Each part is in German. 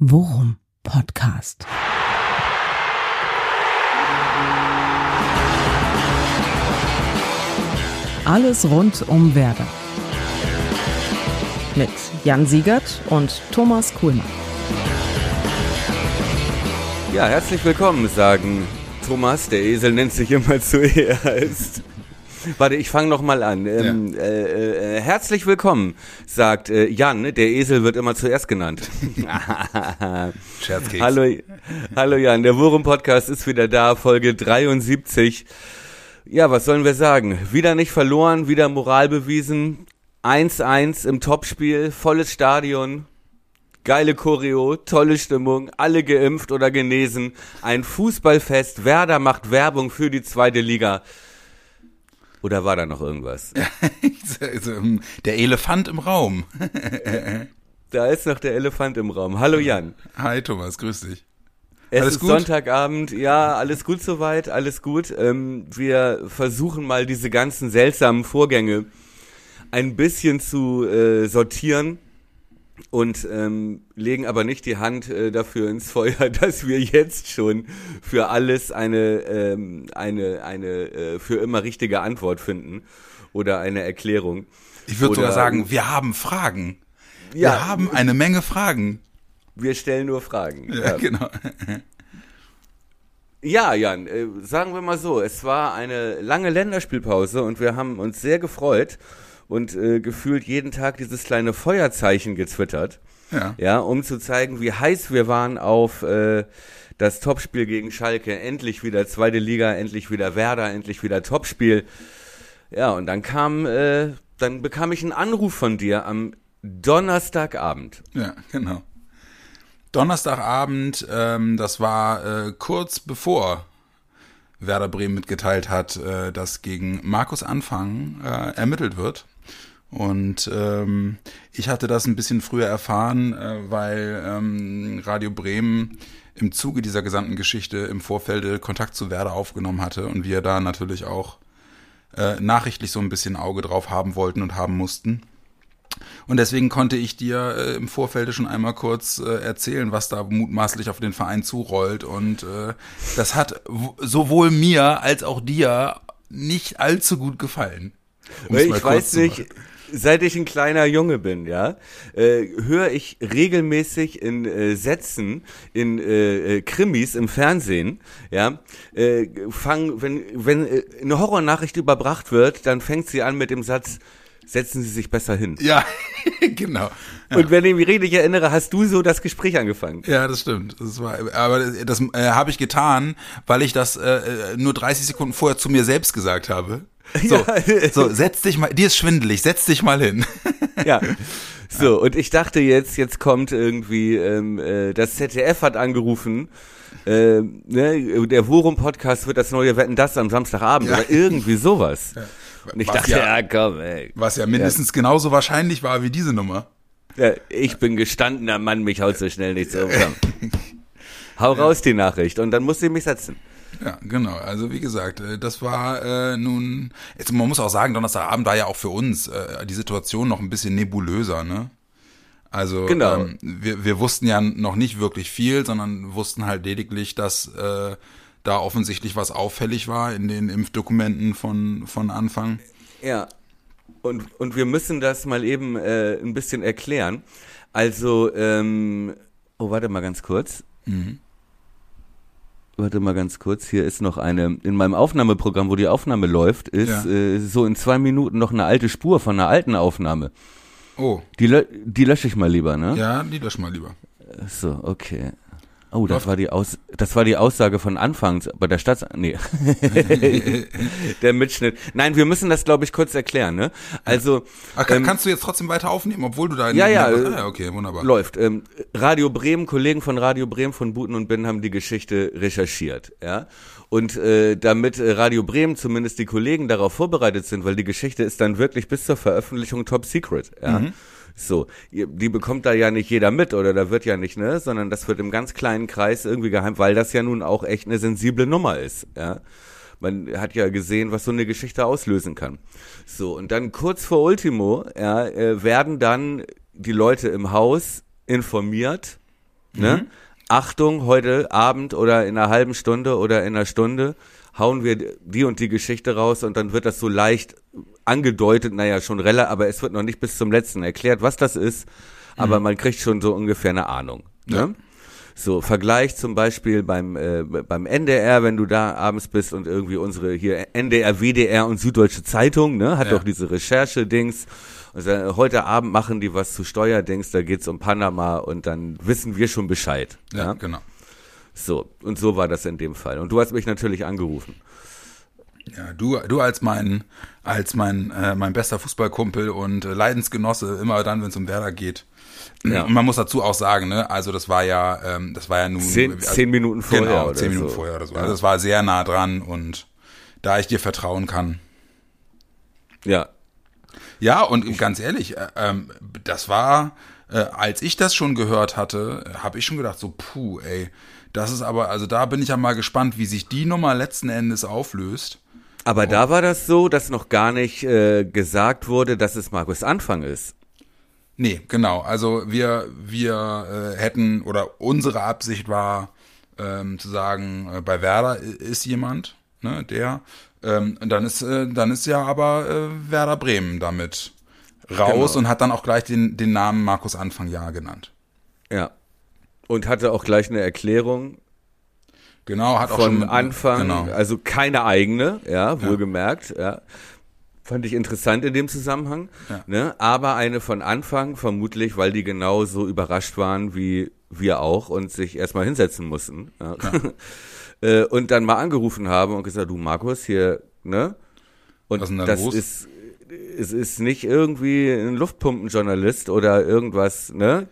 Worum Podcast. Alles rund um Werder. Mit Jan Siegert und Thomas Kuhlmann. Ja, herzlich willkommen, sagen Thomas. Der Esel nennt sich immer zuerst. Warte, ich fange noch mal an. Ähm, ja. äh, äh, herzlich willkommen, sagt äh, Jan. Ne? Der Esel wird immer zuerst genannt. Scherzkeks. Hallo, hallo Jan. Der Wurm Podcast ist wieder da, Folge 73. Ja, was sollen wir sagen? Wieder nicht verloren, wieder Moral bewiesen. 1-1 im Topspiel, volles Stadion. Geile Choreo, tolle Stimmung, alle geimpft oder genesen. Ein Fußballfest. Werder macht Werbung für die zweite Liga. Oder war da noch irgendwas? Der Elefant im Raum. da ist noch der Elefant im Raum. Hallo Jan. Hi Thomas, grüß dich. Es alles ist gut? Sonntagabend, ja, alles gut soweit, alles gut. Ähm, wir versuchen mal diese ganzen seltsamen Vorgänge ein bisschen zu äh, sortieren und ähm, legen aber nicht die Hand äh, dafür ins Feuer, dass wir jetzt schon für alles eine ähm, eine eine äh, für immer richtige Antwort finden oder eine Erklärung. Ich würde sogar sagen, wir haben Fragen. Ja, wir haben eine Menge Fragen. Wir stellen nur Fragen. Ja, ja. genau. Ja, Jan, äh, sagen wir mal so, es war eine lange Länderspielpause und wir haben uns sehr gefreut und äh, gefühlt jeden Tag dieses kleine Feuerzeichen gezwittert. Ja. ja, um zu zeigen, wie heiß wir waren auf äh, das Topspiel gegen Schalke. Endlich wieder zweite Liga, endlich wieder Werder, endlich wieder Topspiel. Ja, und dann kam, äh, dann bekam ich einen Anruf von dir am Donnerstagabend. Ja, genau. Donnerstagabend, ähm, das war äh, kurz bevor Werder Bremen mitgeteilt hat, äh, dass gegen Markus Anfang äh, ermittelt wird. Und ähm, ich hatte das ein bisschen früher erfahren, äh, weil ähm, Radio Bremen im Zuge dieser gesamten Geschichte im Vorfeld Kontakt zu Werder aufgenommen hatte und wir da natürlich auch äh, nachrichtlich so ein bisschen Auge drauf haben wollten und haben mussten. Und deswegen konnte ich dir äh, im Vorfeld schon einmal kurz äh, erzählen, was da mutmaßlich auf den Verein zurollt. Und äh, das hat sowohl mir als auch dir nicht allzu gut gefallen. Ich weiß nicht, seit ich ein kleiner Junge bin, ja, äh, höre ich regelmäßig in äh, Sätzen, in äh, äh, Krimis im Fernsehen, ja, äh, fang, wenn, wenn äh, eine Horrornachricht überbracht wird, dann fängt sie an mit dem Satz, setzen Sie sich besser hin. Ja, genau. Ja. Und wenn ich mich richtig erinnere, hast du so das Gespräch angefangen. Ja, das stimmt. Das war, aber das, das äh, habe ich getan, weil ich das äh, äh nur 30 Sekunden vorher zu mir selbst gesagt habe. So, ja. so, setz dich mal, dir ist schwindelig, setz dich mal hin. Ja. So, und ich dachte jetzt, jetzt kommt irgendwie, ähm, äh, das ZDF hat angerufen, äh, ne, der Worum-Podcast wird das neue Wetten, das am Samstagabend ja. oder irgendwie sowas. Ja. Und ich was dachte, ja, ja, komm, ey. Was ja mindestens genauso wahrscheinlich war wie diese Nummer. Ich bin gestandener Mann, mich haut so schnell nicht so um. Hau raus die Nachricht und dann musst du mich setzen. Ja, genau. Also wie gesagt, äh, das war äh, nun, jetzt, man muss auch sagen, Donnerstagabend war ja auch für uns äh, die Situation noch ein bisschen nebulöser, ne? Also genau. ähm, wir, wir wussten ja noch nicht wirklich viel, sondern wussten halt lediglich, dass äh, da offensichtlich was auffällig war in den Impfdokumenten von, von Anfang. Ja. Und, und wir müssen das mal eben äh, ein bisschen erklären. Also, ähm, oh, warte mal ganz kurz. Mhm. Warte mal ganz kurz, hier ist noch eine, in meinem Aufnahmeprogramm, wo die Aufnahme läuft, ist ja. äh, so in zwei Minuten noch eine alte Spur von einer alten Aufnahme. Oh. Die, die lösche ich mal lieber, ne? Ja, die lösche mal lieber. So, okay. Oh, das war die Aus, das war die Aussage von Anfangs bei der Stadt, nee. der Mitschnitt. Nein, wir müssen das, glaube ich, kurz erklären, ne? Also. Ach, kann, ähm, kannst du jetzt trotzdem weiter aufnehmen, obwohl du da Ja, ja, ah, ja, okay, wunderbar. Läuft. Ähm, Radio Bremen, Kollegen von Radio Bremen von Buten und Bin haben die Geschichte recherchiert, ja. Und äh, damit äh, Radio Bremen zumindest die Kollegen darauf vorbereitet sind, weil die Geschichte ist dann wirklich bis zur Veröffentlichung top secret, ja. Mhm. So, die bekommt da ja nicht jeder mit oder da wird ja nicht, ne, sondern das wird im ganz kleinen Kreis irgendwie geheim, weil das ja nun auch echt eine sensible Nummer ist, ja. Man hat ja gesehen, was so eine Geschichte auslösen kann. So, und dann kurz vor Ultimo, ja, äh, werden dann die Leute im Haus informiert, ne? Achtung, heute Abend oder in einer halben Stunde oder in einer Stunde hauen wir die und die Geschichte raus und dann wird das so leicht angedeutet, naja, schon relativ, aber es wird noch nicht bis zum letzten erklärt, was das ist, aber man kriegt schon so ungefähr eine Ahnung. Ne? Ja. So, Vergleich zum Beispiel beim, äh, beim NDR, wenn du da abends bist und irgendwie unsere hier NDR, WDR und Süddeutsche Zeitung, ne, hat Ja. doch diese Recherche-Dings. Also, äh, heute Abend machen die was zu Steuerdings, da geht's um Panama und dann wissen wir schon Bescheid. Ja, Ja, genau. So, und so war das in dem Fall. Und du hast mich natürlich angerufen. Ja, du, du als mein, als mein, äh, mein bester Fußballkumpel und äh, Leidensgenosse, immer dann, wenn es um Werder geht. Ja. Und man muss dazu auch sagen, ne, also das war ja, ähm, das war ja nun Zehn, also, zehn Minuten vorher. genau, zehn Minuten so. vorher oder so. Also das war sehr nah dran und da ich dir vertrauen kann. Ja, Ja, und ganz ehrlich, äh, ähm, das war, äh, als ich das schon gehört hatte, habe ich schon gedacht, so, puh, ey, das ist aber, also da bin ich ja mal gespannt, wie sich die Nummer letzten Endes auflöst. Aber da war das so, dass noch gar nicht äh, gesagt wurde, dass es Markus Anfang ist. Nee, genau. Also wir, wir äh, hätten oder unsere Absicht war ähm, zu sagen, äh, bei Werder ist jemand, ne, der. Ähm, und dann ist, äh, dann ist ja aber äh, Werder Bremen damit raus Genau. und hat dann auch gleich den, den Namen Markus Anfang Jahr genannt. Ja. Und hatte auch gleich eine Erklärung Genau, hat auch von schon Anfang, Genau. also keine eigene, ja, wohlgemerkt, ja. Fand ich interessant in dem Zusammenhang, Ja. ne? aber eine von Anfang, vermutlich, weil die genau so überrascht waren wie wir auch und sich erstmal hinsetzen mussten. Ja. Äh, und dann mal angerufen haben und gesagt, du Markus, hier, ne? Und das los? ist, es ist nicht irgendwie ein Luftpumpenjournalist oder irgendwas, ne?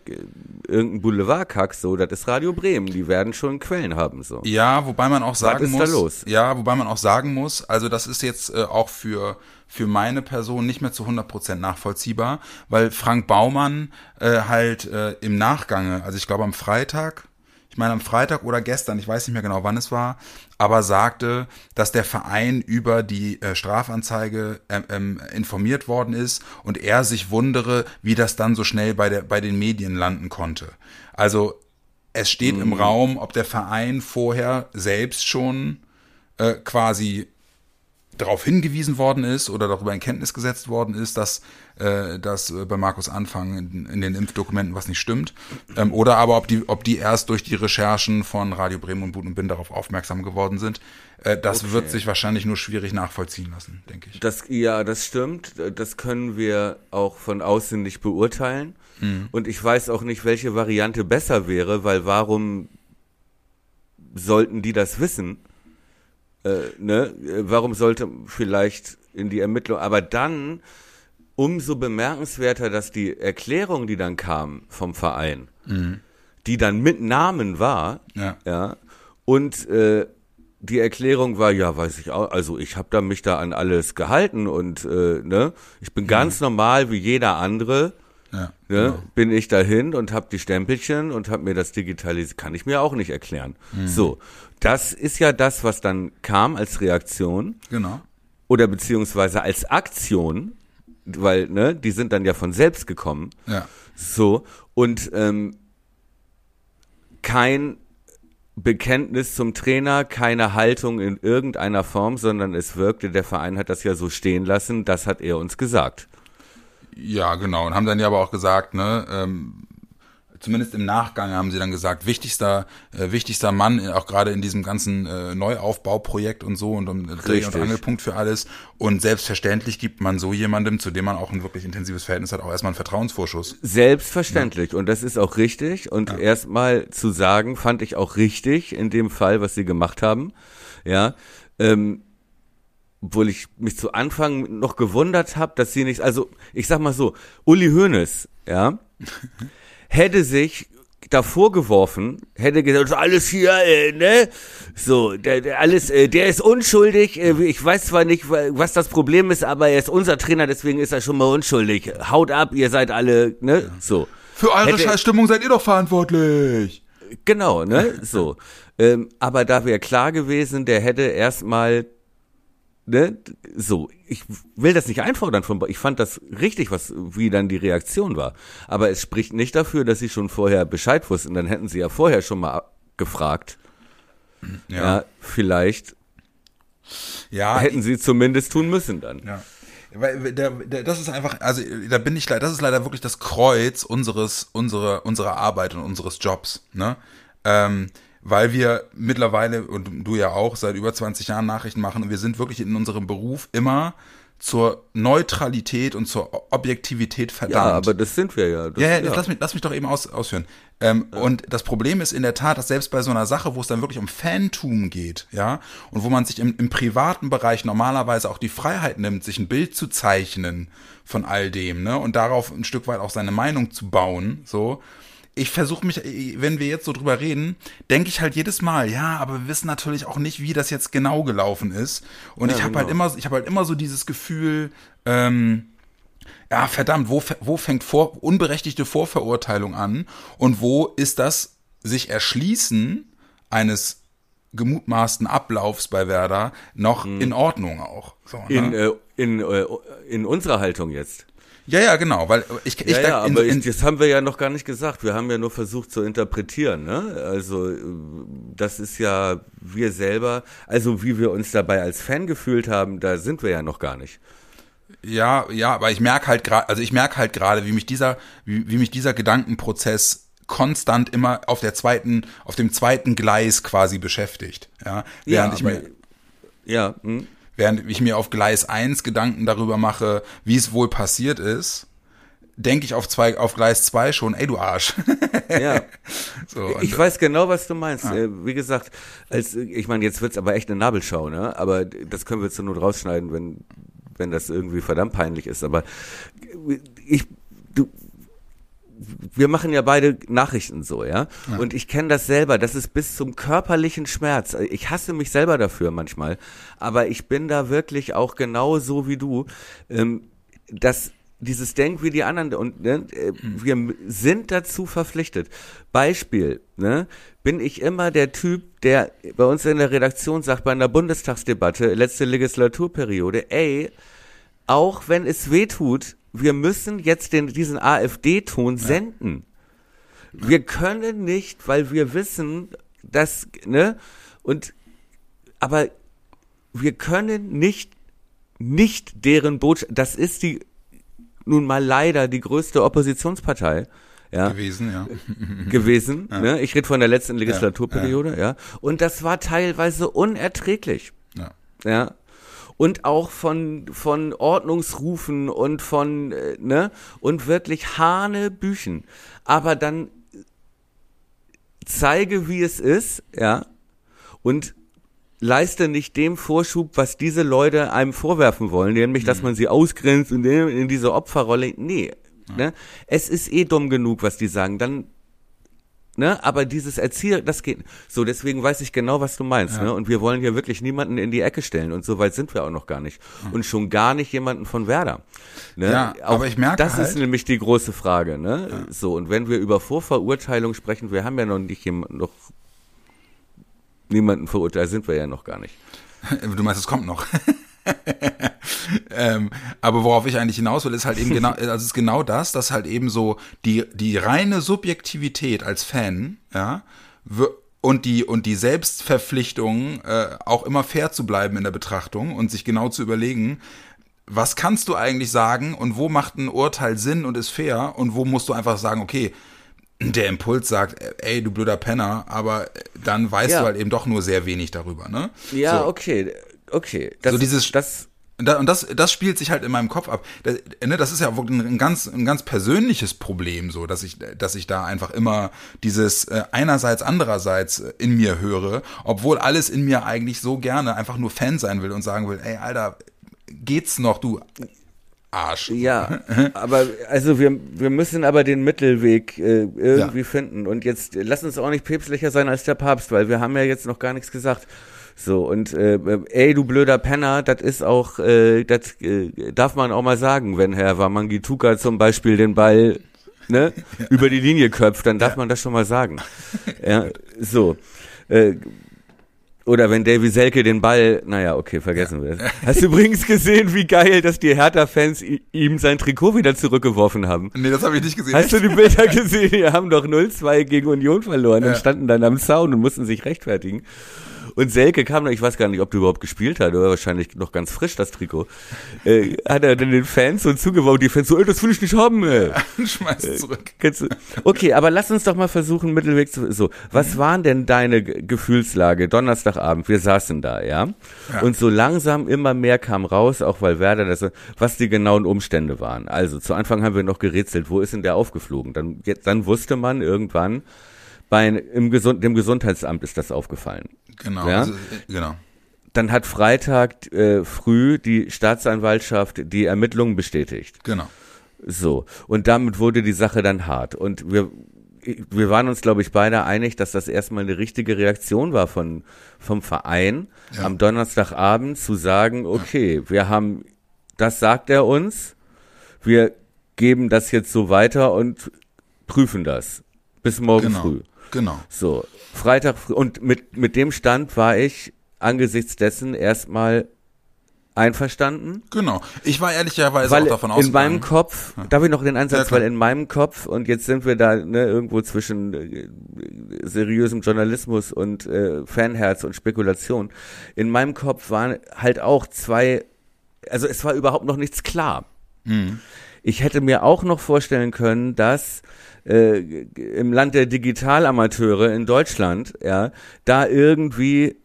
Irgendein Boulevardkack so, das ist Radio Bremen, die werden schon Quellen haben, so. Ja, wobei man auch sagen ist da muss, los? ja, wobei man auch sagen muss, also das ist jetzt äh, auch für für meine Person nicht mehr zu 100% nachvollziehbar, weil Frank Baumann äh, halt äh, im Nachgange, also ich glaube am Freitag, ich meine am Freitag oder gestern, ich weiß nicht mehr genau, wann es war, aber sagte, dass der Verein über die äh, Strafanzeige ähm, ähm, informiert worden ist und er sich wundere, wie das dann so schnell bei der bei den Medien landen konnte. Also es steht im Raum, ob der Verein vorher selbst schon äh, quasi darauf hingewiesen worden ist oder darüber in Kenntnis gesetzt worden ist, dass, äh, dass äh, bei Markus Anfang in, in den Impfdokumenten was nicht stimmt. Ähm, oder aber ob die, ob die erst durch die Recherchen von Radio Bremen und Buten und Bin darauf aufmerksam geworden sind. Äh, das wird sich wahrscheinlich nur schwierig nachvollziehen lassen, denke ich. Das, ja, das stimmt. Das können wir auch von außen nicht beurteilen. Und ich weiß auch nicht, welche Variante besser wäre, weil warum sollten die das wissen? Äh, ne? Warum sollte vielleicht in die Ermittlung, aber dann umso bemerkenswerter, dass die Erklärung, die dann kam vom Verein, die dann mit Namen war, Ja. ja, und äh, die Erklärung war, ja, weiß ich auch, also ich habe da mich da an alles gehalten und äh, ne, ich bin ganz normal wie jeder andere, Ja, ne, bin ich dahin und habe die Stempelchen und habe mir das digitalisiert, kann ich mir auch nicht erklären. So, das ist ja das, was dann kam als Reaktion genau. oder beziehungsweise als Aktion, weil ne, die sind dann ja von selbst gekommen. Ja. So, und ähm, kein Bekenntnis zum Trainer, keine Haltung in irgendeiner Form, sondern es wirkte, der Verein hat das ja so stehen lassen, das hat er uns gesagt. Ja, genau. Und haben dann ja aber auch gesagt, ne, ähm, zumindest im Nachgang haben sie dann gesagt, wichtigster, äh, wichtigster Mann, äh, auch gerade in diesem ganzen äh, Neuaufbauprojekt und so und um Dreh- und. Angelpunkt für alles. Und selbstverständlich gibt man so jemandem, zu dem man auch ein wirklich intensives Verhältnis hat, auch erstmal einen Vertrauensvorschuss. Selbstverständlich. Und das ist auch richtig. Und erstmal zu sagen, fand ich auch richtig in dem Fall, was sie gemacht haben. Ja. Ähm, obwohl ich mich zu Anfang noch gewundert habe, dass sie nicht, also ich sag mal so, Uli Hoeneß, ja, hätte sich davor geworfen, hätte gesagt, alles hier, äh, ne, so, der, der alles, äh, der ist unschuldig. Äh, ich weiß zwar nicht, wa- was das Problem ist, aber er ist unser Trainer, deswegen ist er schon mal unschuldig. Haut ab, ihr seid alle, ne, so. Für eure Hätte- Scheißstimmung seid ihr doch verantwortlich. Genau, ne? So. Ähm, aber da wäre klar gewesen, der hätte erstmal ne, so, ich will das nicht einfordern von, ich fand das richtig, was, wie dann die Reaktion war. Aber es spricht nicht dafür, dass sie schon vorher Bescheid wussten, dann hätten sie ja vorher schon mal gefragt. Ja, ja vielleicht ja, hätten sie zumindest tun müssen dann. Ja. Weil der, der, das ist einfach, also da bin ich leider, das ist leider wirklich das Kreuz unseres, unserer, unserer Arbeit und unseres Jobs, ne? Ähm, weil wir mittlerweile, und du ja auch, seit über 20 Jahren Nachrichten machen und wir sind wirklich in unserem Beruf immer zur Neutralität und zur Objektivität verdammt. Ja, aber das sind wir ja. Das, ja, ja, ja. Lass, mich, lass mich doch eben aus, ausführen. Ähm, ja. Und das Problem ist in der Tat, dass selbst bei so einer Sache, wo es dann wirklich um Fantum geht, ja, und wo man sich im, im privaten Bereich normalerweise auch die Freiheit nimmt, sich ein Bild zu zeichnen von all dem, ne, und darauf ein Stück weit auch seine Meinung zu bauen, so, ich versuche mich, wenn wir jetzt so drüber reden, denke ich halt jedes Mal, ja, aber wir wissen natürlich auch nicht, wie das jetzt genau gelaufen ist. Und ja, ich habe halt genau. halt immer, ich habe halt immer so dieses Gefühl, ähm, ja, verdammt, wo, wo fängt vor, unberechtigte Vorverurteilung an und wo ist das sich erschließen eines gemutmaßten Ablaufs bei Werder noch mhm. in Ordnung auch. So, ne? in, äh, in, äh, in unserer Haltung jetzt. Ja, ja, genau, weil ich, ich ja, ja, aber in, das haben wir ja noch gar nicht gesagt. Wir haben ja nur versucht zu interpretieren, ne? Also das ist ja wir selber, also wie wir uns dabei als Fan gefühlt haben, da sind wir ja noch gar nicht. Ja, ja, aber ich merke halt gerade, also ich merke halt gerade, wie mich dieser, wie, wie mich dieser Gedankenprozess konstant immer auf der zweiten, auf dem zweiten Gleis quasi beschäftigt. Ja, während ja, ich mir, ja, hm während ich mir auf Gleis 1 Gedanken darüber mache, wie es wohl passiert ist, denke ich auf, zwei, auf Gleis 2 schon, ey du Arsch. ja. So, ich weiß genau, was du meinst. Ah. Wie gesagt, als ich meine, jetzt wird's aber echt eine Nabelschau, ne? Aber das können wir zur Not rausschneiden, wenn, wenn das irgendwie verdammt peinlich ist. Aber ich, du, wir machen ja beide Nachrichten so, ja. ja. Und ich kenne das selber. Das ist bis zum körperlichen Schmerz. Ich hasse mich selber dafür manchmal. Aber ich bin da wirklich auch genau so wie du. Ähm, dass dieses Denk wie die anderen und ne, äh, hm. wir sind dazu verpflichtet. Beispiel, ne, bin ich immer der Typ, der bei uns in der Redaktion sagt, bei einer Bundestagsdebatte, letzte Legislaturperiode, ey, auch wenn es weh tut, wir müssen jetzt den, diesen AfD-Ton ja. senden. Wir können nicht, weil wir wissen, dass, ne, und, aber wir können nicht, nicht deren Botschaft, das ist die, nun mal leider die größte Oppositionspartei. Ja, gewesen, ja. gewesen. Ja. Ne? Ich rede von der letzten Legislaturperiode, ja, ja. Und das war teilweise unerträglich. Ja. ja und auch von, von Ordnungsrufen und von, äh, ne, und wirklich Hanebüchen. Aber dann zeige, wie es ist, ja, und leiste nicht dem Vorschub, was diese Leute einem vorwerfen wollen, nämlich, dass mhm. man sie ausgrenzt und in diese Opferrolle. Nee, ja. ne? Es ist eh dumm genug, was die sagen. Dann Ne, aber dieses Erzieher, das geht. So, deswegen weiß ich genau, was du meinst. Ja. Ne? Und wir wollen hier wirklich niemanden in die Ecke stellen. Und so weit sind wir auch noch gar nicht. Mhm. Und schon gar nicht jemanden von Werder. Ne? Ja, auch aber ich merke Das halt, ist nämlich die große Frage. Ne? Ja. So, und wenn wir über Vorverurteilung sprechen, wir haben ja noch nicht jemanden, noch niemanden verurteilt, sind wir ja noch gar nicht. Du meinst, es kommt noch. ähm, aber worauf ich eigentlich hinaus will, ist halt eben genau, also ist genau das, dass halt eben so die, die reine Subjektivität als Fan, ja, und die, und die Selbstverpflichtung, äh, auch immer fair zu bleiben in der Betrachtung und sich genau zu überlegen, was kannst du eigentlich sagen und wo macht ein Urteil Sinn und ist fair und wo musst du einfach sagen, okay, der Impuls sagt, ey, du blöder Penner, aber dann weißt ja. du halt eben doch nur sehr wenig darüber, ne? Ja, so. okay okay. Das so dieses, das, und das, das spielt sich halt in meinem Kopf ab. Das, ne, das ist ja ein ganz, ein ganz persönliches Problem, so, dass ich, dass ich da einfach immer dieses äh, einerseits, andererseits in mir höre, obwohl alles in mir eigentlich so gerne einfach nur Fan sein will und sagen will, ey, Alter, geht's noch, du Arsch. Ja, aber also wir, wir müssen aber den Mittelweg äh, irgendwie ja. finden. Und jetzt lass uns auch nicht päpstlicher sein als der Papst, weil wir haben ja jetzt noch gar nichts gesagt. So, und äh, ey, du blöder Penner, das ist auch, äh, das äh, darf man auch mal sagen, wenn Herr Wamangituka zum Beispiel den Ball ne, ja. über die Linie köpft, dann darf ja. man das schon mal sagen. Ja, so. Äh, oder wenn Davy Selke den Ball, naja, okay, vergessen wir es. Hast du übrigens gesehen, wie geil, dass die Hertha-Fans ihm sein Trikot wieder zurückgeworfen haben? Nee, das habe ich nicht gesehen. Hast du die Bilder gesehen? Die haben doch 0-2 gegen Union verloren Ja. und standen dann am Zaun und mussten sich rechtfertigen. Und Selke kam noch, ich weiß gar nicht, ob du überhaupt gespielt hat, oder wahrscheinlich noch ganz frisch, das Trikot. Äh, hat er dann den Fans so zugeworfen, die Fans so, ey, das will ich nicht haben, ey. Schmeiß es zurück. Du? Okay, aber lass uns doch mal versuchen, Mittelweg zu. So, was waren denn deine Ge- Gefühlslage Donnerstagabend? Wir saßen da, ja? Ja. Und so langsam immer mehr kam raus, auch weil Werder das, was die genauen Umstände waren. Also zu Anfang haben wir noch gerätselt, wo ist denn der aufgeflogen? Dann, jetzt, dann wusste man irgendwann, bei im Gesund, dem Gesundheitsamt ist das aufgefallen. Genau, Ja? also, äh, genau. Dann hat Freitag äh, früh die Staatsanwaltschaft die Ermittlungen bestätigt. Genau. So, und damit wurde die Sache dann hart. Und wir, wir waren uns, glaube ich, beide einig, dass das erstmal eine richtige Reaktion war von, vom Verein, Ja. am Donnerstagabend zu sagen, okay, wir haben, das sagt er uns, wir geben das jetzt so weiter und prüfen das. Bis morgen Genau. früh. Genau. So, Freitag früh. Und mit, mit dem Stand war ich angesichts dessen erstmal einverstanden. Genau. Ich war ehrlicherweise Weil auch davon in ausgegangen. meinem Kopf, darf ich noch den Ja, Ansatz, klar. weil in meinem Kopf, und jetzt sind wir da ne, irgendwo zwischen äh, seriösem Journalismus und äh, Fanherz und Spekulation, in meinem Kopf waren halt auch zwei, also es war überhaupt noch nichts klar. Mhm. Ich hätte mir auch noch vorstellen können, dass äh, im Land der Digitalamateure in Deutschland, ja, da irgendwie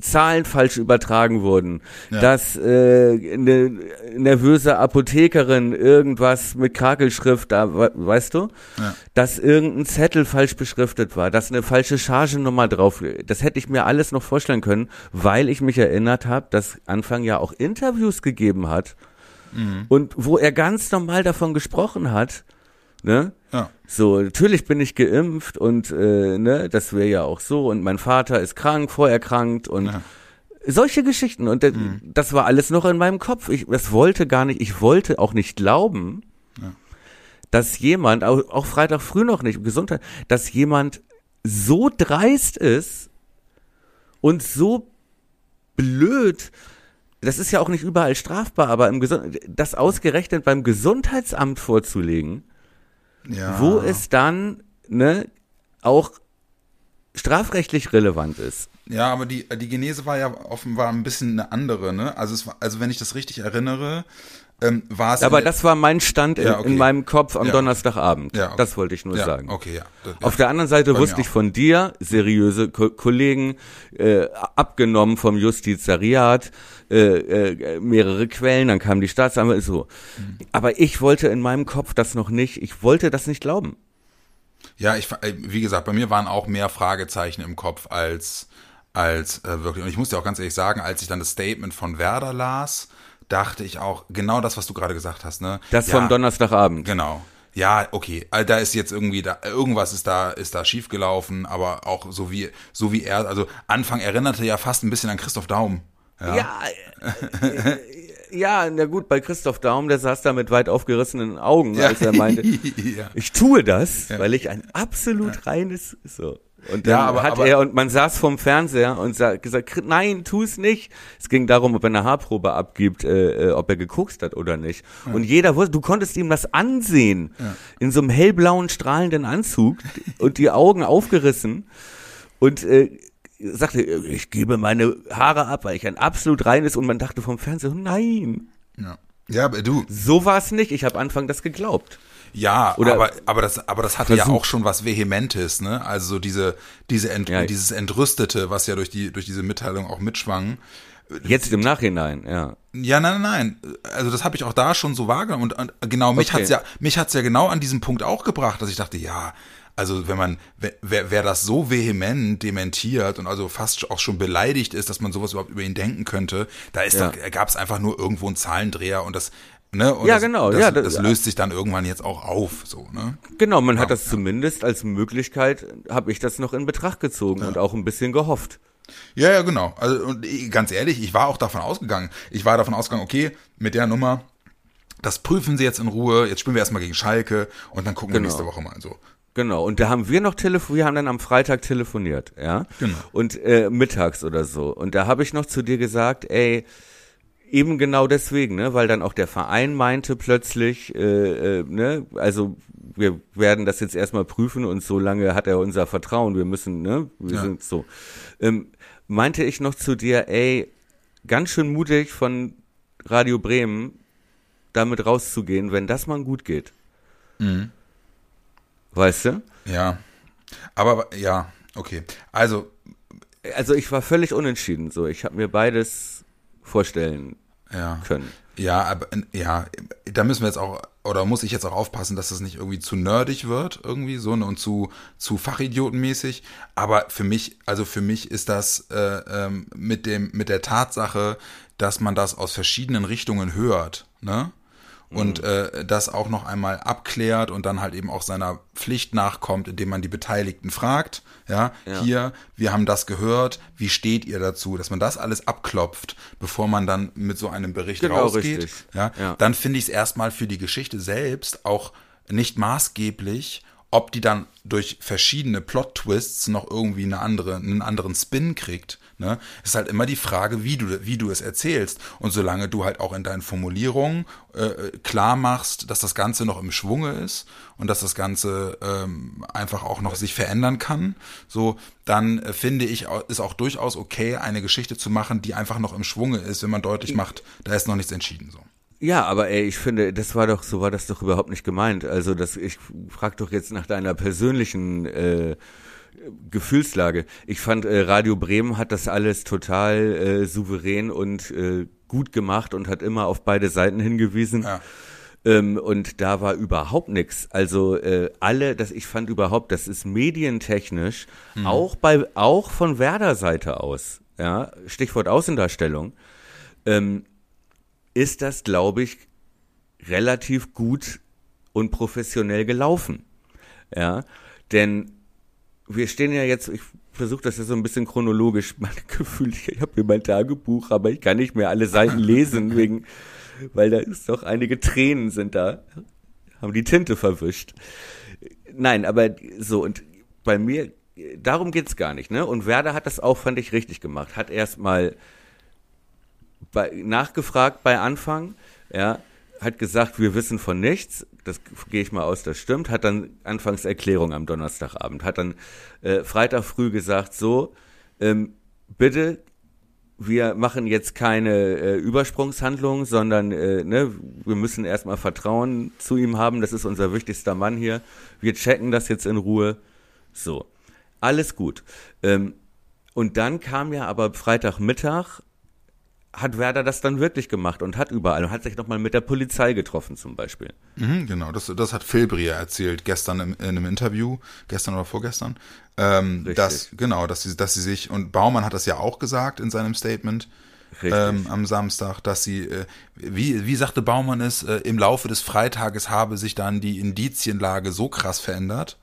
Zahlen falsch übertragen wurden, Ja. dass äh, eine nervöse Apothekerin irgendwas mit Krakelschrift da, we- weißt du, Ja. dass irgendein Zettel falsch beschriftet war, dass eine falsche Chargennummer drauf, das hätte ich mir alles noch vorstellen können, weil ich mich erinnert habe, dass Anfang ja auch Interviews gegeben hat Mhm. und wo er ganz normal davon gesprochen hat, ne? Ja. So, natürlich bin ich geimpft und äh, ne, das wäre ja auch so und mein Vater ist krank, vorerkrankt und Ja. solche Geschichten und das, Mhm. das war alles noch in meinem Kopf. Ich das wollte gar nicht, ich wollte auch nicht glauben, Ja. dass jemand auch, auch Freitag früh noch nicht Gesundheit, dass jemand so dreist ist und so blöd. Das ist ja auch nicht überall strafbar, aber im Gesund das ausgerechnet beim Gesundheitsamt vorzulegen, ja. wo es dann ne, auch strafrechtlich relevant ist. Ja, aber die, die Genese war ja offenbar ein bisschen eine andere, ne? Also es war, also wenn ich das richtig erinnere, ähm, war es. Aber das war mein Stand in, Ja, okay. in meinem Kopf am Ja. Donnerstagabend. Ja, okay. Das wollte ich nur ja, sagen. Okay, ja. Das- Auf der anderen Seite wusste ich von dir, seriöse Ko Kollegen, äh, abgenommen vom Justizariat, äh, äh, mehrere Quellen, dann kam die Staatsanwaltschaft, so. Mhm. Aber ich wollte in meinem Kopf das noch nicht, ich wollte das nicht glauben. Ja, ich, äh, wie gesagt, bei mir waren auch mehr Fragezeichen im Kopf als, als äh, wirklich. Und ich muss dir auch ganz ehrlich sagen, als ich dann das Statement von Werder las, dachte ich auch genau das, was du gerade gesagt hast, ne? Das ja, vom Donnerstagabend. Genau. Ja, okay. Also da ist jetzt irgendwie da irgendwas ist da ist da schiefgelaufen, aber auch so wie so wie er, also Anfang erinnerte ja fast ein bisschen an Christoph Daum. Ja. Ja, äh, ja, na gut, bei Christoph Daum, der saß da mit weit aufgerissenen Augen, als er meinte, ja. ich tue das, weil ich ein absolut reines, so. Und dann Ja, aber- hat aber- er, und man saß vorm Fernseher und sa gesagt, "Chri- nein, tu es nicht. Es ging darum, ob er eine Haarprobe abgibt, äh, äh, ob er gekokst hat oder nicht. Und jeder wusste, du konntest ihm das ansehen. In so einem hellblauen, strahlenden Anzug und die Augen aufgerissen. Und äh, sagte, ich gebe meine Haare ab, weil ich ein absolut reines und man dachte vom Fernseher, nein, Ja. Ja, aber du, so war es nicht. Ich habe Anfang das geglaubt. Ja, Oder- aber, aber das, aber das hatte ja auch schon was Vehementes, ne? Also so diese, diese Ent, Ja. dieses Entrüstete, was ja durch die, durch diese Mitteilung auch mitschwang. Jetzt im Nachhinein, ja. Ja, nein, nein, nein. Also das habe ich auch da schon so wahrgenommen und, und genau mich Okay. hat's ja, mich hat's ja genau an diesem Punkt auch gebracht, dass ich dachte, ja, also wenn man, wer, wer, das so vehement dementiert und also fast auch schon beleidigt ist, dass man sowas überhaupt über ihn denken könnte, da ist Ja. gab es einfach nur irgendwo einen Zahlendreher und das, ne? Ja, das, genau, Das, ja, das, das- löst sich dann irgendwann jetzt auch auf, so, ne? Genau, man hat das zumindest als Möglichkeit, habe ich das noch in Betracht gezogen und auch ein bisschen gehofft. Ja, ja, genau. Also und ganz ehrlich, ich war auch davon ausgegangen. Ich war davon ausgegangen, okay, mit der Nummer, das prüfen sie jetzt in Ruhe. Jetzt spielen wir erstmal gegen Schalke und dann gucken Genau. wir nächste Woche mal so. Genau, und da haben wir noch telefoniert, wir haben dann am Freitag telefoniert, ja. Genau. Und äh, mittags oder so. Und da habe ich noch zu dir gesagt, ey, eben genau deswegen, ne, weil dann auch der Verein meinte plötzlich, äh, äh, ne, also wir werden das jetzt erstmal prüfen und so lange hat er unser Vertrauen, wir müssen, ne, wir Ja. sind so. Ähm, meinte ich noch zu dir, ey, ganz schön mutig von Radio Bremen, damit rauszugehen, wenn das mal gut geht. Weißt du? Ja. Aber ja, okay. Also, Also ich war völlig unentschieden, so. Ich habe mir beides vorstellen ja. können. Ja, aber ja, da müssen wir jetzt auch, oder muss ich jetzt auch aufpassen, dass das nicht irgendwie zu nerdig wird, irgendwie so, ne, und zu, zu fachidiotenmäßig. Aber für mich, also für mich ist das äh, ähm, mit dem, mit der Tatsache, dass man das aus verschiedenen Richtungen hört, ne? Und äh, das auch noch einmal abklärt und dann halt eben auch seiner Pflicht nachkommt, indem man die Beteiligten fragt, ja, Ja. hier, wir haben das gehört, wie steht ihr dazu, dass man das alles abklopft, bevor man dann mit so einem Bericht Genau, rausgeht, ja, Ja. dann finde ich es erstmal für die Geschichte selbst auch nicht maßgeblich, ob die dann durch verschiedene Plot-Twists noch irgendwie eine andere, einen anderen Spin kriegt. Ne? Ist halt immer die Frage, wie du, wie du es erzählst. Und solange du halt auch in deinen Formulierungen äh, klar machst, dass das Ganze noch im Schwunge ist und dass das Ganze ähm, einfach auch noch sich verändern kann, so, dann äh, finde ich, ist auch durchaus okay, eine Geschichte zu machen, die einfach noch im Schwunge ist, wenn man deutlich macht, da ist noch nichts entschieden. So. Ja, aber ey, ich finde, das war doch, so war das doch überhaupt nicht gemeint. Also das, ich frag doch jetzt nach deiner persönlichen äh, Gefühlslage. Ich fand, äh, Radio Bremen hat das alles total äh, souverän und äh, gut gemacht und hat immer auf beide Seiten hingewiesen. Ja. Ähm, und da war überhaupt nichts. Also äh, alle, das ich fand überhaupt, das ist medientechnisch auch bei auch von Werder Seite aus, ja Stichwort Außendarstellung, ähm, ist das glaube ich relativ gut und professionell gelaufen, ja, denn wir stehen ja jetzt, ich versuche das ja so ein bisschen chronologisch, mein Gefühl, ich, habe hier mein Tagebuch, aber ich kann nicht mehr alle Seiten lesen, wegen, weil da ist doch einige Tränen sind da, haben die Tinte verwischt. Nein, aber so, und bei mir, darum geht's gar nicht, ne? Und Werder hat das auch, fand ich, richtig gemacht. Hat erstmal nachgefragt bei Anfang, ja, hat gesagt, wir wissen von nichts, das gehe ich mal aus, das stimmt, hat dann anfangs Erklärung am Donnerstagabend, hat dann äh, Freitag früh gesagt, so, ähm, bitte, wir machen jetzt keine äh, Übersprungshandlung, sondern äh, ne, wir müssen erstmal Vertrauen zu ihm haben, das ist unser wichtigster Mann hier, wir checken das jetzt in Ruhe, so, alles gut. Ähm, und dann kam ja aber Freitagmittag hat Werder das dann wirklich gemacht und hat überall und hat sich nochmal mit der Polizei getroffen zum Beispiel. Mhm, genau, das, das hat Phil Brier erzählt gestern im, in einem Interview, gestern oder vorgestern. Ähm, dass, genau, dass sie, dass sie sich, und Baumann hat das ja auch gesagt in seinem Statement ähm, am Samstag, dass sie, äh, wie, wie sagte Baumann es, äh, im Laufe des Freitages habe sich dann die Indizienlage so krass verändert,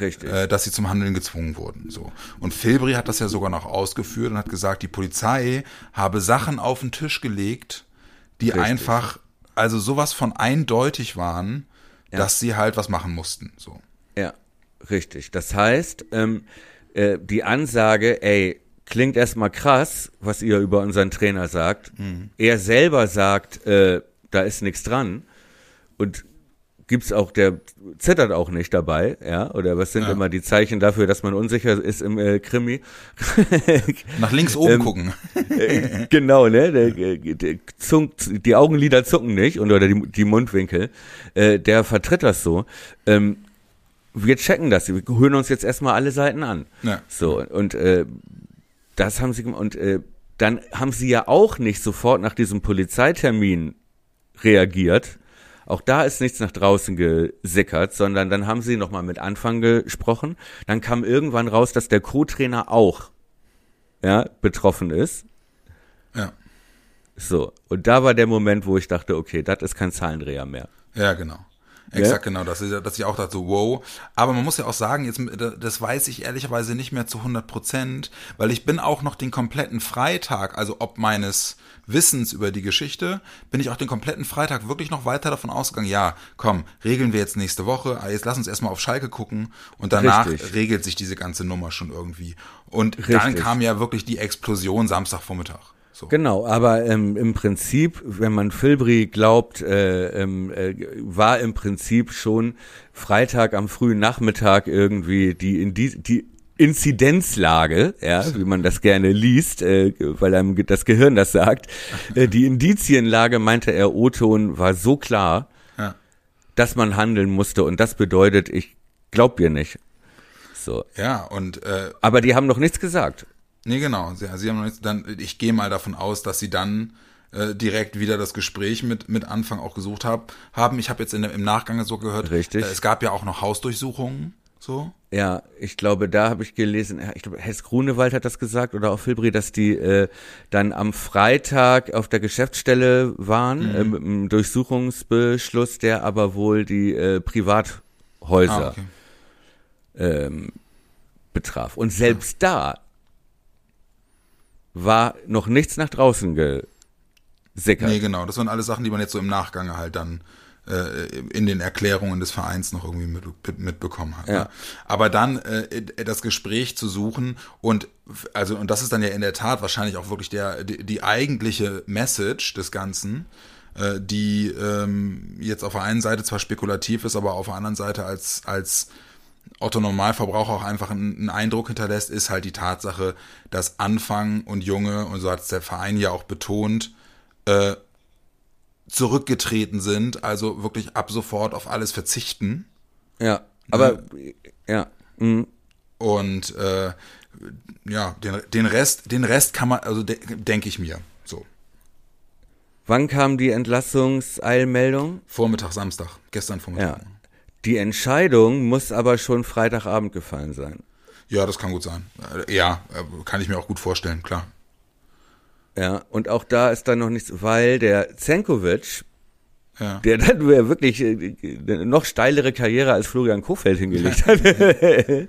Richtig. äh, dass sie zum Handeln gezwungen wurden. So. Und Filbri hat das ja sogar noch ausgeführt und hat gesagt, die Polizei habe Sachen auf den Tisch gelegt, die Richtig. einfach, also sowas von eindeutig waren, dass sie halt was machen mussten. So. Ja, richtig. Das heißt, ähm, äh, die Ansage, ey, klingt erstmal krass, was ihr über unseren Trainer sagt. Er selber sagt, äh, da ist nichts dran. Und gibt's auch, der zittert auch nicht dabei, ja? Oder was sind Ja. immer die Zeichen dafür, dass man unsicher ist im äh, Krimi? Nach links oben Ähm, gucken. Äh, genau, ne? Der, äh, der zunkt, die Augenlider zucken nicht und oder die, die Mundwinkel. Äh, der vertritt das so. Ähm, wir checken das. Wir hören uns jetzt erstmal alle Seiten an. Ja. So und äh, das haben sie und äh, dann haben sie ja auch nicht sofort nach diesem Polizeitermin reagiert. Auch da ist nichts nach draußen gesickert, sondern dann haben sie nochmal mit Anfang gesprochen. Dann kam irgendwann raus, dass der Co-Trainer auch ja, betroffen ist. Ja. So, und da war der Moment, wo ich dachte, okay, das ist kein Zahlendreher mehr. Ja, genau. Exakt, genau. Das ist, dass ich auch dachte, so, wow. Aber man muss ja auch sagen, jetzt, das weiß ich ehrlicherweise nicht mehr zu 100 Prozent, weil ich bin auch noch den kompletten Freitag, also ob meines Wissens über die Geschichte, bin ich auch den kompletten Freitag wirklich noch weiter davon ausgegangen, ja, komm, regeln wir jetzt nächste Woche, ah, jetzt lass uns erstmal auf Schalke gucken und danach Richtig. regelt sich diese ganze Nummer schon irgendwie. Und Richtig. dann kam ja wirklich die Explosion Samstagvormittag. So. Genau, aber ähm, im Prinzip, wenn man Filbri glaubt, äh, ähm, äh, war im Prinzip schon Freitag am frühen Nachmittag irgendwie die in die, die Inzidenzlage, ja, wie man das gerne liest, äh, weil einem das Gehirn das sagt. Äh, die Indizienlage, meinte er, O-Ton, war so klar, ja. dass man handeln musste. Und das bedeutet, ich glaub dir nicht. So. Ja, und äh, aber die haben noch nichts gesagt. Nee, genau. Sie, sie haben noch nichts. Dann, ich gehe mal davon aus, dass sie dann äh, direkt wieder das Gespräch mit mit Anfang auch gesucht hab, haben. Ich habe jetzt in, im Nachgang so gehört, Richtig. Äh, es gab ja auch noch Hausdurchsuchungen so? Ja, ich glaube, da habe ich gelesen, ich glaube, Hess Grunewald hat das gesagt oder auch Filbri, dass die äh, dann am Freitag auf der Geschäftsstelle waren, mhm. äh, mit einem Durchsuchungsbeschluss, der aber wohl die äh, Privathäuser ah, okay. ähm, betraf. Und selbst ja. da war noch nichts nach draußen gesickert. Nee, genau. Das waren alle Sachen, die man jetzt so im Nachgang halt dann äh, in den Erklärungen des Vereins noch irgendwie mit, mitbekommen hat. Ne? Ja. Aber dann äh, das Gespräch zu suchen und also und das ist dann ja in der Tat wahrscheinlich auch wirklich der die, die eigentliche Message des Ganzen, äh, die ähm, jetzt auf der einen Seite zwar spekulativ ist, aber auf der anderen Seite als als Otto Normalverbraucher auch einfach einen, einen Eindruck hinterlässt, ist halt die Tatsache, dass Anfang und Junge und so hat es der Verein ja auch betont, äh, zurückgetreten sind, also wirklich ab sofort auf alles verzichten. Ja, aber ne? ja. Mhm. Und äh, ja, den, den Rest, den Rest kann man, also de denke ich mir. So. Wann kam die Entlassungseilmeldung? Vormittag, Samstag, gestern Vormittag. Ja. Die Entscheidung muss aber schon Freitagabend gefallen sein. Ja, das kann gut sein. Äh, ja, äh, kann ich mir auch gut vorstellen, klar. Ja, und auch da ist dann noch nichts, weil der Zenkovic, ja. der dann wirklich eine äh, noch steilere Karriere als Florian Kofeld hingelegt hat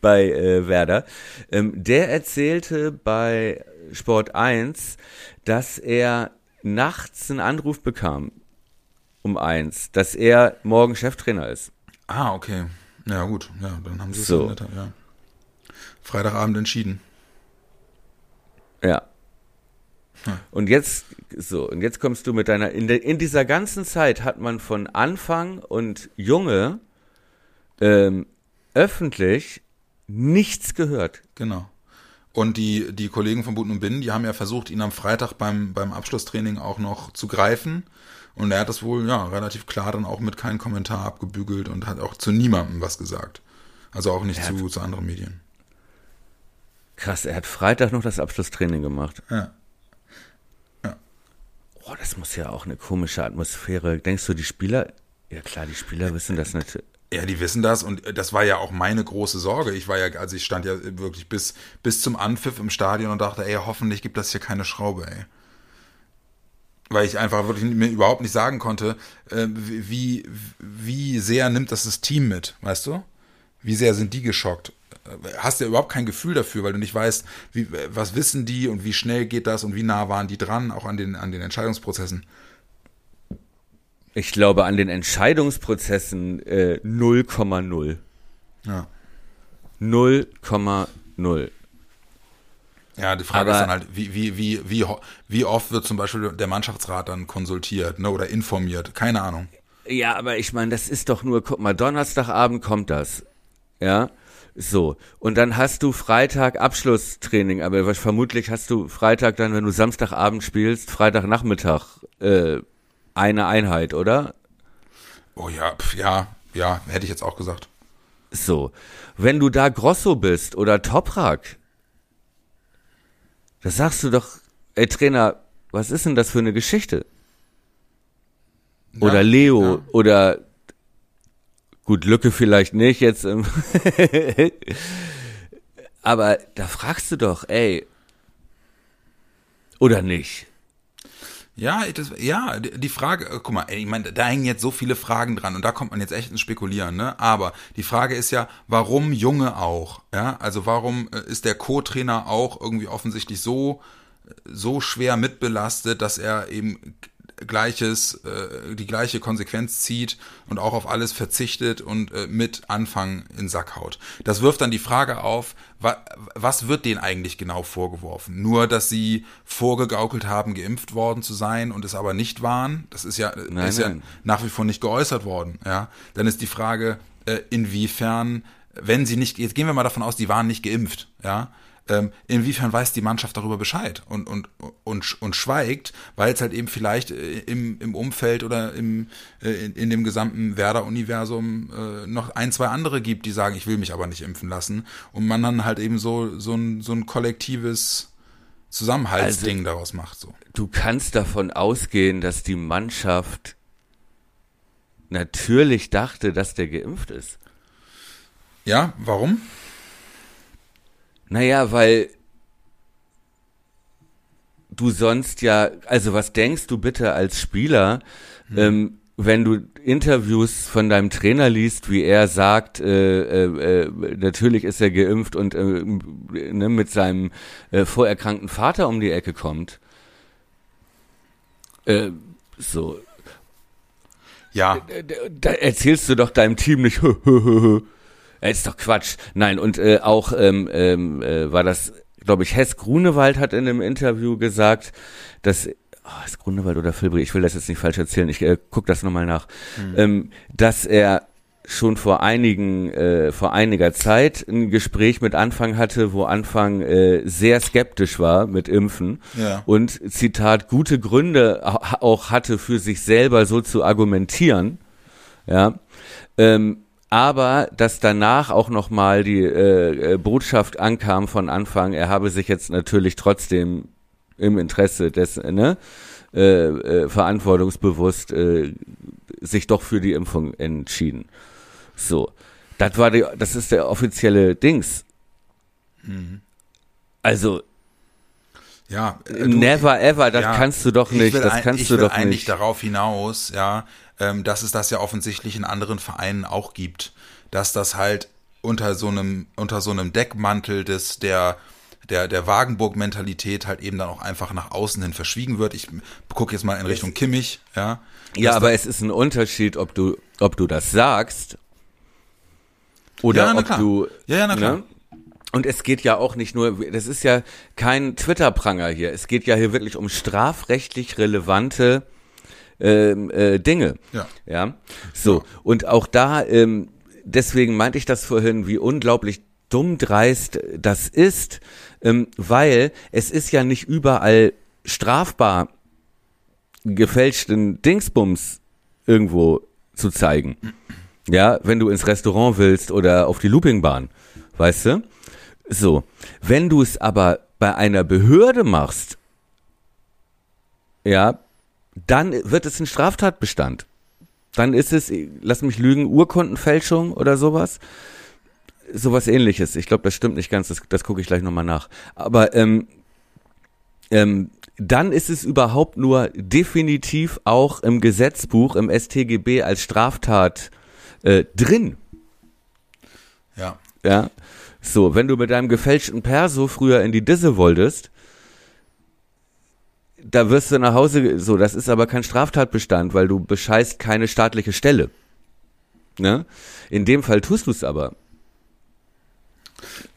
bei äh, Werder, ähm, der erzählte bei Sport 1, dass er nachts einen Anruf bekam um eins, dass er morgen Cheftrainer ist. Ah, okay. Ja, gut. Ja, dann haben sie es so. ja. Freitagabend entschieden. Ja. Und jetzt, so, und jetzt kommst du mit deiner, in, de, in dieser ganzen Zeit hat man von Anfang und Junge ähm, öffentlich nichts gehört. Genau. Und die, die Kollegen von Buten und Binnen, die haben ja versucht, ihn am Freitag beim, beim Abschlusstraining auch noch zu greifen. Und er hat das wohl, ja, relativ klar dann auch mit keinem Kommentar abgebügelt und hat auch zu niemandem was gesagt. Also auch nicht zu, zu anderen Medien. Krass, er hat Freitag noch das Abschlusstraining gemacht. Ja. Boah, das muss ja auch eine komische Atmosphäre. Denkst du, die Spieler, ja klar, die Spieler wissen das natürlich. Ja, die wissen das und das war ja auch meine große Sorge. Ich war ja, also ich stand ja wirklich bis, bis zum Anpfiff im Stadion und dachte, ey, hoffentlich gibt das hier keine Schraube, ey. Weil ich einfach wirklich mir überhaupt nicht sagen konnte, äh, wie, wie sehr nimmt das das Team mit, weißt du? Wie sehr sind die geschockt? Hast ja überhaupt kein Gefühl dafür, weil du nicht weißt, wie, was wissen die und wie schnell geht das und wie nah waren die dran, auch an den, an den Entscheidungsprozessen. Ich glaube, an den Entscheidungsprozessen äh, 0,0. Ja. 0,0. Ja, die Frage Aber ist dann halt, wie, wie, wie, wie, wie oft wird zum Beispiel der Mannschaftsrat dann konsultiert ne, oder informiert? Keine Ahnung. Ja, aber ich meine, das ist doch nur, guck mal, Donnerstagabend kommt das. Ja. So, und dann hast du Freitag Abschlusstraining, aber vermutlich hast du Freitag dann, wenn du Samstagabend spielst, Freitagnachmittag äh, eine Einheit, oder? Oh ja, ja, ja, hätte ich jetzt auch gesagt. So, wenn du da Grosso bist oder Toprak, da sagst du doch, ey Trainer, was ist denn das für eine Geschichte? Oder ja, Leo ja. oder Gut, Lücke vielleicht nicht jetzt. Aber da fragst du doch, ey. Oder nicht? Ja, das, ja, die Frage, äh, guck mal, ich meine, da hängen jetzt so viele Fragen dran und da kommt man jetzt echt ins Spekulieren, ne? Aber die Frage ist ja, warum Junge auch? Ja, also warum äh, ist der Co-Trainer auch irgendwie offensichtlich so so schwer mitbelastet, dass er eben gleiches, äh, die gleiche Konsequenz zieht und auch auf alles verzichtet und äh, mit Anfang in Sack haut. Das wirft dann die Frage auf, wa was wird denen eigentlich genau vorgeworfen? Nur, dass sie vorgegaukelt haben, geimpft worden zu sein und es aber nicht waren. Das ist ja, nein, ist nein. ja nach wie vor nicht geäußert worden. Ja, dann ist die Frage, äh, inwiefern, wenn sie nicht, jetzt gehen wir mal davon aus, die waren nicht geimpft. Ja, ähm, inwiefern weiß die Mannschaft darüber Bescheid und, und, und, und schweigt, weil es halt eben vielleicht äh, im, im Umfeld oder im, äh, in, in dem gesamten Werder-Universum äh, noch ein, zwei andere gibt, die sagen, ich will mich aber nicht impfen lassen und man dann halt eben so, so, ein, so ein kollektives Zusammenhaltsding also, daraus macht. So. Du kannst davon ausgehen, dass die Mannschaft natürlich dachte, dass der geimpft ist. Ja, warum? Naja, weil du sonst ja, also was denkst du bitte als Spieler, hm. ähm, wenn du Interviews von deinem Trainer liest, wie er sagt, äh, äh, äh natürlich ist er geimpft und äh, ne, mit seinem äh, vorerkrankten Vater um die Ecke kommt. So. Ja. Da, da erzählst du doch deinem Team nicht. äh, ist doch Quatsch. Nein, und äh, auch ähm, ähm, äh, war das, glaube ich, Hess Grunewald hat in einem Interview gesagt, dass oh, ist Grunewald oder Filbri, ich will das jetzt nicht falsch erzählen, ich äh, guck das nochmal nach, mhm. ähm, dass er schon vor einigen, äh, vor einiger Zeit ein Gespräch mit Anfang hatte, wo Anfang äh, sehr skeptisch war mit Impfen ja. und Zitat gute Gründe auch hatte für sich selber so zu argumentieren, ja, ähm, aber dass danach auch nochmal die äh, äh, Botschaft ankam von Anfang, er habe sich jetzt natürlich trotzdem im Interesse des, ne, äh, äh, verantwortungsbewusst äh, sich doch für die Impfung entschieden. So, das war die, das ist der offizielle Dings. Mhm. Also ja, äh, never ever, das ja, kannst du doch nicht, das kannst du doch nicht. Ich will eigentlich darauf hinaus, ja, ähm, dass es das ja offensichtlich in anderen Vereinen auch gibt, dass das halt unter so einem unter so einem Deckmantel des der der der Wagenburg-Mentalität halt eben dann auch einfach nach außen hin verschwiegen wird. Ich gucke jetzt mal in Richtung Kimmich, ja. Ja, aber es ist ein Unterschied, ob du ob du das sagst oder ja, ob klar. du ja, ja na klar. Ne? Und es geht ja auch nicht nur, das ist ja kein Twitter-Pranger hier. Es geht ja hier wirklich um strafrechtlich relevante ähm, äh, Dinge. Ja. Ja. So. Ja. Und auch da, ähm, deswegen meinte ich das vorhin, wie unglaublich dumm dreist das ist, ähm, weil es ist ja nicht überall strafbar, gefälschten Dingsbums irgendwo zu zeigen. Ja, wenn du ins Restaurant willst oder auf die Loopingbahn, weißt du? So, wenn du es aber bei einer Behörde machst, ja, dann wird es ein Straftatbestand. Dann ist es, lass mich lügen, Urkundenfälschung oder sowas. Sowas ähnliches. Ich glaube, das stimmt nicht ganz, das, das gucke ich gleich nochmal nach. Aber ähm, ähm, dann ist es überhaupt nur definitiv auch im Gesetzbuch, im StGB als Straftat äh, drin. Ja. Ja. So, wenn du mit deinem gefälschten Perso früher in die Disse wolltest, da wirst du nach Hause, so, das ist aber kein Straftatbestand, weil du bescheißt keine staatliche Stelle. Ne? In dem Fall tust du es aber.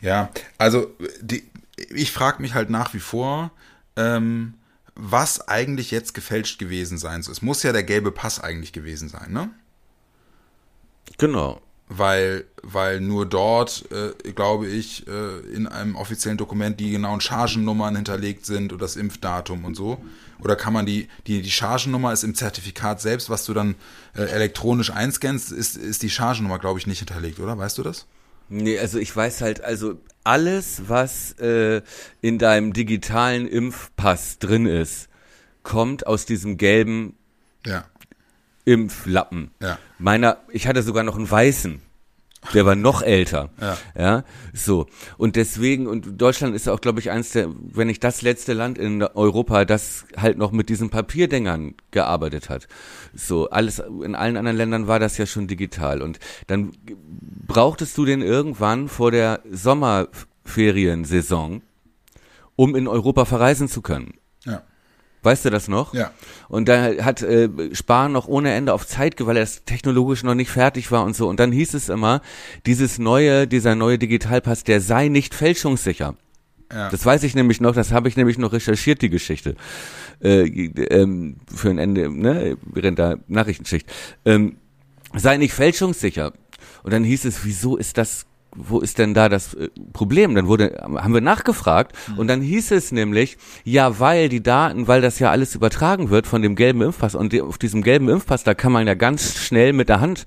Ja, also die, ich frage mich halt nach wie vor, ähm, was eigentlich jetzt gefälscht gewesen sein soll. Es muss ja der gelbe Pass eigentlich gewesen sein, ne? Genau weil, weil nur dort, äh, glaube ich, äh, in einem offiziellen Dokument die genauen Chargennummern hinterlegt sind und das Impfdatum und so. Oder kann man die, die, die Chargennummer ist im Zertifikat selbst, was du dann äh, elektronisch einscannst, ist, ist die Chargennummer, glaube ich, nicht hinterlegt, oder? Weißt du das? Nee, also ich weiß halt, also alles, was äh, in deinem digitalen Impfpass drin ist, kommt aus diesem gelben ja. Impflappen. Ja. Meiner, ich hatte sogar noch einen weißen. Der war noch älter. Ja. ja. So. Und deswegen, und Deutschland ist auch, glaube ich, eins der, wenn nicht das letzte Land in Europa, das halt noch mit diesen Papierdingern gearbeitet hat. So. Alles, in allen anderen Ländern war das ja schon digital. Und dann brauchtest du den irgendwann vor der Sommerferiensaison, um in Europa verreisen zu können. Weißt du das noch? Ja. Und da hat äh, Spahn noch ohne Ende auf Zeit, weil er das technologisch noch nicht fertig war und so. Und dann hieß es immer, dieses neue, dieser neue Digitalpass, der sei nicht fälschungssicher. Ja. Das weiß ich nämlich noch, das habe ich nämlich noch recherchiert, die Geschichte. Äh, ähm, für ein Ende, ne, während der Nachrichtenschicht. Ähm, sei nicht fälschungssicher. Und dann hieß es, wieso ist das wo ist denn da das äh, Problem? Dann wurde, haben wir nachgefragt und dann hieß es nämlich, ja, weil die Daten, weil das ja alles übertragen wird von dem gelben Impfpass und auf diesem gelben Impfpass, da kann man ja ganz schnell mit der Hand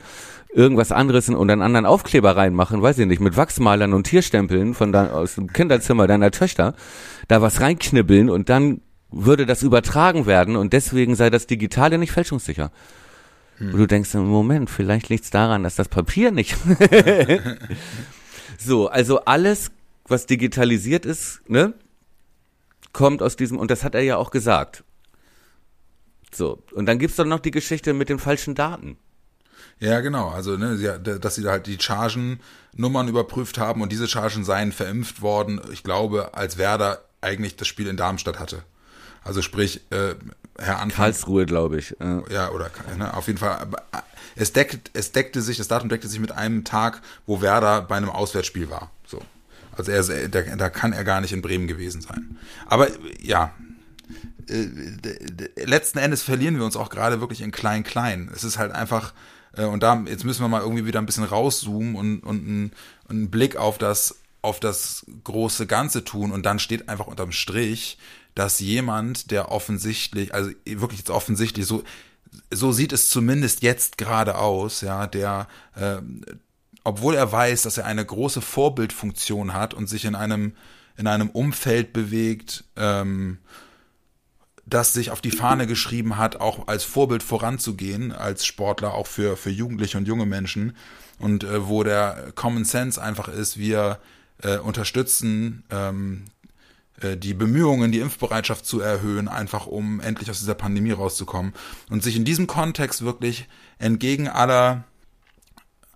irgendwas anderes und einen anderen Aufkleber reinmachen, weiß ich nicht, mit Wachsmalern und Tierstempeln von da, aus dem Kinderzimmer deiner Töchter, da was reinknibbeln und dann würde das übertragen werden und deswegen sei das Digitale nicht fälschungssicher. Und du denkst, Moment, vielleicht liegt es daran, dass das Papier nicht. so, also alles, was digitalisiert ist, ne, kommt aus diesem, und das hat er ja auch gesagt. So, und dann gibt's doch noch die Geschichte mit den falschen Daten. Ja, genau. Also, ne, dass sie halt die Chargennummern überprüft haben und diese Chargen seien verimpft worden, ich glaube, als Werder eigentlich das Spiel in Darmstadt hatte. Also sprich, äh, Herr Anfang. Karlsruhe, glaube ich. Äh. Ja, oder ne, auf jeden Fall. äh, Es, deckt, es deckte sich, das Datum deckte sich mit einem Tag, wo Werder bei einem Auswärtsspiel war. So. Also er, da, da kann er gar nicht in Bremen gewesen sein. Aber ja, äh, d- d- letzten Endes verlieren wir uns auch gerade wirklich in klein-klein. Es ist halt einfach, äh, und da, jetzt müssen wir mal irgendwie wieder ein bisschen rauszoomen und, und einen, einen Blick auf das, auf das große Ganze tun und dann steht einfach unterm Strich, dass jemand, der offensichtlich, also wirklich jetzt offensichtlich, so, so sieht es zumindest jetzt gerade aus, ja, der, ähm, obwohl er weiß, dass er eine große Vorbildfunktion hat und sich in einem, in einem Umfeld bewegt, ähm, das sich auf die Fahne geschrieben hat, auch als Vorbild voranzugehen, als Sportler, auch für, für Jugendliche und junge Menschen. Und äh, wo der Common Sense einfach ist, wir äh, unterstützen ähm, äh, die Bemühungen, die Impfbereitschaft zu erhöhen, einfach um endlich aus dieser Pandemie rauszukommen. Und sich in diesem Kontext wirklich entgegen aller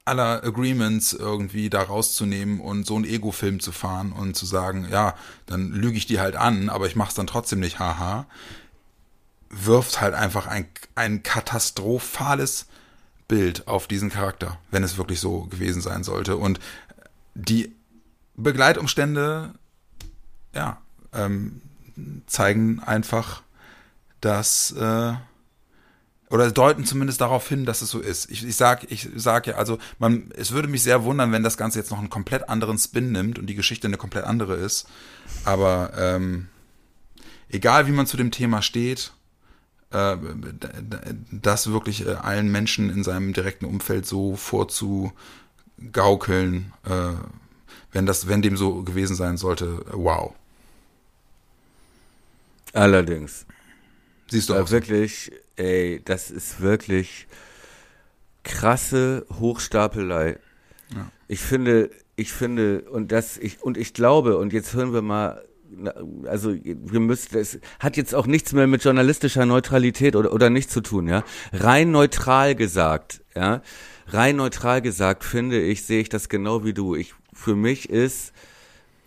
aller Agreements irgendwie da rauszunehmen und so einen Ego-Film zu fahren und zu sagen, ja, dann lüge ich die halt an, aber ich mach's dann trotzdem nicht, haha, wirft halt einfach ein, ein katastrophales Bild auf diesen Charakter, wenn es wirklich so gewesen sein sollte. Und die Begleitumstände, ja, ähm, zeigen einfach, dass äh, oder deuten zumindest darauf hin, dass es so ist. Ich, ich sag, ich sag ja, also man, es würde mich sehr wundern, wenn das Ganze jetzt noch einen komplett anderen Spin nimmt und die Geschichte eine komplett andere ist. Aber ähm, egal, wie man zu dem Thema steht, äh, das wirklich äh, allen Menschen in seinem direkten Umfeld so vorzugaukeln, äh, wenn das, wenn dem so gewesen sein sollte, wow. Allerdings. Siehst du auch. so? wirklich, ey, das ist wirklich krasse Hochstapelei. Ja. Ich finde, ich finde, und das, ich, und ich glaube, und jetzt hören wir mal, also wir müssen, es hat jetzt auch nichts mehr mit journalistischer Neutralität oder, oder nicht zu tun, ja. Rein neutral gesagt, ja. Rein neutral gesagt, finde ich, sehe ich das genau wie du. Ich, für mich ist,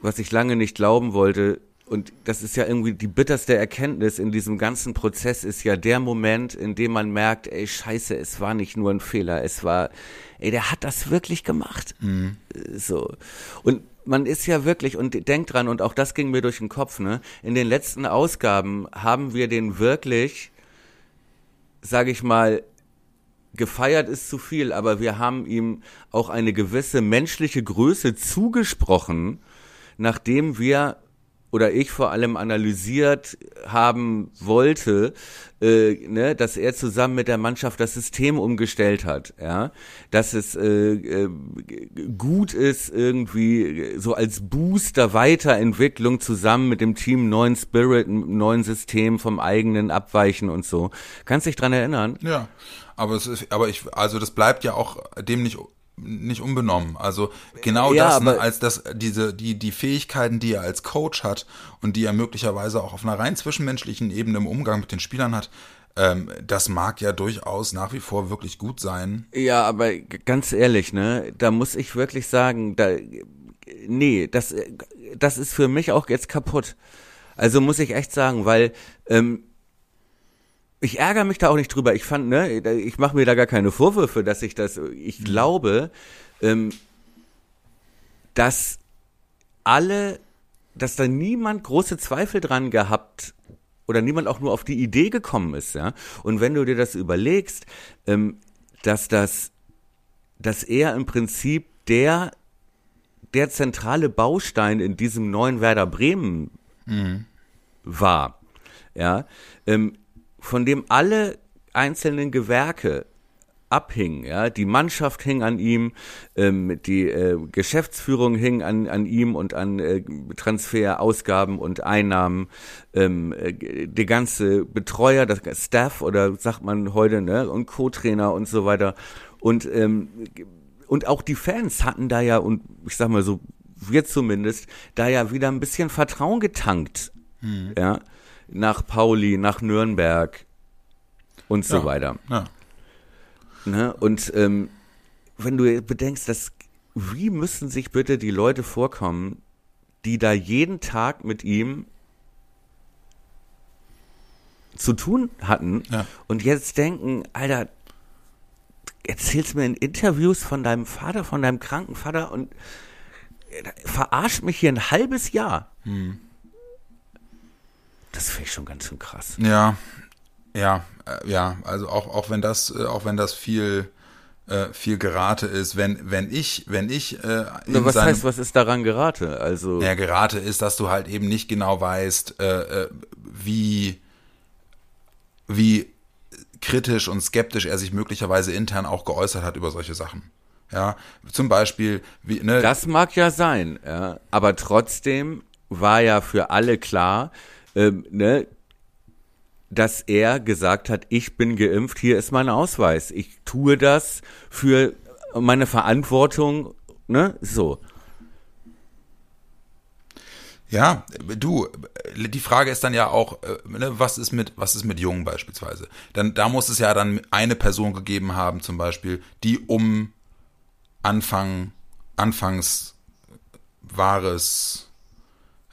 was ich lange nicht glauben wollte, und das ist ja irgendwie die bitterste Erkenntnis in diesem ganzen Prozess, ist ja der Moment, in dem man merkt, ey, scheiße, es war nicht nur ein Fehler, es war, ey, der hat das wirklich gemacht. Äh, So. Und man ist ja wirklich, und denkt dran, und auch das ging mir durch den Kopf, ne, in den letzten Ausgaben haben wir den wirklich, sage ich mal, gefeiert ist zu viel, aber wir haben ihm auch eine gewisse menschliche Größe zugesprochen, nachdem wir oder ich vor allem analysiert haben wollte, äh, ne, dass er zusammen mit der Mannschaft das System umgestellt hat, ja, dass es äh, äh, gut ist irgendwie so als Booster Weiterentwicklung zusammen mit dem Team neuen Spirit, neuen System vom eigenen abweichen und so. Kannst dich dran erinnern? Ja, aber es ist, aber ich, also das bleibt ja auch dem nicht nicht unbenommen. Also genau Ja, das, ne, als das, diese, die, die Fähigkeiten, die er als Coach hat und die er möglicherweise auch auf einer rein zwischenmenschlichen Ebene im Umgang mit den Spielern hat, ähm, das mag ja durchaus nach wie vor wirklich gut sein. Ja, aber ganz ehrlich, ne, da muss ich wirklich sagen, da, nee, das, äh, das ist für mich auch jetzt kaputt. Also muss ich echt sagen, weil ähm, ich ärgere mich da auch nicht drüber. Ich fand, ne, ich mache mir da gar keine Vorwürfe, dass ich das, ich glaube, ähm, dass alle, dass da niemand große Zweifel dran gehabt oder niemand auch nur auf die Idee gekommen ist, ja. Und wenn du dir das überlegst, ähm, dass das, dass er im Prinzip der, der zentrale Baustein in diesem neuen Werder Bremen war, ja, ähm, von dem alle einzelnen Gewerke abhingen, ja, die Mannschaft hing an ihm, ähm, die äh, Geschäftsführung hing an, an ihm und an äh, Transferausgaben und Einnahmen, ähm, äh, der ganze Betreuer, das Staff oder sagt man heute, ne, und Co-Trainer und so weiter. Und ähm, und auch die Fans hatten da ja und ich sag mal so wir zumindest da ja wieder ein bisschen Vertrauen getankt, ja, nach Pauli, nach Nürnberg und so Ja. weiter. Ja. Ne? Und ähm, wenn du bedenkst, dass wie müssen sich bitte die Leute vorkommen, die da jeden Tag mit ihm zu tun hatten Ja. und jetzt denken, Alter, erzählst mir in Interviews von deinem Vater, von deinem kranken Vater und äh, verarscht mich hier ein halbes Jahr. Das finde ich schon ganz schön krass. Ja, ja, äh, ja. Also auch auch wenn das äh, auch wenn das viel äh, viel Gerate ist, wenn wenn ich wenn ich äh, Na, was seinem, heißt, was ist daran gerate? Also ja, Gerate ist, dass du halt eben nicht genau weißt, äh, äh, wie wie kritisch und skeptisch er sich möglicherweise intern auch geäußert hat über solche Sachen. Ja, zum Beispiel, wie, ne, Das mag ja sein, ja. aber trotzdem war ja für alle klar, ähm, ne, dass er gesagt hat, ich bin geimpft, hier ist mein Ausweis. Ich tue das für meine Verantwortung, ne, so. Ja, du, die Frage ist dann ja auch, äh, ne, was ist mit, was ist mit Jungen beispielsweise? Dann, da muss es ja dann eine Person gegeben haben, zum Beispiel, die um Anfang, anfangs wahres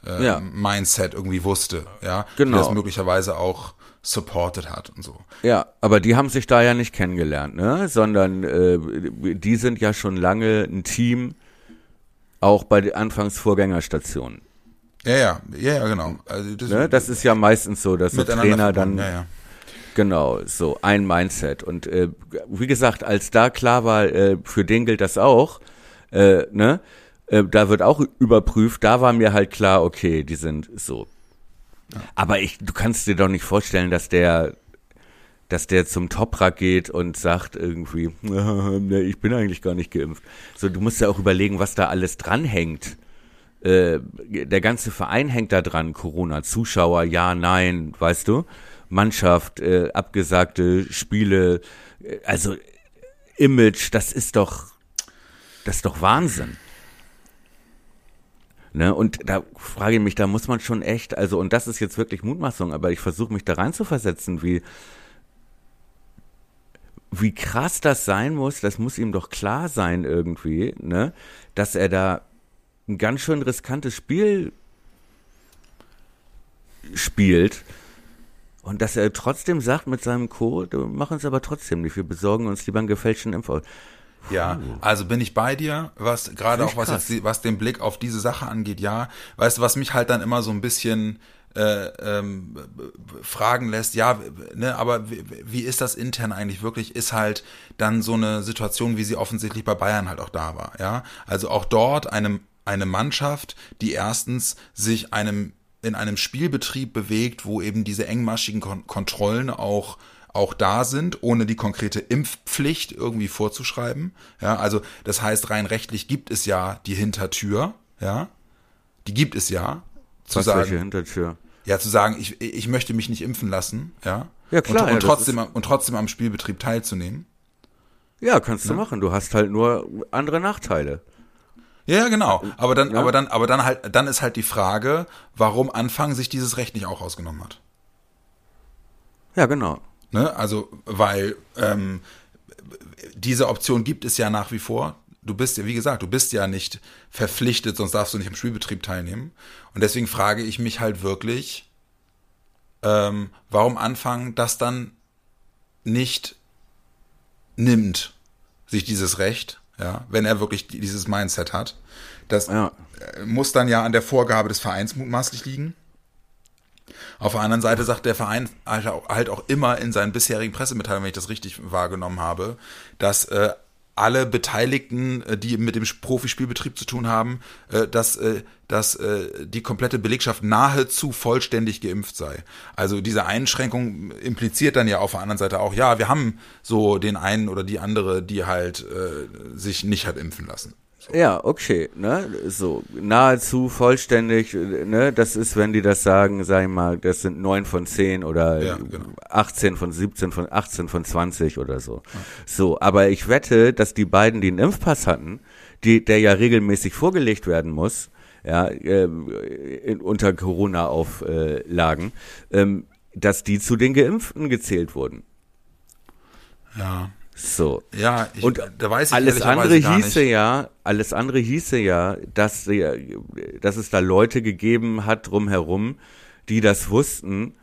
äh, Ja. Mindset irgendwie wusste, ja, Genau. die das möglicherweise auch supported hat und so. Ja, aber die haben sich da ja nicht kennengelernt, ne, sondern äh, die sind ja schon lange ein Team, auch bei den Anfangsvorgängerstationen. Ja, ja, ja, ja, genau. Also das, Ne? Das ist ja meistens so, dass miteinander Trainer dann ja, ja. Genau, so ein Mindset. Und äh, wie gesagt, als da klar war, äh, für den gilt das auch, äh, ne, äh, da wird auch überprüft, da war mir halt klar, okay, die sind so. Aber ich, du kannst dir doch nicht vorstellen, dass der, dass der zum Toprak geht und sagt irgendwie, ne, ich bin eigentlich gar nicht geimpft. So, du musst ja auch überlegen, was da alles dranhängt. Äh, der ganze Verein hängt da dran, Corona, Zuschauer, ja, nein, weißt du? Mannschaft, äh, abgesagte Spiele, äh, also Image, das ist doch, das ist doch Wahnsinn. Ne? Und da frage ich mich, da muss man schon echt, also, und das ist jetzt wirklich Mutmaßung, aber ich versuche mich da rein zu versetzen, wie, wie krass das sein muss, das muss ihm doch klar sein irgendwie, ne? Dass er da ein ganz schön riskantes Spiel spielt und dass er trotzdem sagt mit seinem Co, wir machen es aber trotzdem nicht, wir besorgen uns lieber einen gefälschten Impfstoff. Ja, also bin ich bei dir, was gerade auch was krass. jetzt was den Blick auf diese Sache angeht, ja. Weißt du, was mich halt dann immer so ein bisschen äh, ähm, fragen lässt, ja, ne, aber wie, wie ist das intern eigentlich wirklich, ist halt dann so eine Situation, wie sie offensichtlich bei Bayern halt auch da war, ja. Also auch dort eine, eine Mannschaft, die erstens sich einem in einem Spielbetrieb bewegt, wo eben diese engmaschigen Kon Kontrollen auch auch da sind, ohne die konkrete Impfpflicht irgendwie vorzuschreiben. Ja, also das heißt, rein rechtlich gibt es ja die Hintertür, ja, die gibt es ja. Zu Was welche sagen, Hintertür? ja, zu sagen, ich, ich möchte mich nicht impfen lassen, ja. Ja, klar, Und, ja, und, das trotzdem, und trotzdem am Spielbetrieb teilzunehmen. Ja, kannst du machen. Du hast halt nur andere Nachteile. Ja, ja, genau. Aber dann, Ja. aber dann, aber dann halt, dann ist halt die Frage, warum Anfang sich dieses Recht nicht auch rausgenommen hat. Ja, genau. Ne? Also, weil ähm, diese Option gibt es ja nach wie vor. Du bist ja, wie gesagt, du bist ja nicht verpflichtet, sonst darfst du nicht am Spielbetrieb teilnehmen. Und deswegen frage ich mich halt wirklich, ähm, warum Anfang das dann nicht nimmt, sich dieses Recht, ja, wenn er wirklich dieses Mindset hat. Das Ja. äh, muss dann ja an der Vorgabe des Vereins mutmaßlich liegen. Auf der anderen Seite sagt der Verein halt auch, halt auch immer in seinen bisherigen Pressemitteilungen, wenn ich das richtig wahrgenommen habe, dass äh, alle Beteiligten, äh, die mit dem Profispielbetrieb zu tun haben, äh, dass, äh, dass äh, die komplette Belegschaft nahezu vollständig geimpft sei. Also diese Einschränkung impliziert dann ja auf der anderen Seite auch, ja, wir haben so den einen oder die andere, die halt äh, sich nicht hat impfen lassen. Ja, okay, ne, so, nahezu vollständig, äh, ne, das ist, wenn die das sagen, sag ich mal, das sind neun von zehn oder Ja, genau. 18 von 17 von 18 von 20 oder so. So, aber ich wette, dass die beiden, die einen Impfpass hatten, die, der ja regelmäßig vorgelegt werden muss, ja, ähm, in, unter Corona-Auflagen, ähm, dass die zu den Geimpften gezählt wurden. Ja. So. Ja, ich, Und da weiß ich alles andere hieße nicht. ja, alles andere hieße ja, dass, die, dass es da Leute gegeben hat drumherum, die das wussten.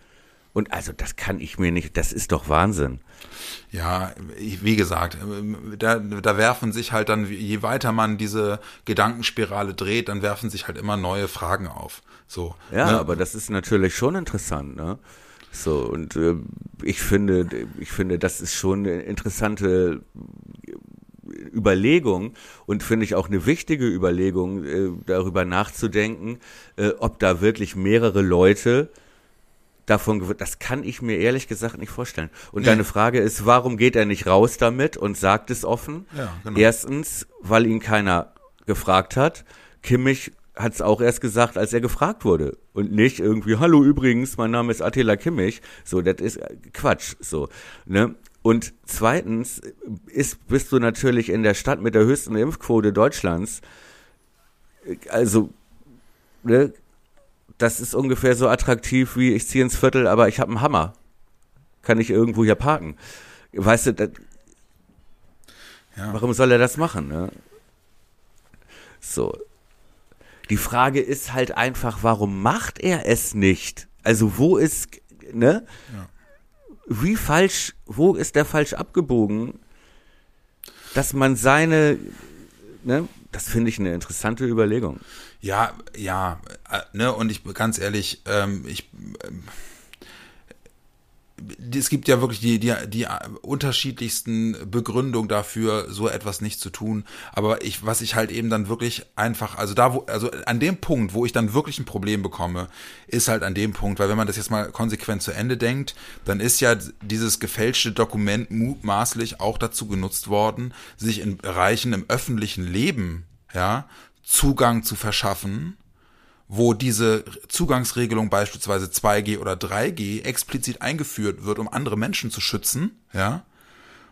Und also das kann ich mir nicht, das ist doch Wahnsinn. Ja, wie gesagt, da, da werfen sich halt dann, je weiter man diese Gedankenspirale dreht, dann werfen sich halt immer neue Fragen auf. So. Ja, ne? aber das ist natürlich schon interessant, ne? So, und äh, ich finde, ich finde, das ist schon eine interessante Überlegung und finde ich auch eine wichtige Überlegung, äh, darüber nachzudenken, äh, ob da wirklich mehrere Leute davon, das kann ich mir ehrlich gesagt nicht vorstellen. Und Nee. deine Frage ist, warum geht er nicht raus damit und sagt es offen? Ja, genau. Erstens, weil ihn keiner gefragt hat. Kimmich hat es auch erst gesagt, als er gefragt wurde. Und nicht irgendwie, hallo übrigens, mein Name ist Attila Kimmich. So, das ist äh, Quatsch. So, ne? Und zweitens ist, bist du natürlich in der Stadt mit der höchsten Impfquote Deutschlands. Also, ne, das ist ungefähr so attraktiv wie ich ziehe ins Viertel, aber ich habe einen Hammer. Kann ich irgendwo hier parken? Weißt du, das, Ja. warum soll er das machen? Ne? So. Die Frage ist halt einfach, warum macht er es nicht? Also wo ist, ne? Ja. Wie falsch, wo ist der falsch abgebogen, dass man seine, ne? Das finde ich eine interessante Überlegung. Ja, ja, äh, ne, und ich ganz ehrlich, ähm, ich ähm, es gibt ja wirklich die, die, die unterschiedlichsten Begründungen dafür, so etwas nicht zu tun. Aber ich, was ich halt eben dann wirklich einfach, also da, wo, also an dem Punkt, wo ich dann wirklich ein Problem bekomme, ist halt an dem Punkt, weil wenn man das jetzt mal konsequent zu Ende denkt, dann ist ja dieses gefälschte Dokument mutmaßlich auch dazu genutzt worden, sich in Bereichen im öffentlichen Leben, ja, Zugang zu verschaffen, wo diese Zugangsregelung beispielsweise 2G oder 3G explizit eingeführt wird, um andere Menschen zu schützen, ja,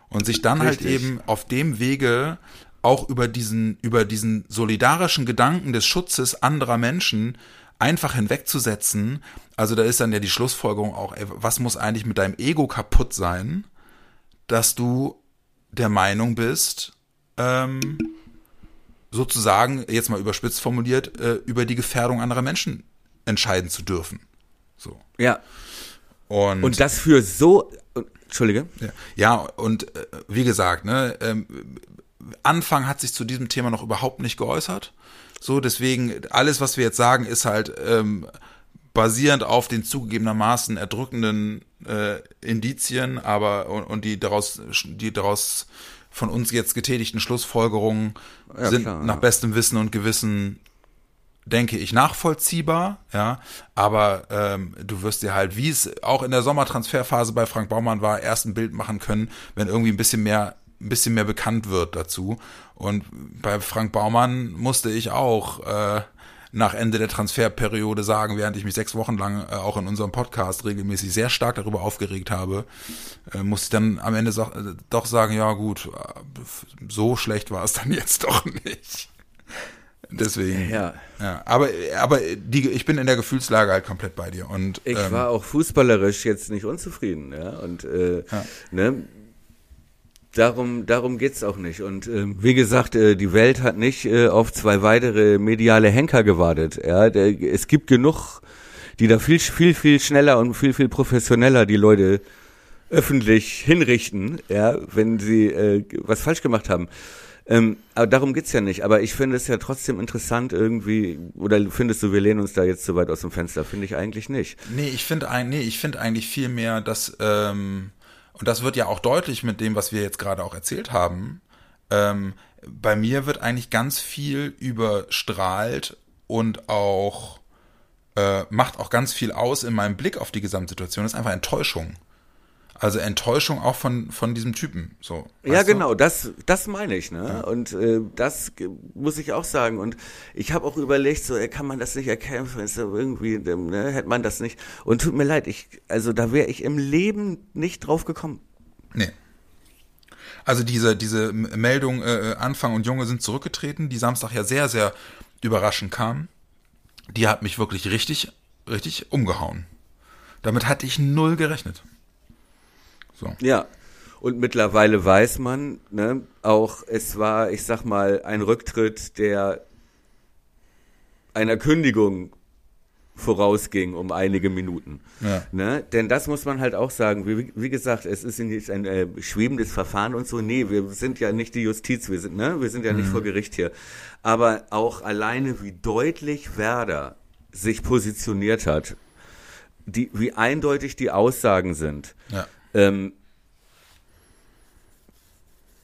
und sich dann halt Richtig. eben auf dem Wege auch über diesen, über diesen solidarischen Gedanken des Schutzes anderer Menschen einfach hinwegzusetzen. Also da ist dann ja die Schlussfolgerung auch, ey, was muss eigentlich mit deinem Ego kaputt sein, dass du der Meinung bist, ähm, sozusagen, jetzt mal überspitzt formuliert, äh, über die Gefährdung anderer Menschen entscheiden zu dürfen. So. Ja. Und, Und das für so, Entschuldige. ja, ja, und äh, wie gesagt, ne, ähm, Anfang hat sich zu diesem Thema noch überhaupt nicht geäußert. So, deswegen, alles, was wir jetzt sagen, ist halt ähm, basierend auf den zugegebenermaßen erdrückenden äh, Indizien, aber und, und die daraus, die daraus von uns jetzt getätigten Schlussfolgerungen Ja, sind klar, nach ja. bestem Wissen und Gewissen denke ich, nachvollziehbar, ja, aber ähm, du wirst dir halt, wie es auch in der Sommertransferphase bei Frank Baumann war, erst ein Bild machen können, wenn irgendwie ein bisschen mehr, ein bisschen mehr bekannt wird dazu. Und bei Frank Baumann musste ich auch äh, nach Ende der Transferperiode sagen, während ich mich sechs Wochen lang äh, auch in unserem Podcast regelmäßig sehr stark darüber aufgeregt habe, äh, muss ich dann am Ende so, äh, doch sagen, ja gut, äh, so schlecht war es dann jetzt doch nicht. Deswegen. Ja. ja. Aber, aber die, ich bin in der Gefühlslage halt komplett bei dir. Und, Ich ähm, war auch fußballerisch jetzt nicht unzufrieden, ja. Und äh, Ja. ne, darum, darum geht's auch nicht. Und äh, wie gesagt, äh, die Welt hat nicht äh, auf zwei weitere mediale Henker gewartet. Ja, der, es gibt genug, die da viel, viel, viel schneller und viel, viel professioneller die Leute öffentlich hinrichten, ja, wenn sie äh, was falsch gemacht haben. Ähm, aber darum geht's ja nicht. Aber ich finde es ja trotzdem interessant irgendwie, oder findest du, wir lehnen uns da jetzt zu weit aus dem Fenster? Finde ich eigentlich nicht. Nee, ich finde nee, ich eigentlich viel mehr, dass, ähm, und das wird ja auch deutlich mit dem, was wir jetzt gerade auch erzählt haben, ähm, bei mir wird eigentlich ganz viel überstrahlt und auch äh, macht auch ganz viel aus in meinem Blick auf die Gesamtsituation. Das ist einfach Enttäuschung. Also Enttäuschung auch von, von diesem Typen. So, Ja, du? genau, das, das meine ich, ne? Und äh, das muss ich auch sagen. Und ich habe auch überlegt, so, kann man das nicht erkämpfen? Ist so irgendwie, ähm, ne, hätte man das nicht. Und tut mir leid, ich, also da wäre ich im Leben nicht drauf gekommen. Nee. Also diese, diese Meldung, äh, Anfang und Junge sind zurückgetreten, die Samstag ja sehr, sehr überraschend kam, die hat mich wirklich richtig, richtig umgehauen. Damit hatte ich null gerechnet. So. Ja. Und mittlerweile weiß man, ne, auch es war, ich sag mal, ein Rücktritt, der einer Kündigung vorausging um einige Minuten. Ja. Ne? Denn das muss man halt auch sagen. Wie, wie gesagt, es ist nicht ein äh, schwebendes Verfahren und so. Nee, wir sind ja nicht die Justiz, wir sind, ne? wir sind ja nicht vor Gericht hier. Aber auch alleine, wie deutlich Werder sich positioniert hat, die, wie eindeutig die Aussagen sind, Ja. Ähm,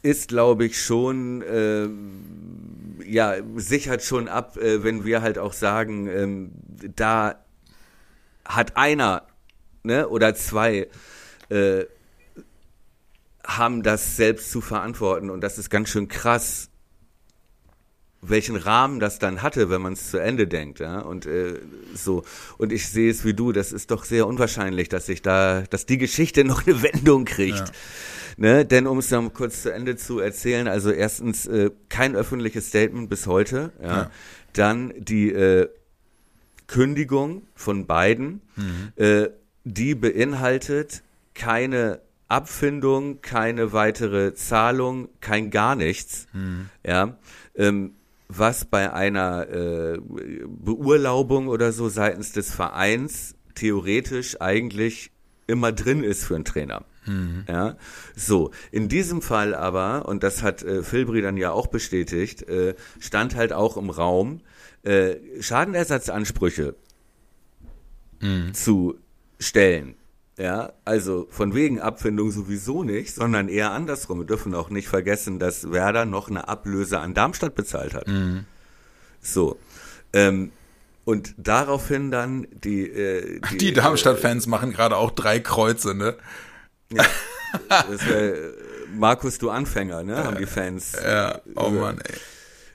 ist, glaube ich, schon, ähm, ja, sichert schon ab, äh, wenn wir halt auch sagen, ähm, da hat einer ne, oder zwei äh, haben das selbst zu verantworten. Und das ist ganz schön krass, welchen Rahmen das dann hatte, wenn man es zu Ende denkt, ja und äh, so und ich sehe es wie du, das ist doch sehr unwahrscheinlich, dass sich da, dass die Geschichte noch eine Wendung kriegt. Ja. Ne, denn um es dann kurz zu Ende zu erzählen, also erstens äh, kein öffentliches Statement bis heute, ja. Ja. Dann die äh, Kündigung von beiden, äh, die beinhaltet keine Abfindung, keine weitere Zahlung, kein gar nichts, ja, ähm, was bei einer äh, Beurlaubung oder so seitens des Vereins theoretisch eigentlich immer drin ist für einen Trainer. Ja, so. In diesem Fall aber, und das hat äh, Filbri dann ja auch bestätigt, äh, stand halt auch im Raum, äh, Schadenersatzansprüche zu stellen. Ja, also von wegen Abfindung sowieso nicht, sondern eher andersrum. Wir dürfen auch nicht vergessen, dass Werder noch eine Ablöse an Darmstadt bezahlt hat. So. Ähm, und daraufhin dann die, äh, die, Die Darmstadt-Fans machen gerade auch drei Kreuze, ne? Das wär, Markus, du Anfänger, ne? Haben die Fans. Ja, oh Mann, ey.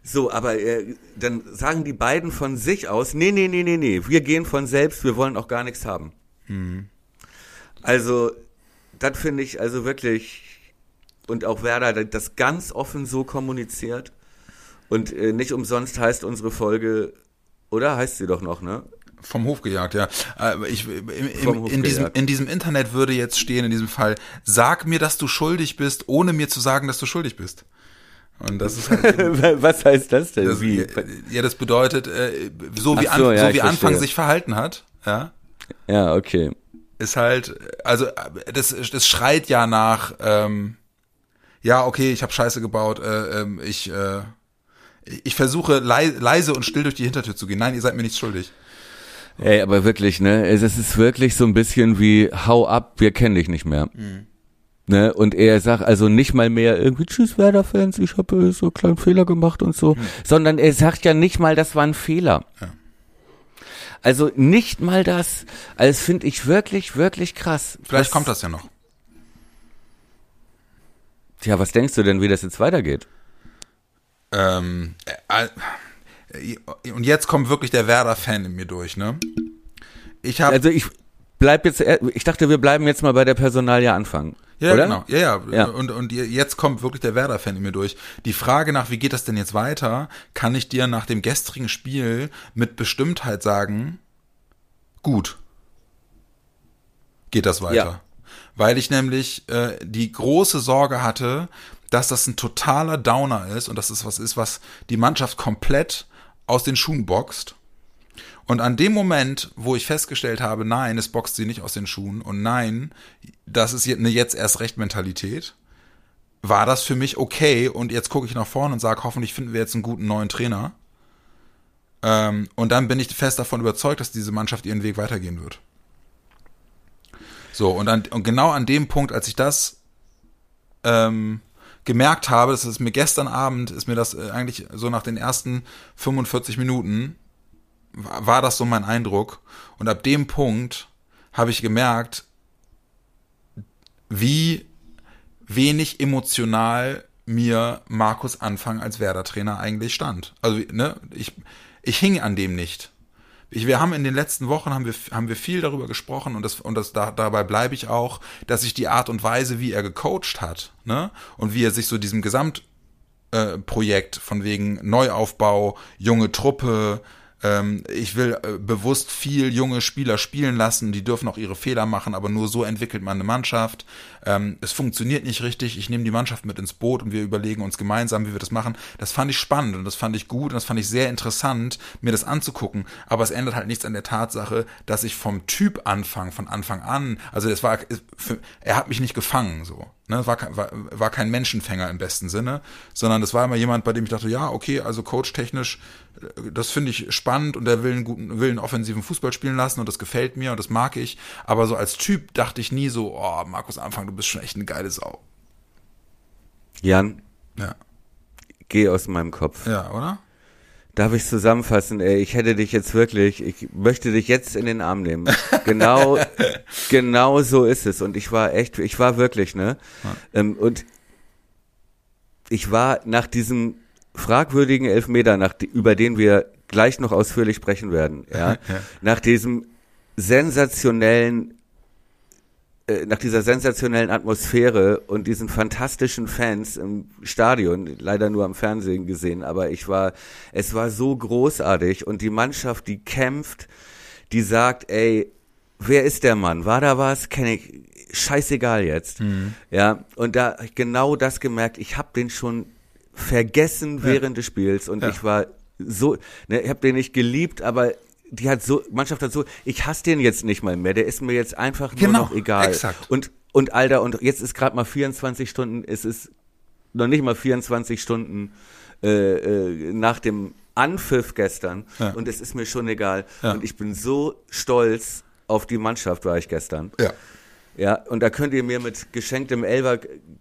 So, aber äh, dann sagen die beiden von sich aus, nee, nee, nee, nee, nee, wir gehen von selbst, wir wollen auch gar nichts haben. Also, das finde ich also wirklich, und auch Werder das- das ganz offen so kommuniziert. Und äh, nicht umsonst heißt unsere Folge, oder heißt sie doch noch, ne? Vom Hof gejagt, ja. Äh, Ich, im, im, in, diesem, in diesem Internet würde jetzt stehen, in diesem Fall, sag mir, dass du schuldig bist, ohne mir zu sagen, dass du schuldig bist. Und das ist halt, Was heißt das denn? das, Wie? ja, das bedeutet, äh, so wie, Ach so, an, ja, so wie Anfang verstehe. sich verhalten hat, ja, Ja, okay. Ist halt, also äh, das, das schreit ja nach, ähm, ja, okay, ich habe Scheiße gebaut, äh, ähm, ich, äh, ich versuche lei leise und still durch die Hintertür zu gehen. Nein, ihr seid mir nichts schuldig. Ey, aber wirklich, ne? Es ist wirklich so ein bisschen wie, hau ab, wir kennen dich nicht mehr. Ne? Und er sagt also nicht mal mehr irgendwie, tschüss Werder-Fans, ich habe äh, so einen kleinen Fehler gemacht und so, sondern er sagt ja nicht mal, das war ein Fehler. Ja. Also nicht mal das. Also das finde ich wirklich, wirklich krass. Vielleicht was, kommt das ja noch. Tja, was denkst du denn, wie das jetzt weitergeht? Ähm, äh, und jetzt kommt wirklich der Werder-Fan in mir durch, ne? Ich habe Also ich bleib jetzt, ich dachte, wir bleiben jetzt mal bei der Personalie anfangen. Ja, oder? genau. Ja, ja. Ja. Und, und jetzt kommt wirklich der Werder-Fan in mir durch. Die Frage nach, wie geht das denn jetzt weiter, kann ich dir nach dem gestrigen Spiel mit Bestimmtheit sagen, gut. Geht das weiter. Ja. Weil ich nämlich äh, die große Sorge hatte, dass das ein totaler Downer ist und dass es was ist, was die Mannschaft komplett aus den Schuhen boxt. Und an dem Moment, wo ich festgestellt habe, nein, es boxt sie nicht aus den Schuhen und nein, das ist eine jetzt erst recht Mentalität, war das für mich okay und jetzt gucke ich nach vorne und sage, hoffentlich finden wir jetzt einen guten neuen Trainer. Ähm, und dann bin ich fest davon überzeugt, dass diese Mannschaft ihren Weg weitergehen wird. So, und, an, und genau an dem Punkt, als ich das ähm, gemerkt habe, das ist mir gestern Abend, ist mir das äh, eigentlich so nach den ersten 45 Minuten, war, das so mein Eindruck. Und ab dem Punkt habe ich gemerkt, wie wenig emotional mir Markus Anfang als Werder-Trainer eigentlich stand. Also, ne, ich, ich hing an dem nicht. Ich, wir haben in den letzten Wochen haben wir, haben wir viel darüber gesprochen und das, und das, da, dabei bleibe ich auch, dass ich die Art und Weise, wie er gecoacht hat, ne, und wie er sich so diesem Gesamtprojekt äh, von wegen Neuaufbau, junge Truppe, ähm, ich will äh, bewusst viel junge Spieler spielen lassen, die dürfen auch ihre Fehler machen, aber nur so entwickelt man eine Mannschaft. Ähm, es funktioniert nicht richtig, ich nehme die Mannschaft mit ins Boot und wir überlegen uns gemeinsam, wie wir das machen. Das fand ich spannend und das fand ich gut und das fand ich sehr interessant, mir das anzugucken, aber es ändert halt nichts an der Tatsache, dass ich vom Typ Anfang, von Anfang an, also es war, er hat mich nicht gefangen, so. Ne, war, war, war kein Menschenfänger im besten Sinne, sondern das war immer jemand, bei dem ich dachte, ja, okay, also coachtechnisch, das finde ich spannend und der will einen guten, will einen offensiven Fußball spielen lassen und das gefällt mir und das mag ich. Aber so als Typ dachte ich nie so, oh, Markus Anfang, du bist schon echt eine geile Sau. Jan, Ja. geh aus meinem Kopf. Ja, oder? Darf ich zusammenfassen? Ey, ich hätte dich jetzt wirklich, ich möchte dich jetzt in den Arm nehmen. Genau, genau so ist es. Und ich war echt, ich war wirklich, ne? Ähm, und ich war nach diesem fragwürdigen Elfmeter, nach, über den wir gleich noch ausführlich sprechen werden, ja, nach diesem sensationellen äh, nach dieser sensationellen Atmosphäre und diesen fantastischen Fans im Stadion, leider nur am Fernsehen gesehen, aber ich war, es war so großartig und die Mannschaft, die kämpft, die sagt, ey, wer ist der Mann? War da was? Kenne ich, scheißegal jetzt. Ja, und da genau das gemerkt, ich habe den schon vergessen während des Spiels und Ja. ich war so, ne, ich habe den nicht geliebt, aber die hat so, Mannschaft hat so, ich hasse den jetzt nicht mal mehr, der ist mir jetzt einfach nur Genau, noch egal. exakt. Und, und Alter, und jetzt ist gerade mal 24 Stunden, es ist noch nicht mal 24 Stunden äh, äh, nach dem Anpfiff gestern Ja. und es ist mir schon egal. Ja. Und ich bin so stolz auf die Mannschaft, war ich gestern. Ja. Ja, und da könnt ihr mir mit geschenktem Elber,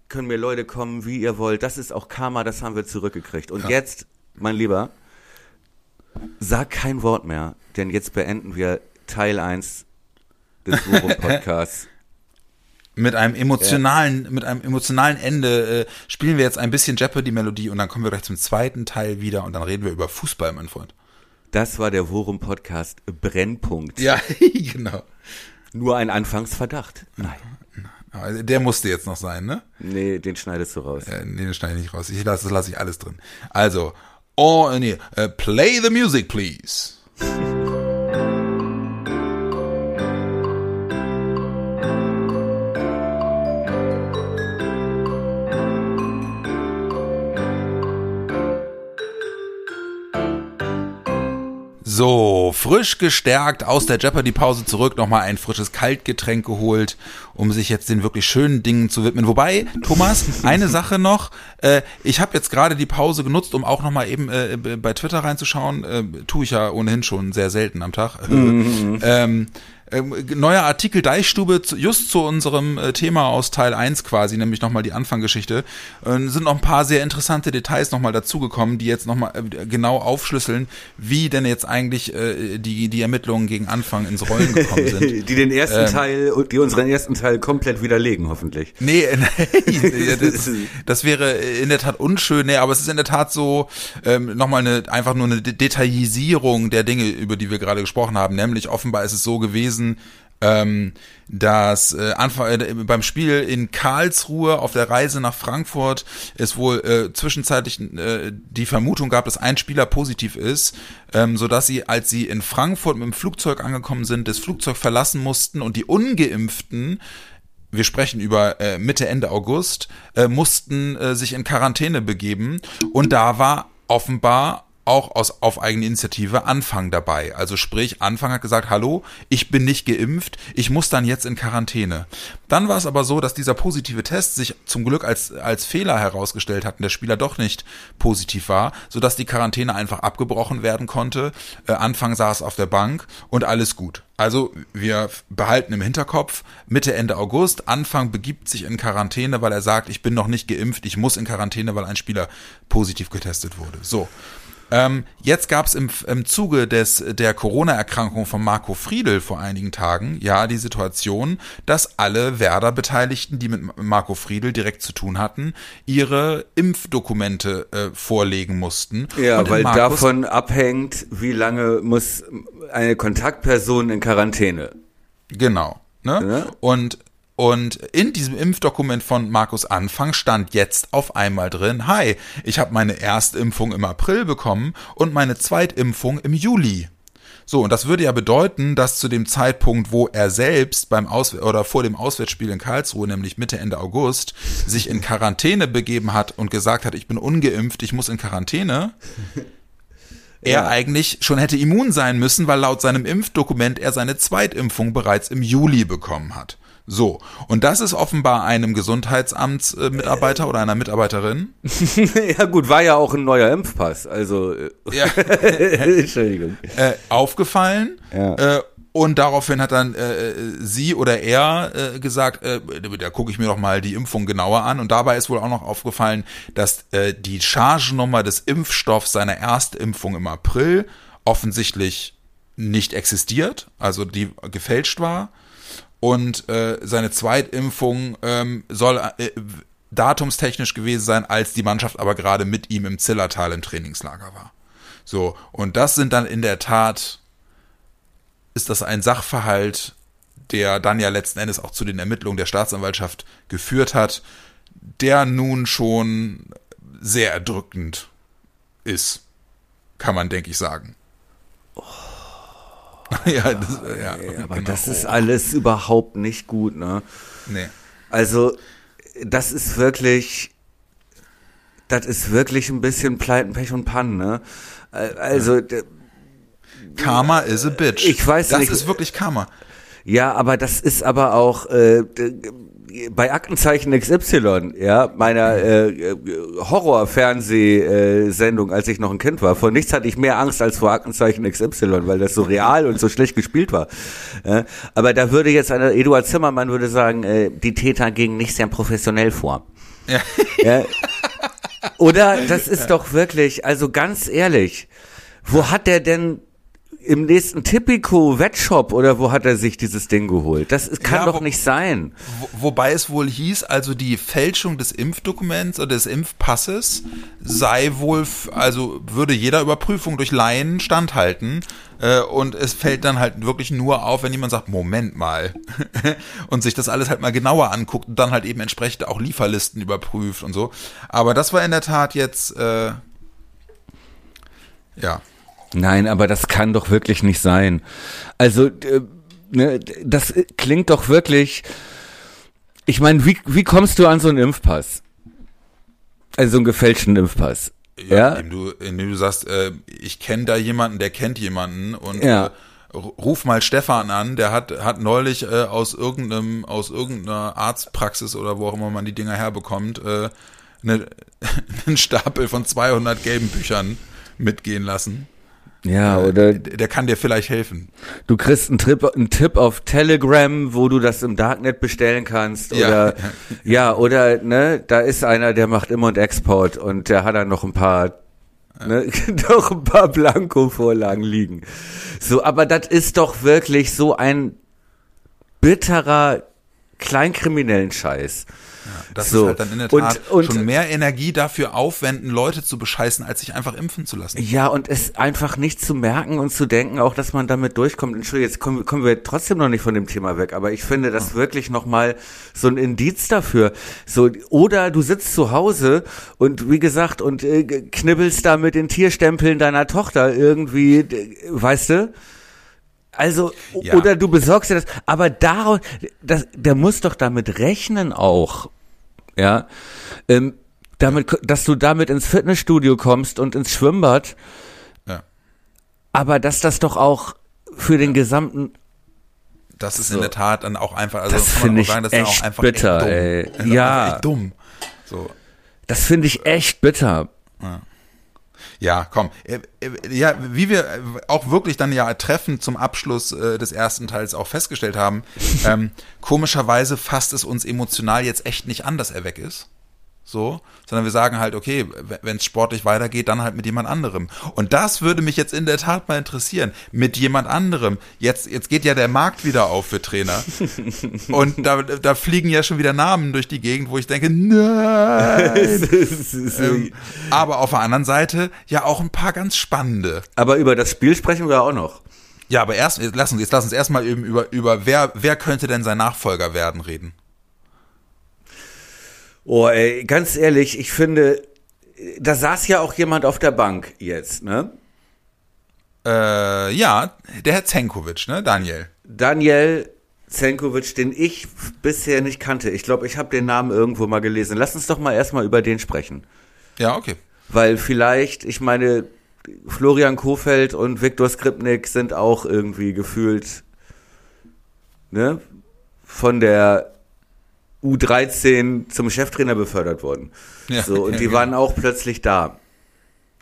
können mir Leute kommen, wie ihr wollt. Das ist auch Karma, das haben wir zurückgekriegt. Und jetzt, mein Lieber, sag kein Wort mehr, denn jetzt beenden wir Teil 1 des Forum Podcasts. Mit einem emotionalen, mit einem emotionalen Ende äh, spielen wir jetzt ein bisschen Jeopardy-Melodie und dann kommen wir gleich zum zweiten Teil wieder und dann reden wir über Fußball, mein Freund. Das war der Forum Podcast Brennpunkt. Ja, genau. Nur ein Anfangsverdacht. Nein. Aber Der musste jetzt noch sein, ne? Nee, den schneidest du raus. Äh, nee, den schneide ich nicht raus. Ich lasse, das lasse ich alles drin. Also, oh, nee, äh, play the music, please. So, frisch gestärkt aus der Jeopardy-Pause zurück, nochmal ein frisches Kaltgetränk geholt, um sich jetzt den wirklich schönen Dingen zu widmen. Wobei, Thomas, eine Sache noch, äh, ich habe jetzt gerade die Pause genutzt, um auch nochmal eben äh, bei Twitter reinzuschauen, äh, tue ich ja ohnehin schon sehr selten am Tag. ähm, ähm, neuer Artikel Deichstube, zu, just zu unserem äh, Thema aus Teil 1 quasi, nämlich nochmal die Anfangsgeschichte. Äh, sind noch ein paar sehr interessante Details nochmal dazugekommen, die jetzt nochmal äh, genau aufschlüsseln, wie denn jetzt eigentlich äh, die, die Ermittlungen gegen Anfang ins Rollen gekommen sind. die den ersten ähm, Teil, die unseren ersten Teil komplett widerlegen, hoffentlich. Nee, nee das, das, wäre in der Tat unschön, nee, aber es ist in der Tat so ähm, nochmal eine, einfach nur eine Detailisierung der Dinge, über die wir gerade gesprochen haben, nämlich offenbar ist es so gewesen, ähm, dass äh, Anfang, äh, beim Spiel in Karlsruhe auf der Reise nach Frankfurt es wohl äh, zwischenzeitlich äh, die Vermutung gab, dass ein Spieler positiv ist, ähm, so dass sie, als sie in Frankfurt mit dem Flugzeug angekommen sind, das Flugzeug verlassen mussten und die ungeimpften wir sprechen über äh, Mitte, Ende August, äh, mussten äh, sich in Quarantäne begeben. Und da war offenbar auch aus, auf eigene Initiative Anfang dabei. Also sprich, Anfang hat gesagt, hallo, ich bin nicht geimpft, ich muss dann jetzt in Quarantäne. Dann war es aber so, dass dieser positive Test sich zum Glück als, als Fehler herausgestellt hat und der Spieler doch nicht positiv war, sodass die Quarantäne einfach abgebrochen werden konnte. Äh, Anfang saß auf der Bank und alles gut. Also wir behalten im Hinterkopf, Mitte, Ende August, Anfang begibt sich in Quarantäne, weil er sagt, ich bin noch nicht geimpft, ich muss in Quarantäne, weil ein Spieler positiv getestet wurde. So. Ähm, jetzt gab es im, im Zuge des, der Corona-Erkrankung von Marco Friedl vor einigen Tagen ja die Situation, dass alle Werder-Beteiligten, die mit Marco Friedl direkt zu tun hatten, ihre Impfdokumente äh, vorlegen mussten. Ja, weil davon abhängt, wie lange muss eine Kontaktperson in Quarantäne. Genau. Ne? Ja. Und und in diesem Impfdokument von Markus Anfang stand jetzt auf einmal drin, hi, ich habe meine Erstimpfung im April bekommen und meine Zweitimpfung im Juli. So, und das würde ja bedeuten, dass zu dem Zeitpunkt, wo er selbst beim Aus oder vor dem Auswärtsspiel in Karlsruhe, nämlich Mitte Ende August, sich in Quarantäne begeben hat und gesagt hat, ich bin ungeimpft, ich muss in Quarantäne, er ja. eigentlich schon hätte immun sein müssen, weil laut seinem Impfdokument er seine Zweitimpfung bereits im Juli bekommen hat. So, und das ist offenbar einem Gesundheitsamtsmitarbeiter äh, oder einer Mitarbeiterin. ja gut, war ja auch ein neuer Impfpass, also äh, ja. Entschuldigung. Äh, aufgefallen. Ja. Äh, und daraufhin hat dann äh, sie oder er äh, gesagt, äh, da gucke ich mir doch mal die Impfung genauer an. Und dabei ist wohl auch noch aufgefallen, dass äh, die Chargennummer des Impfstoffs seiner Erstimpfung im April offensichtlich nicht existiert, also die gefälscht war und äh, seine Zweitimpfung ähm, soll äh, datumstechnisch gewesen sein, als die Mannschaft aber gerade mit ihm im Zillertal im Trainingslager war. So, und das sind dann in der Tat, ist das ein Sachverhalt, der dann ja letzten Endes auch zu den Ermittlungen der Staatsanwaltschaft geführt hat, der nun schon sehr erdrückend ist, kann man, denke ich, sagen. Ja, das, ja, ja, aber genau. das ist alles überhaupt nicht gut, ne? Nee. Also, das ist wirklich, das ist wirklich ein bisschen Pleiten, Pech und Pannen, ne? Also, ja. Karma is a bitch. Ich weiß das nicht. Das ist wirklich Karma. Ja, aber das ist aber auch, äh, bei Aktenzeichen XY, ja, meiner äh, Horror-Fernsehsendung, als ich noch ein Kind war, vor nichts hatte ich mehr Angst als vor Aktenzeichen XY, weil das so real und so schlecht gespielt war. Ja, aber da würde jetzt einer, Eduard Zimmermann würde sagen, äh, die Täter gingen nicht sehr professionell vor. Ja. ja. Oder das ist doch wirklich, also ganz ehrlich, wo hat der denn im nächsten Tipico Wettshop oder wo hat er sich dieses Ding geholt? Das kann ja, doch wo, nicht sein. Wo, wobei es wohl hieß, also die Fälschung des Impfdokuments oder des Impfpasses sei wohl, also würde jeder Überprüfung durch Laien standhalten. Äh, und es fällt dann halt wirklich nur auf, wenn jemand sagt, Moment mal. und sich das alles halt mal genauer anguckt und dann halt eben entsprechend auch Lieferlisten überprüft und so. Aber das war in der Tat jetzt, äh, ja. Nein, aber das kann doch wirklich nicht sein. Also, äh, ne, das klingt doch wirklich. Ich meine, wie, wie kommst du an so einen Impfpass? Also so einen gefälschten Impfpass. Ja, ja? Indem, du, indem du sagst, äh, ich kenne da jemanden, der kennt jemanden und ja. äh, ruf mal Stefan an, der hat, hat neulich äh, aus irgendeinem, aus irgendeiner Arztpraxis oder wo auch immer man die Dinger herbekommt, äh, ne, einen Stapel von 200 gelben Büchern mitgehen lassen. Ja, äh, oder der kann dir vielleicht helfen. du kriegst einen, Trip, einen Tipp auf Telegram, wo du das im Darknet bestellen kannst. Ja. Oder ja, oder ne, da ist einer, der macht Im- und Export und der hat dann noch ein paar ne, noch ein paar Blanko-Vorlagen liegen. So, aber das ist doch wirklich so ein bitterer kleinkriminellen Scheiß. Das So. ist halt dann in der Und- Tat und- schon mehr Energie dafür aufwenden, Leute zu bescheißen, als sich einfach impfen zu lassen. Ja, und es einfach nicht zu merken und zu denken, auch dass man damit durchkommt. Entschuldigung, jetzt kommen, kommen wir trotzdem noch nicht von dem Thema weg, aber ich finde das wirklich nochmal so ein Indiz dafür. So, oder du sitzt zu Hause und wie gesagt, und äh, knibbelst da mit den Tierstempeln deiner Tochter irgendwie, äh, weißt du? Also, Ja. oder du besorgst dir das, aber daraus, das, der muss doch damit rechnen auch, ja, ähm, damit, dass du damit ins Fitnessstudio kommst und ins Schwimmbad, Ja. aber dass das doch auch für den gesamten, Das ist So. in der Tat dann auch einfach, also Das kann man finde auch ich sagen, das ist echt auch einfach bitter, echt dumm. ey. Ja. Echt dumm. So. das finde ich echt bitter. Ja, komm. Äh, äh, Ja, wie wir äh, auch wirklich dann ja treffend zum Abschluss des ersten Teils auch festgestellt haben, ähm, komischerweise fasst es uns emotional jetzt echt nicht an, dass er weg ist. So, sondern wir sagen halt, okay, wenn es sportlich weitergeht, dann halt mit jemand anderem. Und das würde mich jetzt in der Tat mal interessieren. Mit jemand anderem. Jetzt, jetzt geht ja der Markt wieder auf für Trainer. Und da, da fliegen ja schon wieder Namen durch die Gegend, wo ich denke, nein. ähm, aber auf der anderen Seite ja auch ein paar ganz spannende. aber über das Spiel sprechen wir auch noch. Ja, aber erst, jetzt lass uns, jetzt lass uns erstmal eben über, über wer, wer könnte denn sein Nachfolger werden reden. Oh, ey, ganz ehrlich, ich finde, da saß ja auch jemand auf der Bank jetzt, ne? Äh, ja, der Herr Zenkovic, ne, Daniel? Daniel Zenkovic, den ich bisher nicht kannte. Ich glaube, ich habe den Namen irgendwo mal gelesen. Lass uns doch mal erstmal über den sprechen. Ja, okay. Weil vielleicht, ich meine, Florian Kofeld und Viktor Skripnik sind auch irgendwie gefühlt ne, von der U13 zum Cheftrainer befördert worden. Ja, so, und ja, die genau. waren auch plötzlich da.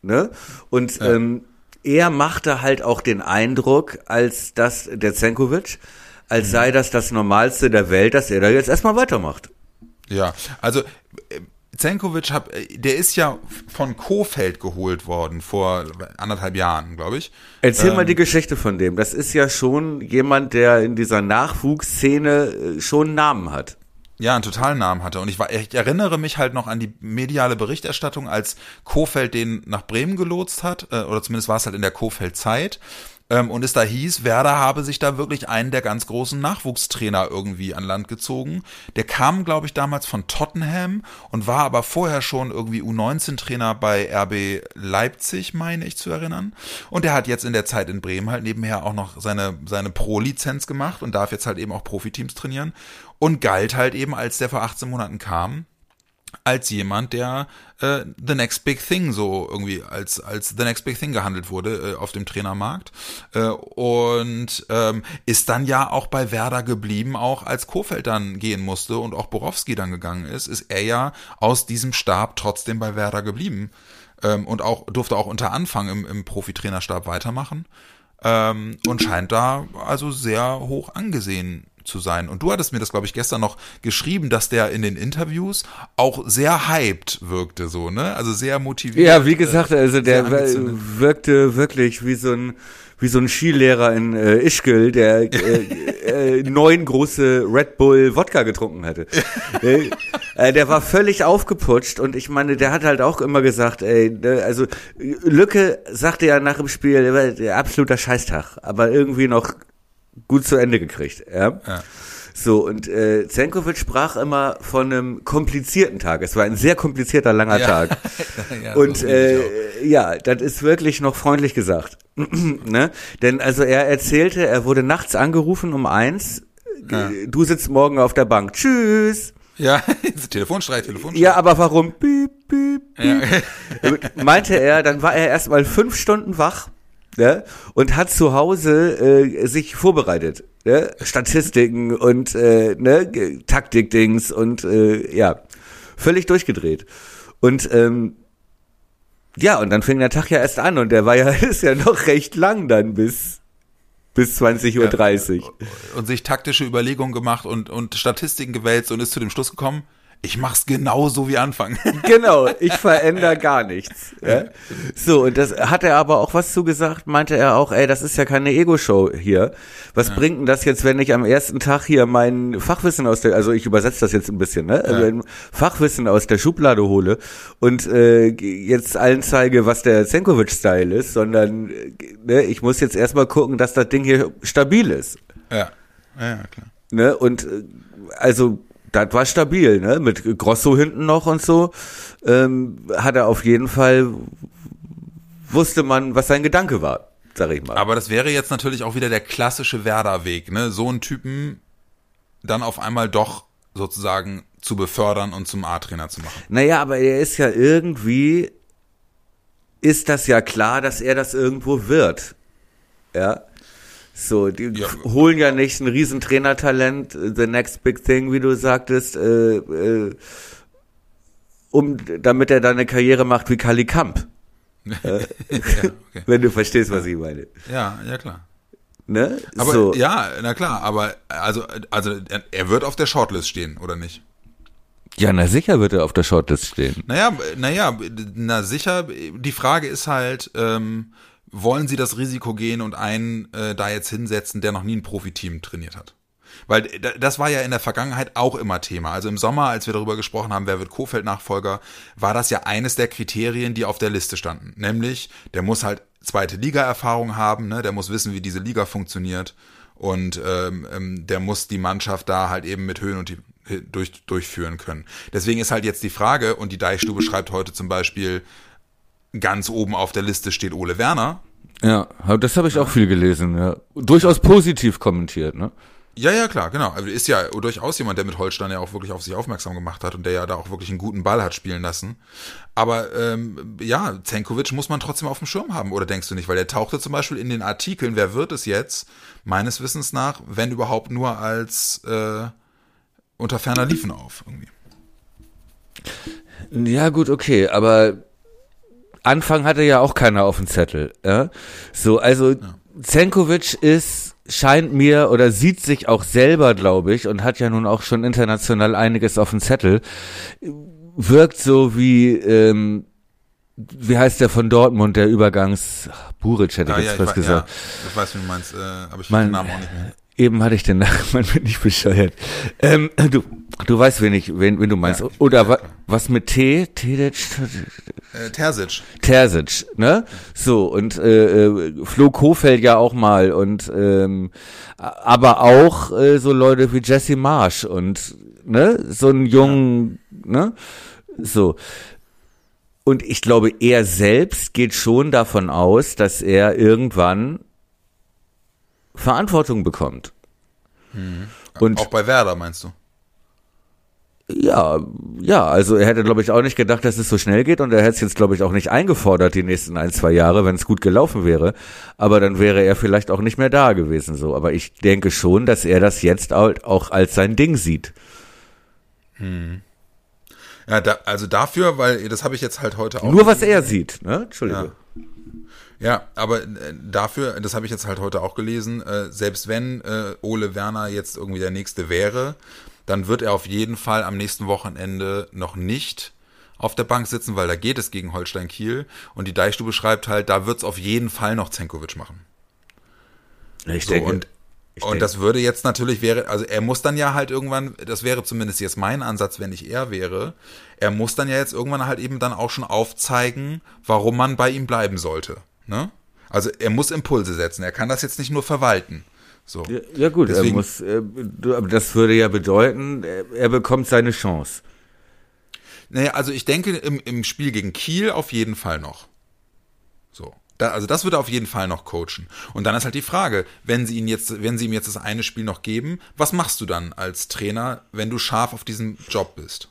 Ne? Und ähm, er machte halt auch den Eindruck, als dass der Zenkovic, als sei das das Normalste der Welt, dass er da jetzt erstmal weitermacht. Ja, also äh, Zenkovic, hab, äh, der ist ja von Kofeld geholt worden vor anderthalb Jahren, glaube ich. Erzähl mal die Geschichte von dem. Das ist ja schon jemand, der in dieser Nachwuchsszene äh, schon einen Namen hat. Ja, einen totalen Namen hatte. Und ich, war, ich erinnere mich halt noch an die mediale Berichterstattung, als Kofeld den nach Bremen gelotst hat, äh, oder zumindest war es halt in der Kofeld-Zeit. Ähm, und es da hieß, Werder habe sich da wirklich einen der ganz großen Nachwuchstrainer irgendwie an Land gezogen. Der kam, glaube ich, damals von Tottenham und war aber vorher schon irgendwie U19-Trainer bei RB Leipzig, meine ich zu erinnern. Und der hat jetzt in der Zeit in Bremen halt nebenher auch noch seine, seine Pro-Lizenz gemacht und darf jetzt halt eben auch Profiteams trainieren und galt halt eben, als der vor 18 Monaten kam, als jemand, der äh, the next big thing so irgendwie als als the next big thing gehandelt wurde äh, auf dem Trainermarkt. Äh, und ähm, ist dann ja auch bei Werder geblieben, auch als Kofeld dann gehen musste und auch Borowski dann gegangen ist, ist er ja aus diesem Stab trotzdem bei Werder geblieben. Ähm, und auch durfte auch unter Anfang im, im Profitrainerstab weitermachen. Ähm, und scheint da also sehr hoch angesehen zu sein. Und du hattest mir das, glaube ich, gestern noch geschrieben, dass der in den Interviews auch sehr hyped wirkte, so, ne? Also sehr motiviert. Ja, wie gesagt, also der wirkte wirklich wie so ein wie so ein Skilehrer in äh, Ischgl, der äh, äh, neun große Red Bull Wodka getrunken hatte. äh, äh, der war völlig aufgeputscht und ich meine, der hat halt auch immer gesagt, ey, ne, also Lücke sagte ja nach dem Spiel, der war der absoluter Scheißtag, aber irgendwie noch gut zu Ende gekriegt. Ja. Ja. So, und äh, Zenkovic sprach immer von einem komplizierten Tag. Es war ein sehr komplizierter, langer Ja. Tag. Ja, und äh, ja, das ist wirklich noch freundlich gesagt. ne? Denn also er erzählte, er wurde nachts angerufen um eins. Ja. Äh, Du sitzt morgen auf der Bank. Tschüss. Ja, Telefonstreit, Telefonstreit. Ja, aber warum? Piep, piep, Ja. piep. Meinte er, dann war er erstmal fünf Stunden wach ne? und hat zu Hause äh, sich vorbereitet. Ne? Statistiken und äh, ne? Taktikdings und äh, ja, völlig durchgedreht. Und ähm, Ja, und dann fing der Tag ja erst an und der war ja, ist ja noch recht lang dann bis, bis 20.30 Uhr. Und sich taktische Überlegungen gemacht und, und Statistiken gewälzt und ist zu dem Schluss gekommen, ich mach's genauso wie Anfang. Genau, ich verändere gar nichts. Ja? So, und das hat er aber auch was zugesagt, meinte er auch, ey, das ist ja keine Ego-Show hier. Was ja. bringt denn das jetzt, wenn ich am ersten Tag hier mein Fachwissen aus der, also ich übersetze das jetzt ein bisschen, ne? Also ja. Fachwissen aus der Schublade hole und äh, jetzt allen zeige, was der Zenkovic-Style ist, sondern ne, ich muss jetzt erstmal gucken, dass das Ding hier stabil ist. Ja, ja, ja klar. Ne? Und äh, also das war stabil, ne? Mit Grosso hinten noch und so. Ähm, hat er auf jeden Fall, wusste man, was sein Gedanke war, sag ich mal. Aber das wäre jetzt natürlich auch wieder der klassische Werder-Weg, ne? So einen Typen dann auf einmal doch sozusagen zu befördern und zum A-Trainer zu machen. Naja, aber er ist ja irgendwie, ist das ja klar, dass er das irgendwo wird. Ja. So, die ja. holen ja nicht ein Riesentrainertalent, the next big thing, wie du sagtest, äh, äh, um, damit er dann eine Karriere macht wie Kali Kamp. äh, ja, okay. Wenn du verstehst, was ich meine. Ja, ja klar. Ne? Aber so. ja, na klar, aber also, also er wird auf der Shortlist stehen, oder nicht? Ja, na sicher wird er auf der Shortlist stehen. Naja, naja, na sicher, die Frage ist halt, ähm, wollen sie das Risiko gehen und einen äh, da jetzt hinsetzen, der noch nie ein Profiteam trainiert hat? Weil das war ja in der Vergangenheit auch immer Thema. Also im Sommer, als wir darüber gesprochen haben, wer wird Kofeld-Nachfolger, war das ja eines der Kriterien, die auf der Liste standen. Nämlich, der muss halt zweite Liga-Erfahrung haben, ne? der muss wissen, wie diese Liga funktioniert und ähm, ähm, der muss die Mannschaft da halt eben mit Höhen und die, durch, durchführen können. Deswegen ist halt jetzt die Frage, und die Deichstube schreibt heute zum Beispiel, ganz oben auf der Liste steht Ole Werner. Ja, das habe ich auch viel gelesen, ja. Durchaus positiv kommentiert, ne? Ja, ja, klar, genau. Also ist ja durchaus jemand, der mit Holstein ja auch wirklich auf sich aufmerksam gemacht hat und der ja da auch wirklich einen guten Ball hat spielen lassen. Aber ähm, ja, Zenkovic muss man trotzdem auf dem Schirm haben, oder denkst du nicht? Weil der tauchte zum Beispiel in den Artikeln, wer wird es jetzt, meines Wissens nach, wenn überhaupt nur als äh, unter ferner Liefen auf irgendwie. Ja, gut, okay, aber Anfang hatte ja auch keiner auf dem Zettel. Ja? So, also ja. Zenkovic ist, scheint mir oder sieht sich auch selber, glaube ich, und hat ja nun auch schon international einiges auf dem Zettel, wirkt so wie, ähm, wie heißt der von Dortmund, der Übergangs, Buric hätte ich ah, jetzt ja, fast ich, gesagt. Ja, ich weiß, wie du meinst, äh, aber ich mein, den Namen auch nicht mehr. Eben hatte ich den man wird nicht bescheuert. Ähm, du, du weißt, wen ich, wen, wen du meinst. Ja, Oder wa, was mit T? Tedic? Äh, Terzic. Terzic, ne? So, und äh, äh, Flo Kofeld ja auch mal und ähm, aber auch äh, so Leute wie Jesse Marsch und ne, so einen jungen, ja. ne? So. Und ich glaube, er selbst geht schon davon aus, dass er irgendwann Verantwortung bekommt. Mhm. Und auch bei Werder meinst du? Ja, ja, also er hätte, glaube ich, auch nicht gedacht, dass es so schnell geht und er hätte es jetzt, glaube ich, auch nicht eingefordert die nächsten ein, zwei Jahre, wenn es gut gelaufen wäre. Aber dann wäre er vielleicht auch nicht mehr da gewesen so. Aber ich denke schon, dass er das jetzt auch als sein Ding sieht. Hm. Ja, da, also dafür, weil das habe ich jetzt halt heute auch. Nur was er sieht, ne? Entschuldige. Ja. Ja, aber äh, dafür, das habe ich jetzt halt heute auch gelesen, äh, selbst wenn äh, Ole Werner jetzt irgendwie der Nächste wäre, dann wird er auf jeden Fall am nächsten Wochenende noch nicht auf der Bank sitzen, weil da geht es gegen Holstein Kiel. Und die Deichstube schreibt halt, da wird es auf jeden Fall noch Zenkovic machen. Ich so, denke, und, und das würde jetzt natürlich wäre, also er muss dann ja halt irgendwann, das wäre zumindest jetzt mein Ansatz, wenn ich er wäre, er muss dann ja jetzt irgendwann halt eben dann auch schon aufzeigen, warum man bei ihm bleiben sollte. Ne? Also er muss Impulse setzen. Er kann das jetzt nicht nur verwalten. So. Ja, ja gut, Deswegen, er muss, äh, aber das würde ja bedeuten, er, er bekommt seine Chance. Naja, also ich denke im, im Spiel gegen Kiel auf jeden Fall noch. So. Da, also das würde er auf jeden Fall noch coachen. Und dann ist halt die Frage, wenn sie ihn jetzt, wenn sie ihm jetzt das eine Spiel noch geben, was machst du dann als Trainer, wenn du scharf auf diesem Job bist?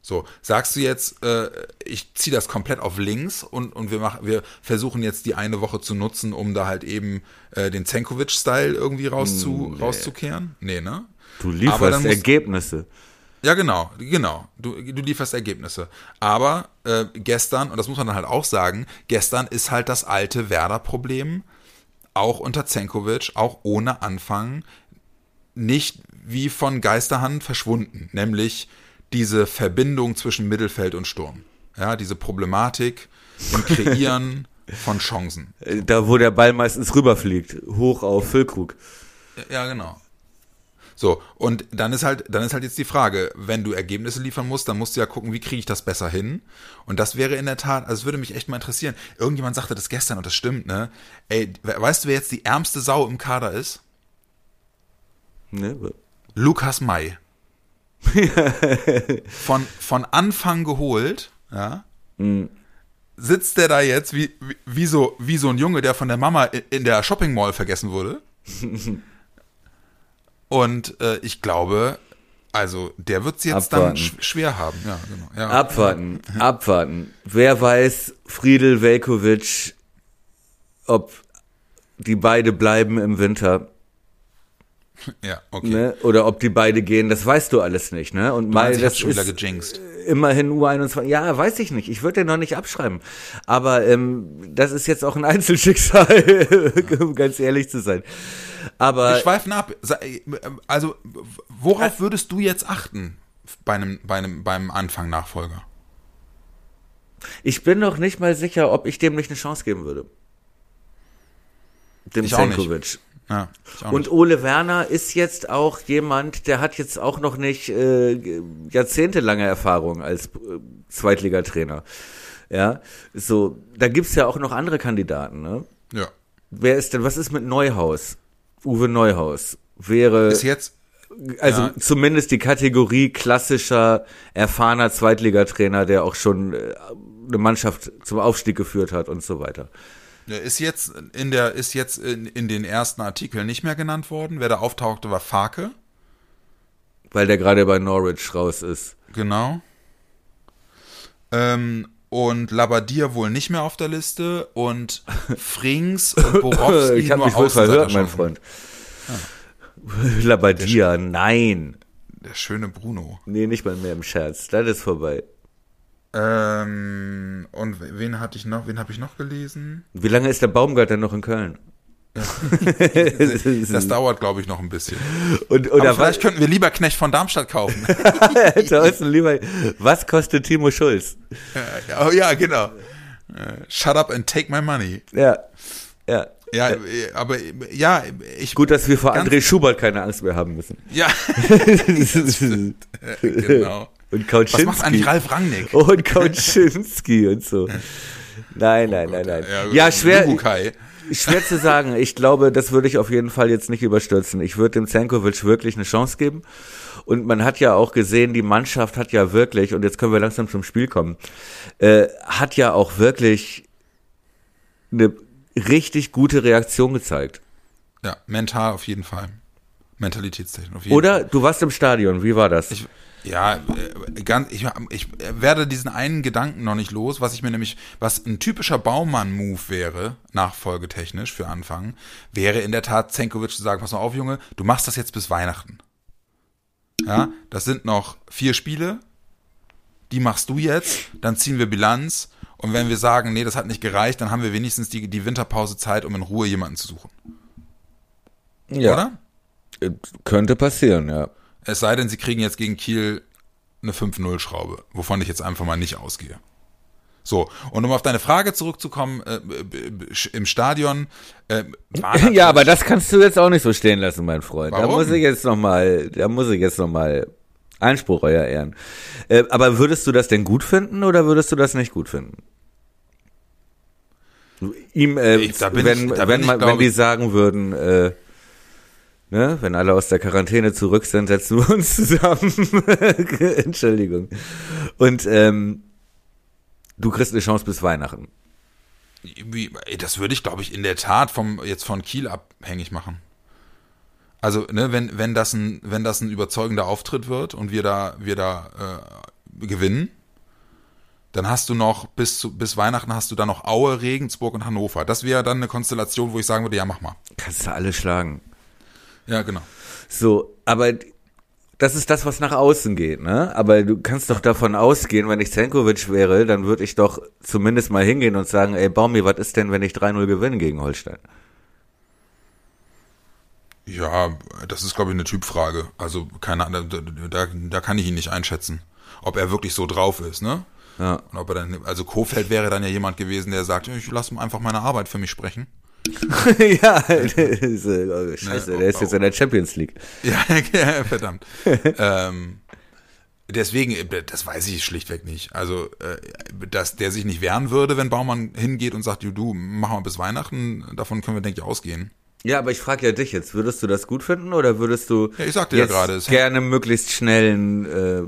So, sagst du jetzt, äh, ich ziehe das komplett auf links und, und wir, machen, wir versuchen jetzt die eine Woche zu nutzen, um da halt eben äh, den Zenkovic-Style irgendwie rauszu, nee. rauszukehren? Nee, ne? Du lieferst Ergebnisse. Ja, genau, genau. Du, du lieferst Ergebnisse. Aber äh, gestern, und das muss man dann halt auch sagen, gestern ist halt das alte Werder-Problem, auch unter Zenkovic, auch ohne Anfang, nicht wie von Geisterhand verschwunden. Nämlich diese Verbindung zwischen Mittelfeld und Sturm. Ja, diese Problematik im Kreieren von Chancen. Da, wo der Ball meistens rüberfliegt, hoch auf Füllkrug. Ja, genau. So, und dann ist halt, dann ist halt jetzt die Frage, wenn du Ergebnisse liefern musst, dann musst du ja gucken, wie kriege ich das besser hin? Und das wäre in der Tat, also es würde mich echt mal interessieren. Irgendjemand sagte das gestern und das stimmt, ne? Ey, weißt du, wer jetzt die ärmste Sau im Kader ist? Ne? Lukas May. von, von Anfang geholt, ja. Mhm. Sitzt der da jetzt wie, wie, wie, so, wie so ein Junge, der von der Mama in der Shopping Mall vergessen wurde? Und äh, ich glaube, also der wird es jetzt Abwarten. dann sch schwer haben. Ja, genau. Ja. Abwarten, abwarten. Wer weiß, Friedel, Velkovic, ob die beide bleiben im Winter, Ja, okay. ne? Oder ob die beide gehen, das weißt du alles nicht, ne? Und mal, das schon wieder ist gejinxt. immerhin U21. Ja, weiß ich nicht. Ich würde den noch nicht abschreiben. Aber ähm, das ist jetzt auch ein Einzelschicksal, um ganz ehrlich zu sein. Aber Wir schweifen ab. Äh, Also, worauf würdest du jetzt achten bei einem, bei einem, beim Anfang Nachfolger? ich bin noch nicht mal sicher, ob ich dem nicht eine Chance geben würde. Dem Ich. Zenkovic. Ja, Und. Ole Werner ist jetzt auch jemand, der hat jetzt auch noch nicht äh, jahrzehntelange Erfahrung als äh, Zweitligatrainer. Ja, so, da gibt's ja auch noch andere Kandidaten, ne? ja. Wer ist denn, was ist mit Neuhaus? Uwe Neuhaus wäre, Ist jetzt, also ja. zumindest die Kategorie klassischer, erfahrener Zweitligatrainer, der auch schon äh, eine Mannschaft zum Aufstieg geführt hat und so weiter. Ist jetzt in der, ist jetzt in, in den ersten Artikeln nicht mehr genannt worden. Wer da auftauchte, war Farke. Weil der gerade bei Norwich raus ist. Genau. Ähm, und Labadier wohl nicht mehr auf der Liste und Frings und Borowski ich habe nur mich wohl verhört, mein. Freund. Labadia, nein. Der schöne Bruno. Nee, nicht mal mehr im Scherz. Das ist vorbei. Ähm, und wen hatte ich noch? Wen habe ich noch gelesen? Wie lange ist der Baumgart denn noch in Köln? Das dauert, glaube ich, noch ein bisschen. Und, oder vielleicht könnten wir lieber Knecht von Darmstadt kaufen. Thorsten, lieber, was kostet Timo Schulz? oh ja, genau. Äh, Shut up and take my money. Ja, ja. Ja, äh, aber äh, ja, ich Gut, dass wir vor André Schubert keine Angst mehr haben müssen. ja, genau. Und Was macht eigentlich. Ralf Rangnick? Und Kauczynski und so. Nein, nein, nein, nein. Ja, Ja, schwer, Lubukai. schwer zu sagen. Ich glaube, das würde ich auf jeden Fall jetzt nicht überstürzen. Ich würde dem Zenkovic wirklich eine Chance geben. Und man hat ja auch gesehen, die Mannschaft hat ja wirklich, und jetzt können wir langsam zum Spiel kommen, äh, hat ja auch wirklich eine richtig gute Reaktion gezeigt. Ja, mental auf jeden Fall. Mentalitätstechnik auf jeden Oder du warst im Stadion, wie war das? Ich, ja, äh, ganz, ich, ich werde diesen einen Gedanken noch nicht los, was ich mir nämlich, was ein typischer Baumann-Move wäre, nachfolgetechnisch für Anfang, wäre in der Tat Zenkovic zu sagen, pass mal auf, Junge, du machst das jetzt bis Weihnachten. Ja, das sind noch vier Spiele, die machst du jetzt, dann ziehen wir Bilanz und wenn wir sagen, nee, das hat nicht gereicht, dann haben wir wenigstens die, die Winterpause Zeit, um in Ruhe jemanden zu suchen. ja, Oder? äh, könnte passieren, ja. Es sei denn, sie kriegen jetzt gegen Kiel eine 5-0-Schraube, wovon ich jetzt einfach mal nicht ausgehe. So, und um auf deine Frage zurückzukommen, äh, im Stadion äh, Ja, aber das kannst du jetzt auch nicht so stehen lassen, mein Freund. Da Warum? muss ich jetzt noch mal, da muss ich jetzt noch mal Einspruch euer Ehren. Äh, aber würdest du das denn gut finden oder würdest du das nicht gut finden? Ihm, äh, Ich- da bin wenn, ich- da wenn, man, wenn die sagen würden, äh, ne, wenn alle aus der Quarantäne zurück sind, setzen wir uns zusammen. Entschuldigung. Und ähm, du kriegst eine Chance bis Weihnachten. das würde ich, glaube ich, in der Tat vom jetzt von Kiel abhängig machen. Also, ne, wenn wenn das ein wenn das ein überzeugender Auftritt wird und wir da wir da äh, gewinnen, dann hast du noch bis zu, bis Weihnachten hast du dann noch Aue, Regensburg und Hannover. Das wäre dann eine Konstellation, wo ich sagen würde, ja mach mal. Kannst du alle schlagen. Ja, genau. So, aber das ist das, was nach außen geht, ne? Aber du kannst doch davon ausgehen, wenn ich Zenkovic wäre, dann würde ich doch zumindest mal hingehen und sagen, ey Baumi, was ist denn, wenn ich 3-0 gewinne gegen Holstein? Ja, das ist, glaube ich, eine Typfrage. Also, keine Ahnung, da, da, da kann ich ihn nicht einschätzen, ob er wirklich so drauf ist, ne? Ja. Und ob er dann, also Kofeld wäre dann ja jemand gewesen, der sagt, ich lasse einfach meine Arbeit für mich sprechen. ja, der ist, äh, scheiße, Ne, der ist jetzt in der Champions League. Ja, ja verdammt. ähm, deswegen, äh, das weiß ich schlichtweg nicht. Also, äh, dass der sich nicht wehren würde, wenn Baumann hingeht und sagt, du, du, mach mal bis Weihnachten, davon können wir, denke ich, ausgehen. Ja, aber ich frage ja dich jetzt, würdest du das gut finden oder würdest du Ja, ich sagte ja jetzt gerade, gerne möglichst schnellen äh,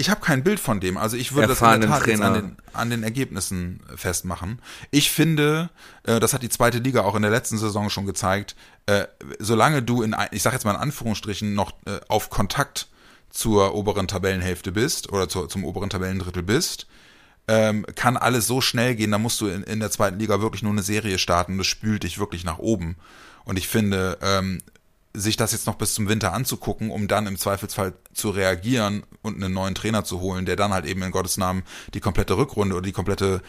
Ich habe kein Bild von dem. Also ich würde das in der Tat jetzt an den, an den Ergebnissen festmachen. Ich finde, äh, das hat die zweite Liga auch in der letzten Saison schon gezeigt, äh, solange du in, ich sage jetzt mal in Anführungsstrichen, noch äh, auf Kontakt zur oberen Tabellenhälfte bist oder zur, zum oberen Tabellendrittel bist, ähm, kann alles so schnell gehen, da musst du in, in der zweiten Liga wirklich nur eine Serie starten, das spült dich wirklich nach oben. Und ich finde, ähm, sich das jetzt noch bis zum Winter anzugucken, um dann im Zweifelsfall zu reagieren und einen neuen Trainer zu holen, der dann halt eben in Gottes Namen die komplette Rückrunde oder die komplette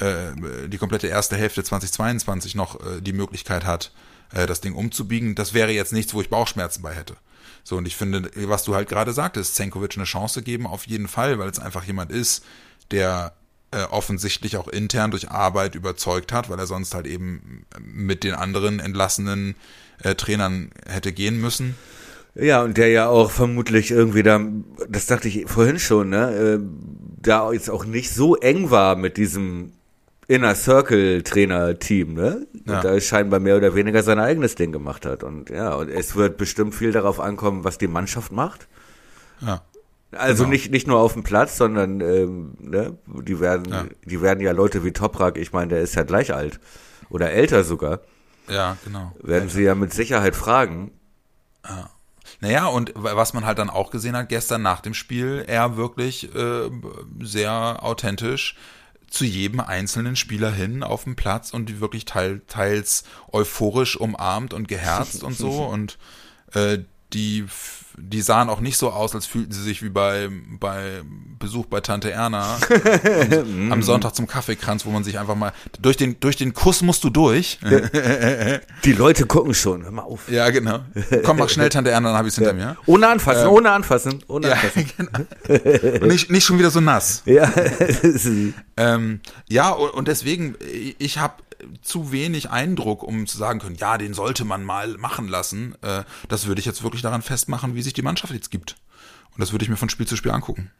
äh, die komplette erste Hälfte 2022 noch äh, die Möglichkeit hat, äh, das Ding umzubiegen, das wäre jetzt nichts, wo ich Bauchschmerzen bei hätte. So, und ich finde, was du halt gerade sagtest, Zenkovic eine Chance geben, auf jeden Fall, weil es einfach jemand ist, der äh, offensichtlich auch intern durch Arbeit überzeugt hat, weil er sonst halt eben mit den anderen entlassenen äh, Trainern hätte gehen müssen. Ja, und der ja auch vermutlich irgendwie da, das dachte ich vorhin schon, ne, äh, da jetzt auch nicht so eng war mit diesem Inner Circle Trainer Team, ne? Ja. Und da scheinbar mehr oder weniger sein eigenes Ding gemacht hat. Und ja, und es wird bestimmt viel darauf ankommen, was die Mannschaft macht. Ja. Also Genau. nicht, nicht nur auf dem Platz, sondern ähm, ne, die werden, Ja. die werden ja Leute wie Toprak, ich meine, der ist ja gleich alt oder älter sogar, Ja, genau. werden sie ja mit Sicherheit fragen. Naja, und was man halt dann auch gesehen hat gestern nach dem Spiel, er wirklich äh, sehr authentisch zu jedem einzelnen Spieler hin auf dem Platz und die wirklich teil, teils euphorisch umarmt und geherzt und so und äh, die die sahen auch nicht so aus, als fühlten sie sich wie bei, bei Besuch bei Tante Erna am Sonntag zum Kaffeekranz, wo man sich einfach mal durch den durch den Kuss musst du durch. Die Leute gucken schon, hör mal auf. Ja, genau. Komm, mach schnell Tante Erna, dann habe ich es hinter mir. Ohne anfassen, ohne anfassen, ohne Ja, anfassen. genau. Nicht, nicht schon wieder so nass. Ja, Ähm, ja, und, und deswegen, ich habe zu wenig Eindruck, um zu sagen können, ja, den sollte man mal machen lassen. Äh, das würde ich jetzt wirklich daran festmachen, wie sich die Mannschaft jetzt gibt. Und das würde ich mir von Spiel zu Spiel angucken.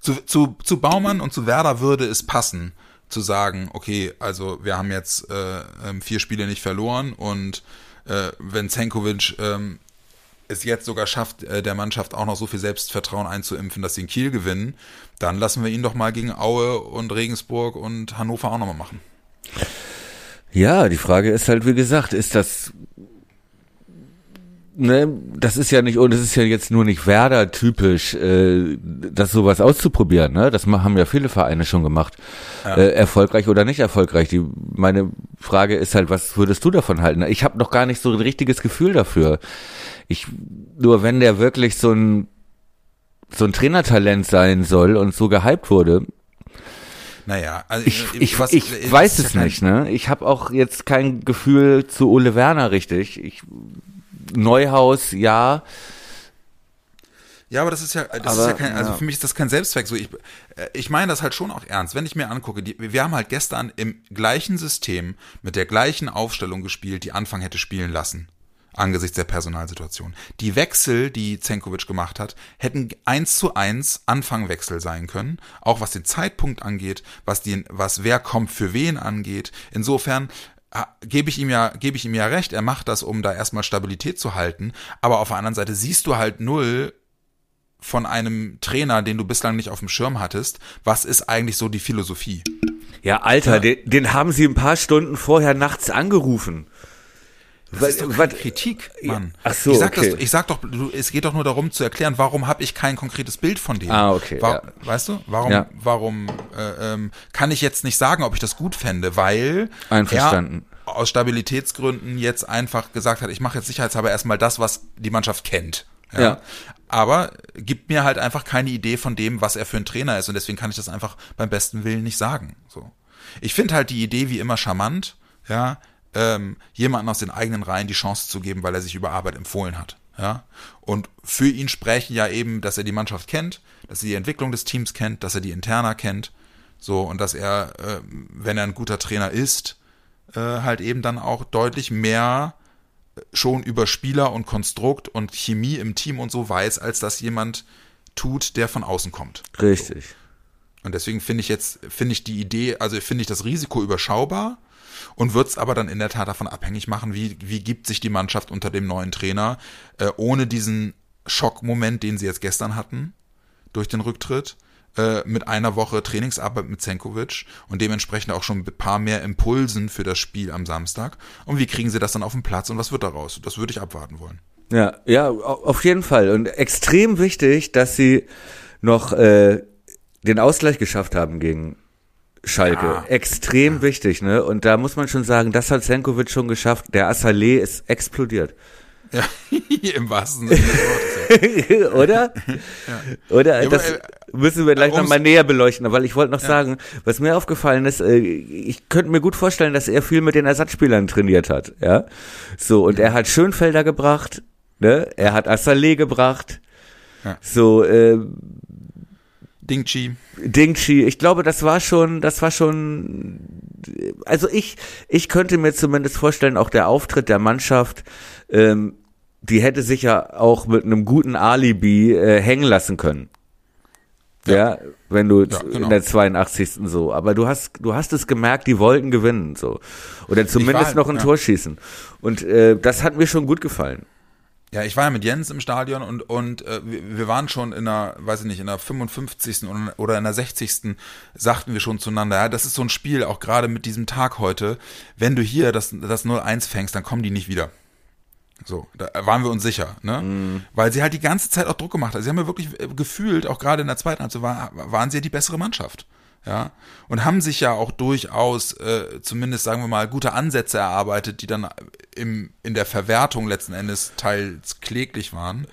Zu, zu, zu Baumann und zu Werder würde es passen, zu sagen, okay, also wir haben jetzt äh, ähm, vier Spiele nicht verloren und äh, wenn Zenkovic ähm, es jetzt sogar schafft, äh, der Mannschaft auch noch so viel Selbstvertrauen einzuimpfen, dass sie in Kiel gewinnen, dann lassen wir ihn doch mal gegen Aue und Regensburg und Hannover auch nochmal machen. ja, die Frage ist halt, wie gesagt, ist das, ne, das ist ja nicht, und es ist ja jetzt nur nicht Werder-typisch, äh, das sowas auszuprobieren, ne, das haben ja viele Vereine schon gemacht, äh, erfolgreich oder nicht erfolgreich. Die, meine Frage ist halt, was würdest du davon halten? Ich habe noch gar nicht so ein richtiges Gefühl dafür. Ich, nur wenn der wirklich so ein, so ein Trainertalent sein soll und so gehypt wurde, Naja, also Ich, ich, was- ich weiß es ja nicht, ne? Ich habe auch jetzt kein Gefühl zu Ole Werner richtig. Ich, Neuhaus, ja. Ja, aber das ist ja, das Aber, ist ja kein, also ja. für mich ist das kein Selbstzweck. So, ich, äh, ich meine das halt schon auch ernst. Wenn ich mir angucke, die, wir haben halt gestern im gleichen System mit der gleichen Aufstellung gespielt, die Anfang hätte spielen lassen. Angesichts der Personalsituation. Die Wechsel, die Zenkovic gemacht hat, hätten eins zu eins Anfangwechsel sein können. Auch was den Zeitpunkt angeht, was den, was wer kommt für wen angeht. Insofern ah, gebe ich ihm ja, gebe ich ihm ja recht. Er macht das, um da erstmal Stabilität zu halten. Aber auf der anderen Seite siehst du halt null, von einem Trainer, den du bislang nicht auf dem Schirm hattest, was ist eigentlich so die Philosophie? Ja, Alter, Den, den haben sie ein paar Stunden vorher nachts angerufen. Das ist doch keine Was- Kritik, Mann. Ach so, ich sag, okay. das, ich sag doch, du, es geht doch nur darum zu erklären, warum habe ich kein konkretes Bild von dem? Ah, okay, Wa ja. Weißt du, warum, Ja. warum äh, ähm, kann ich jetzt nicht sagen, ob ich das gut fände, weil Einverstanden. er aus Stabilitätsgründen jetzt einfach gesagt hat, ich mache jetzt sicherheitshalber erstmal das, was die Mannschaft kennt. Ja. Ja. Aber gibt mir halt einfach keine Idee von dem, was er für ein Trainer ist. Und deswegen kann ich das einfach beim besten Willen nicht sagen. So. Ich finde halt die Idee wie immer charmant, ja, ähm, jemanden aus den eigenen Reihen die Chance zu geben, weil er sich über Arbeit empfohlen hat. Ja. Und für ihn sprechen ja eben, dass er die Mannschaft kennt, dass er die Entwicklung des Teams kennt, dass er die Interna kennt. So, und dass er, äh, wenn er ein guter Trainer ist, äh, halt eben dann auch deutlich mehr schon über Spieler und Konstrukt und Chemie im Team und so weiß, als das jemand tut, der von außen kommt. Richtig. Und deswegen finde ich jetzt, finde ich die Idee, also finde ich das Risiko überschaubar und wird es aber dann in der Tat davon abhängig machen, wie, wie gibt sich die Mannschaft unter dem neuen Trainer, äh, ohne diesen Schockmoment, den sie jetzt gestern hatten, durch den Rücktritt, äh, mit einer Woche Trainingsarbeit mit Zenkovic und dementsprechend auch schon ein paar mehr Impulsen für das Spiel am Samstag. Und wie kriegen sie das dann auf den Platz und was wird daraus? Das würde ich abwarten wollen. Ja, ja, au- auf jeden Fall. Und extrem wichtig, dass sie noch äh, den Ausgleich geschafft haben gegen Schalke. Ja. Extrem wichtig, ne? Und da muss man schon sagen, das hat Senkovic schon geschafft. Der Assalé ist explodiert. Ja, im wahrsten Sinne des Wortes. Oder? Oder? Ja, das aber, äh, müssen wir gleich ums- nochmal näher beleuchten. Weil ich wollte noch sagen, was mir aufgefallen ist, äh, ich könnte mir gut vorstellen, dass er viel mit den Ersatzspielern trainiert hat. Ja, so und er hat Schönfelder gebracht, ne? Er hat Assalé gebracht. Ja. So, äh, Ding Chi. Dingchi, ich glaube, das war schon, das war schon, also ich, ich könnte mir zumindest vorstellen, auch der Auftritt der Mannschaft, ähm, die hätte sich ja auch mit einem guten Alibi äh, hängen lassen können. Ja, wenn du Ja, genau. in der 82. so, aber du hast, du hast es gemerkt, die wollten gewinnen, so. Oder zumindest halt- noch ein ja. Tor schießen. Und äh, das hat mir schon gut gefallen. Ja, ich war ja mit Jens im Stadion und, und äh, wir, waren schon in der, weiß ich nicht, in der 55. und- oder in der 60. sagten wir schon zueinander, ja, das ist so ein Spiel, auch gerade mit diesem Tag heute, wenn du hier das, das 0-1 fängst, dann kommen die nicht wieder. So, da waren wir uns sicher, ne? Weil sie halt die ganze Zeit auch Druck gemacht hat. Sie haben ja wirklich äh, gefühlt, auch gerade in der zweiten Halbzeit, war, waren sie ja die bessere Mannschaft. Ja, und haben sich ja auch durchaus, äh, zumindest sagen wir mal, gute Ansätze erarbeitet, die dann im, in der Verwertung letzten Endes teils kläglich waren.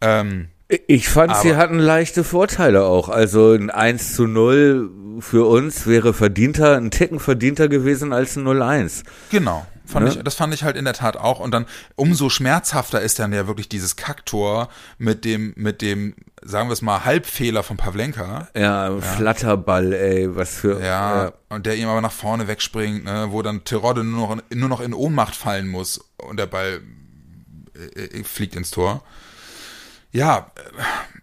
Ähm, Ich fand, sie Aber- hatten leichte Vorteile auch. Also ein 1 zu 0 für uns wäre verdienter, ein Ticken verdienter gewesen als ein 0-1. Genau. Fand Ne? ich, das fand ich halt in der Tat auch. Und dann umso schmerzhafter ist dann ja wirklich dieses Kacktor mit dem, mit dem, sagen wir es mal, Halbfehler von Pavlenka. Ja, Flatterball, ey, was für. Ja, und der ihm aber nach vorne wegspringt, ne, wo dann Terodde nur noch, nur noch in Ohnmacht fallen muss und der Ball äh, äh, fliegt ins Tor. Ja,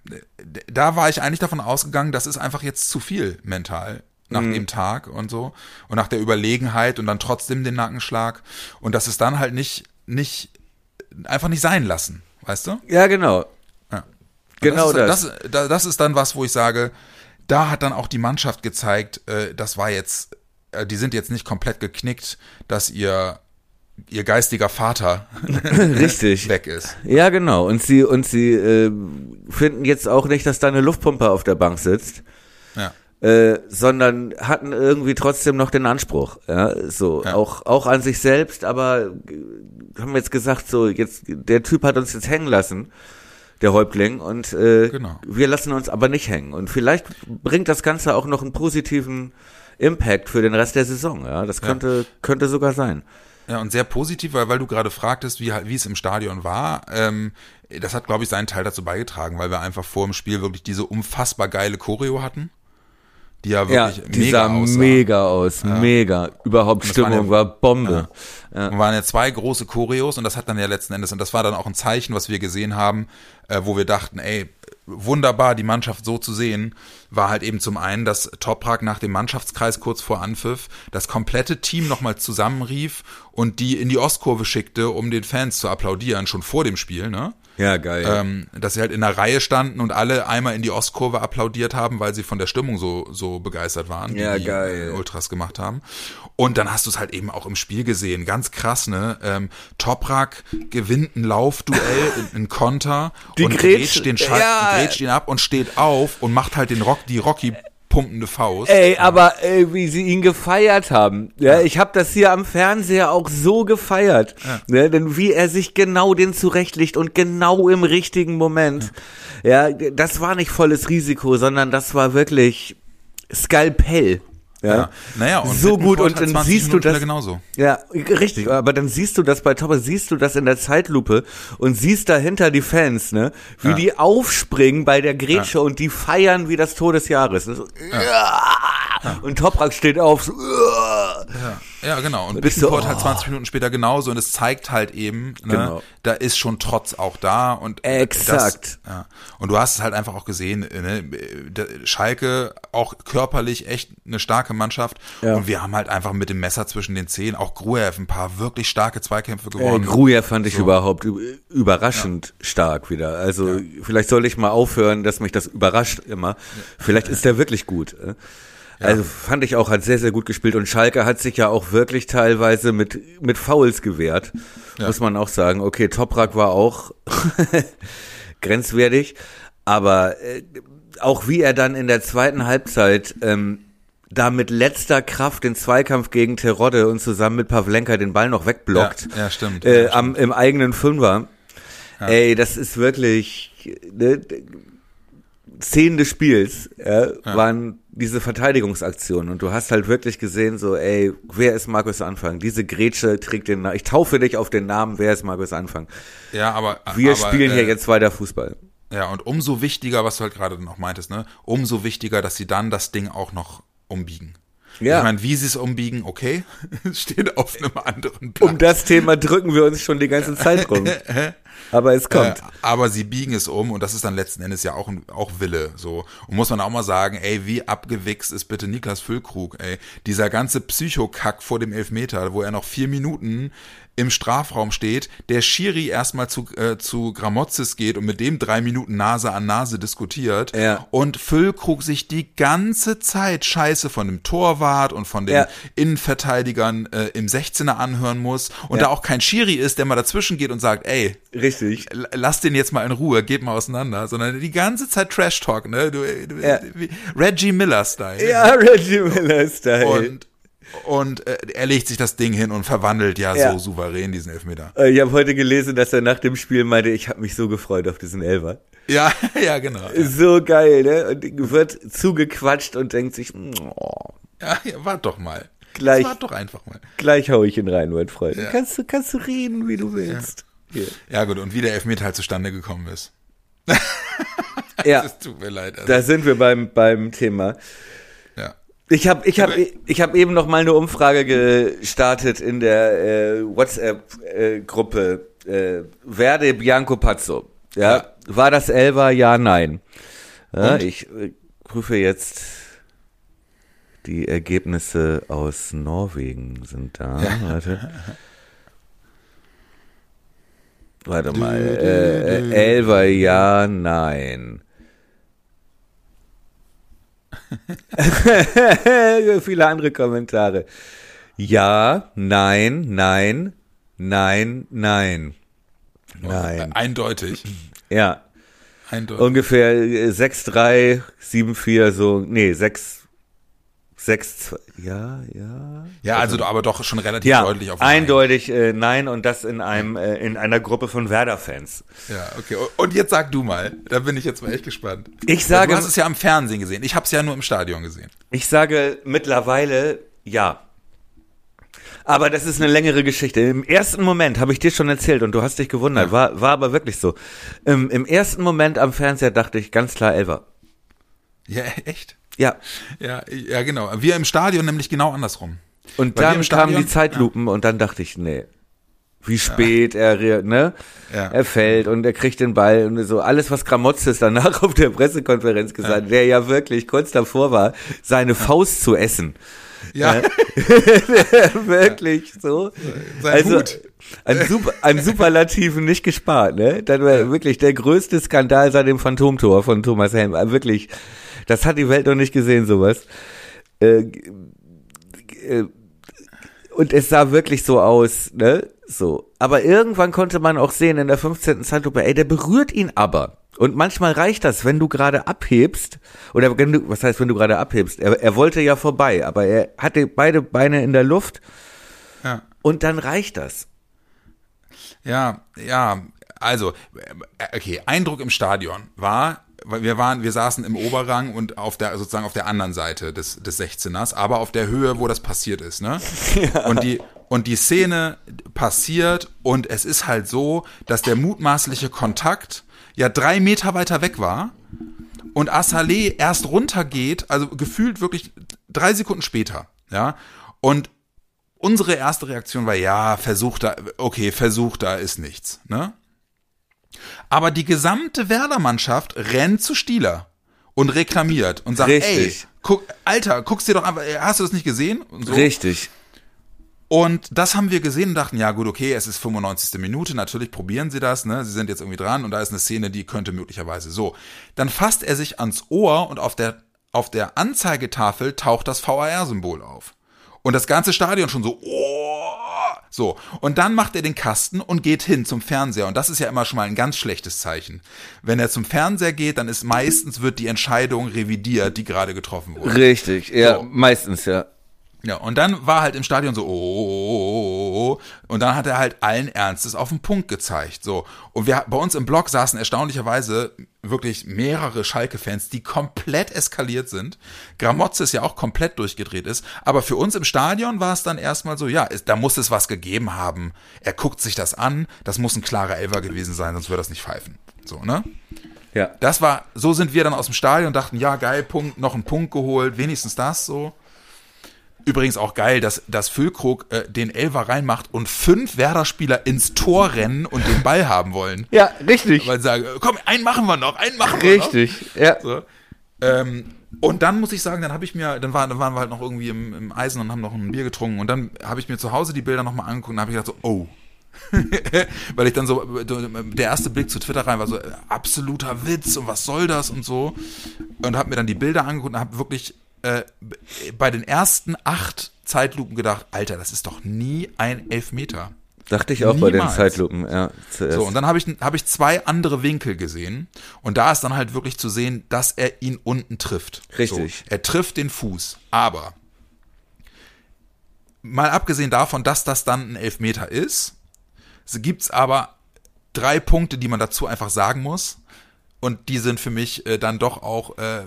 äh, da war ich eigentlich davon ausgegangen, das ist einfach jetzt zu viel mental nach dem Tag und so und nach der Überlegenheit und dann trotzdem den Nackenschlag und das ist dann halt nicht nicht einfach nicht sein lassen, weißt du? ja genau. Genau das. Ist, das, das, das ist dann was, wo ich sage, da hat dann auch die Mannschaft gezeigt, äh, das war jetzt, äh, die sind jetzt nicht komplett geknickt, dass ihr, ihr geistiger Vater Richtig. weg ist. Ja, genau. Und sie, und sie äh, finden jetzt auch nicht, dass da eine Luftpumpe auf der Bank sitzt. Ja. äh, sondern hatten irgendwie trotzdem noch den Anspruch, ja, so Ja. auch auch an sich selbst, aber äh, haben jetzt gesagt, so jetzt der Typ hat uns jetzt hängen lassen, der Häuptling und äh, Genau. wir lassen uns aber nicht hängen und vielleicht bringt das Ganze auch noch einen positiven Impact für den Rest der Saison, ja, das könnte könnte sogar sein. Ja, und sehr positiv, weil, weil du gerade fragtest, wie, wie es im Stadion war. Ähm, das hat, glaube ich, seinen Teil dazu beigetragen, weil wir einfach vor dem Spiel wirklich diese unfassbar geile Choreo hatten, die ja Ja, wirklich die mega sah aussah. mega aus, mega. Überhaupt Stimmung ja- war Bombe. Und waren ja zwei große Choreos und das hat dann ja letzten Endes, und das war dann auch ein Zeichen, was wir gesehen haben, äh, wo wir dachten, ey, wunderbar, die Mannschaft so zu sehen, war halt eben zum einen, dass Toprak nach dem Mannschaftskreis kurz vor Anpfiff das komplette Team nochmal zusammenrief und die in die Ostkurve schickte, um den Fans zu applaudieren, schon vor dem Spiel, ne? Ja, geil. ähm, dass sie halt in der Reihe standen und alle einmal in die Ostkurve applaudiert haben, weil sie von der Stimmung so, so begeistert waren, Ja, die geil. die Ultras gemacht haben. Und dann hast du es halt eben auch im Spiel gesehen, ganz krass, ne? Ähm, Toprak gewinnt ein Laufduell, in, in Konter Die und grätscht- den, Schal ja. grätscht ihn ab und steht auf und macht halt den Rock, die Rocky pumpende Faust. Ey, aber ey, wie sie ihn gefeiert haben. Ja, ich habe das hier am Fernseher auch so gefeiert. Ne, denn wie er sich genau den zurechtlegt und genau im richtigen Moment. Ja, das war nicht volles Risiko, sondern das war wirklich Skalpell. Ja. Ja. Naja, und so gut und dann 20 siehst du das wieder genauso. Ja, richtig, aber dann siehst du das bei Topper, siehst du das in der Zeitlupe und siehst dahinter die Fans, ne, wie Ja. die aufspringen bei der Grätsche und die feiern wie das Tor des Jahres. Ne? So, Und Toprak steht auf, so, Ja, ja genau. Und du, Bittencourt halt oh. 20 Minuten später genauso und es zeigt halt eben, ne, Genau. da ist schon Trotz auch da und Exakt. Das, ja. Und du hast es halt einfach auch gesehen, ne, der Schalke auch körperlich echt eine starke Mannschaft Ja. und wir haben halt einfach mit dem Messer zwischen den Zehen auch Gruev ein paar wirklich starke Zweikämpfe Äh, gewonnen. Gruja fand ich überhaupt ü- überraschend stark wieder. Also vielleicht soll ich mal aufhören, dass mich das überrascht immer. Vielleicht ist der wirklich gut. Äh. Also fand ich auch, hat sehr, sehr gut gespielt. Und Schalke hat sich ja auch wirklich teilweise mit, mit Fouls gewehrt. Ja. Muss man auch sagen. Okay, Toprak war auch grenzwertig. Aber äh, auch wie er dann in der zweiten Halbzeit ähm, da mit letzter Kraft den Zweikampf gegen Terodde und zusammen mit Pavlenka den Ball noch wegblockt. Ja, ja, stimmt. Äh, Ja, am, Im eigenen Fünfer. Ey, das ist wirklich ne, Szenen des Spiels ja, waren diese Verteidigungsaktionen und du hast halt wirklich gesehen so, ey, wer ist Markus Anfang? Diese Grätsche trägt den Namen. Ich taufe dich auf den Namen, wer ist Markus Anfang? ja, aber Wir aber, spielen hier äh, jetzt weiter Fußball. Ja, und umso wichtiger, was du halt gerade noch meintest, ne? Umso wichtiger, dass sie dann das Ding auch noch umbiegen. Ja. Ich meine, wie sie es umbiegen, okay, es steht auf einem anderen Blatt. Um das Thema drücken wir uns schon die ganze Zeit rum. Aber es kommt. Äh, aber sie biegen es um und das ist dann letzten Endes ja auch, auch Wille. So. Und muss man auch mal sagen, ey, wie abgewichst ist bitte Niklas Füllkrug, ey. Dieser ganze Psychokack vor dem Elfmeter, wo er noch vier Minuten im Strafraum steht, der Schiri erstmal zu, äh, zu Gramozis geht und mit dem drei Minuten Nase an Nase diskutiert Ja. und Füllkrug sich die ganze Zeit Scheiße von dem Torwart und von den Ja. Innenverteidigern äh, im 16er anhören muss und Ja. da auch kein Schiri ist, der mal dazwischen geht und sagt, ey, Richtig. Lass den jetzt mal in Ruhe, geht mal auseinander, sondern die ganze Zeit Trash Talk, ne? Du, du, Ja. wie Reggie Miller Style. Ja, Reggie Miller Style. Und und äh, er legt sich das Ding hin und verwandelt ja, Ja. so souverän diesen Elfmeter. Äh, ich habe heute gelesen, dass er nach dem Spiel meinte, ich habe mich so gefreut auf diesen Elfer. Ja, ja, genau. So geil, ne? Und wird zugequatscht und denkt sich, oh, Ja, ja, wart doch mal. Gleich. Wart doch einfach mal. gleich hau ich ihn rein, mein Freund. Ja. Kannst du kannst du reden, wie du willst. Ja gut, und wie der Elfmeter halt zustande gekommen ist. Ja, Es tut mir leid. Also, da sind wir beim beim Thema. ja. Ich habe ich hab, ich hab eben noch mal eine Umfrage gestartet in der äh, WhatsApp-Gruppe äh, Verde Bianco Pazzo. Ja, Ja. war das Elva? Ja, nein. Ja, ich äh, prüfe jetzt die Ergebnisse aus Norwegen sind da. Warte. Warte mal. Äh, äh, Elva, ja, nein. Viele andere Kommentare. Ja, nein, nein, nein, nein. Nein. Eindeutig. Ja, Eindeutig. ungefähr äh, 6, 3, 7, 4, so, nee, 6, 6, 2, ja, ja. ja, also aber doch schon relativ Ja, deutlich auf Nein. eindeutig äh, nein und das in einem äh, in einer Gruppe von Werder-Fans. Ja, okay. Und jetzt sag du mal. Da bin ich jetzt mal echt gespannt. Ich sage- Du hast es ja am Fernsehen gesehen. Ich habe es ja nur im Stadion gesehen. Ich sage mittlerweile ja. Aber das ist eine längere Geschichte. Im ersten Moment habe ich dir schon erzählt und du hast dich gewundert. War, war aber wirklich so. Im, Im ersten Moment am Fernseher dachte ich ganz klar Elver. Ja, echt? Ja. Ja, ja, genau. Wir im Stadion nämlich genau andersrum. Und Weil dann im kamen Stadion- die Zeitlupen und dann dachte ich, nee. Wie spät er, re- ne? Ja. Er fällt und er kriegt den Ball und so. Alles, was Gramotzes danach auf der Pressekonferenz gesagt, hat, der ja wirklich kurz davor war, seine Faust zu essen. Ja, wirklich so. sein also, Hut. An, Super, an Superlativen nicht gespart, ne? Das war wirklich der größte Skandal seit dem Phantomtor von Thomas Helm. Wirklich, das hat die Welt noch nicht gesehen, sowas. Äh, äh, und es sah wirklich so aus, ne? So. Aber irgendwann konnte man auch sehen in der 15. Zeitlupe, ey, der berührt ihn aber. Und manchmal reicht das, wenn du gerade abhebst, oder wenn du, was heißt, wenn du gerade abhebst? Er, er wollte ja vorbei, aber er hatte beide Beine in der Luft Ja. und dann reicht das. Ja, ja, also, äh, okay, Eindruck im Stadion war, weil wir waren, wir saßen im Oberrang und auf der, sozusagen auf der anderen Seite des, des 16ers, aber auf der Höhe, wo das passiert ist, ne? Und die, und die Szene passiert und es ist halt so, dass der mutmaßliche Kontakt ja drei Meter weiter weg war und Assalé erst runtergeht, also gefühlt wirklich drei Sekunden später, ja. Und unsere erste Reaktion war, ja, Versuch da, okay, Versuch da ist nichts, ne? Aber die gesamte Werder-Mannschaft rennt zu Stieler und reklamiert und sagt, Richtig. ey, guck, Alter, guckst dir doch einfach, hast du das nicht gesehen? Und so. Richtig. Und das haben wir gesehen und dachten, ja gut, okay, es ist 95. Minute, natürlich probieren sie das, ne? Sie sind jetzt irgendwie dran und da ist eine Szene, die könnte möglicherweise so. Dann fasst er sich ans Ohr und auf der, auf der Anzeigetafel taucht das VAR-Symbol auf. Und das ganze Stadion schon so, oh, so. Und dann macht er den Kasten und geht hin zum Fernseher. Und das ist ja immer schon mal ein ganz schlechtes Zeichen. Wenn er zum Fernseher geht, dann ist meistens wird die Entscheidung revidiert, die gerade getroffen wurde. Richtig, ja, So. meistens, ja. Ja, und dann war halt im Stadion so, oh, oh, oh, oh, oh. und dann hat er halt allen Ernstes auf den Punkt gezeigt, so. Und wir, bei uns im Blog saßen erstaunlicherweise wirklich mehrere Schalke-Fans, die komplett eskaliert sind. Gramotze ist ja auch komplett durchgedreht ist, aber für uns im Stadion war es dann erstmal so, ja, da muss es was gegeben haben. Er guckt sich das an, das muss ein klarer Elfer gewesen sein, sonst würde das nicht pfeifen. So, ne? Ja. Das war, so sind wir dann aus dem Stadion und dachten, ja, geil, Punkt, noch einen Punkt geholt, wenigstens das so. Übrigens auch geil, dass, dass Füllkrug äh, den Elfer reinmacht und fünf Werder-Spieler ins Tor rennen und den Ball haben wollen. Ja, richtig. Weil sie sagen, äh, komm, einen machen wir noch, einen machen wir noch. Richtig, ja. So. Ähm, und dann muss ich sagen, dann habe ich mir, dann, war, dann waren wir halt noch irgendwie im, im Eisen und haben noch ein Bier getrunken und dann habe ich mir zu Hause die Bilder nochmal angeguckt und habe ich gedacht so, oh. Weil ich dann so, der erste Blick zu Twitter rein war so, äh, absoluter Witz und was soll das und so. Und habe mir dann die Bilder angeguckt und habe wirklich äh, bei den ersten acht Zeitlupen gedacht, Alter, das ist doch nie ein Elfmeter. Dachte ich auch bei den Niemals. Zeitlupen, ja. Zuerst. So, und dann habe ich, hab ich zwei andere Winkel gesehen. Und da ist dann halt wirklich zu sehen, dass er ihn unten trifft. Richtig. So, er trifft den Fuß. Aber, mal abgesehen davon, dass das dann ein Elfmeter ist, so gibt's aber drei Punkte, die man dazu einfach sagen muss. Und die sind für mich äh, dann doch auch äh, äh,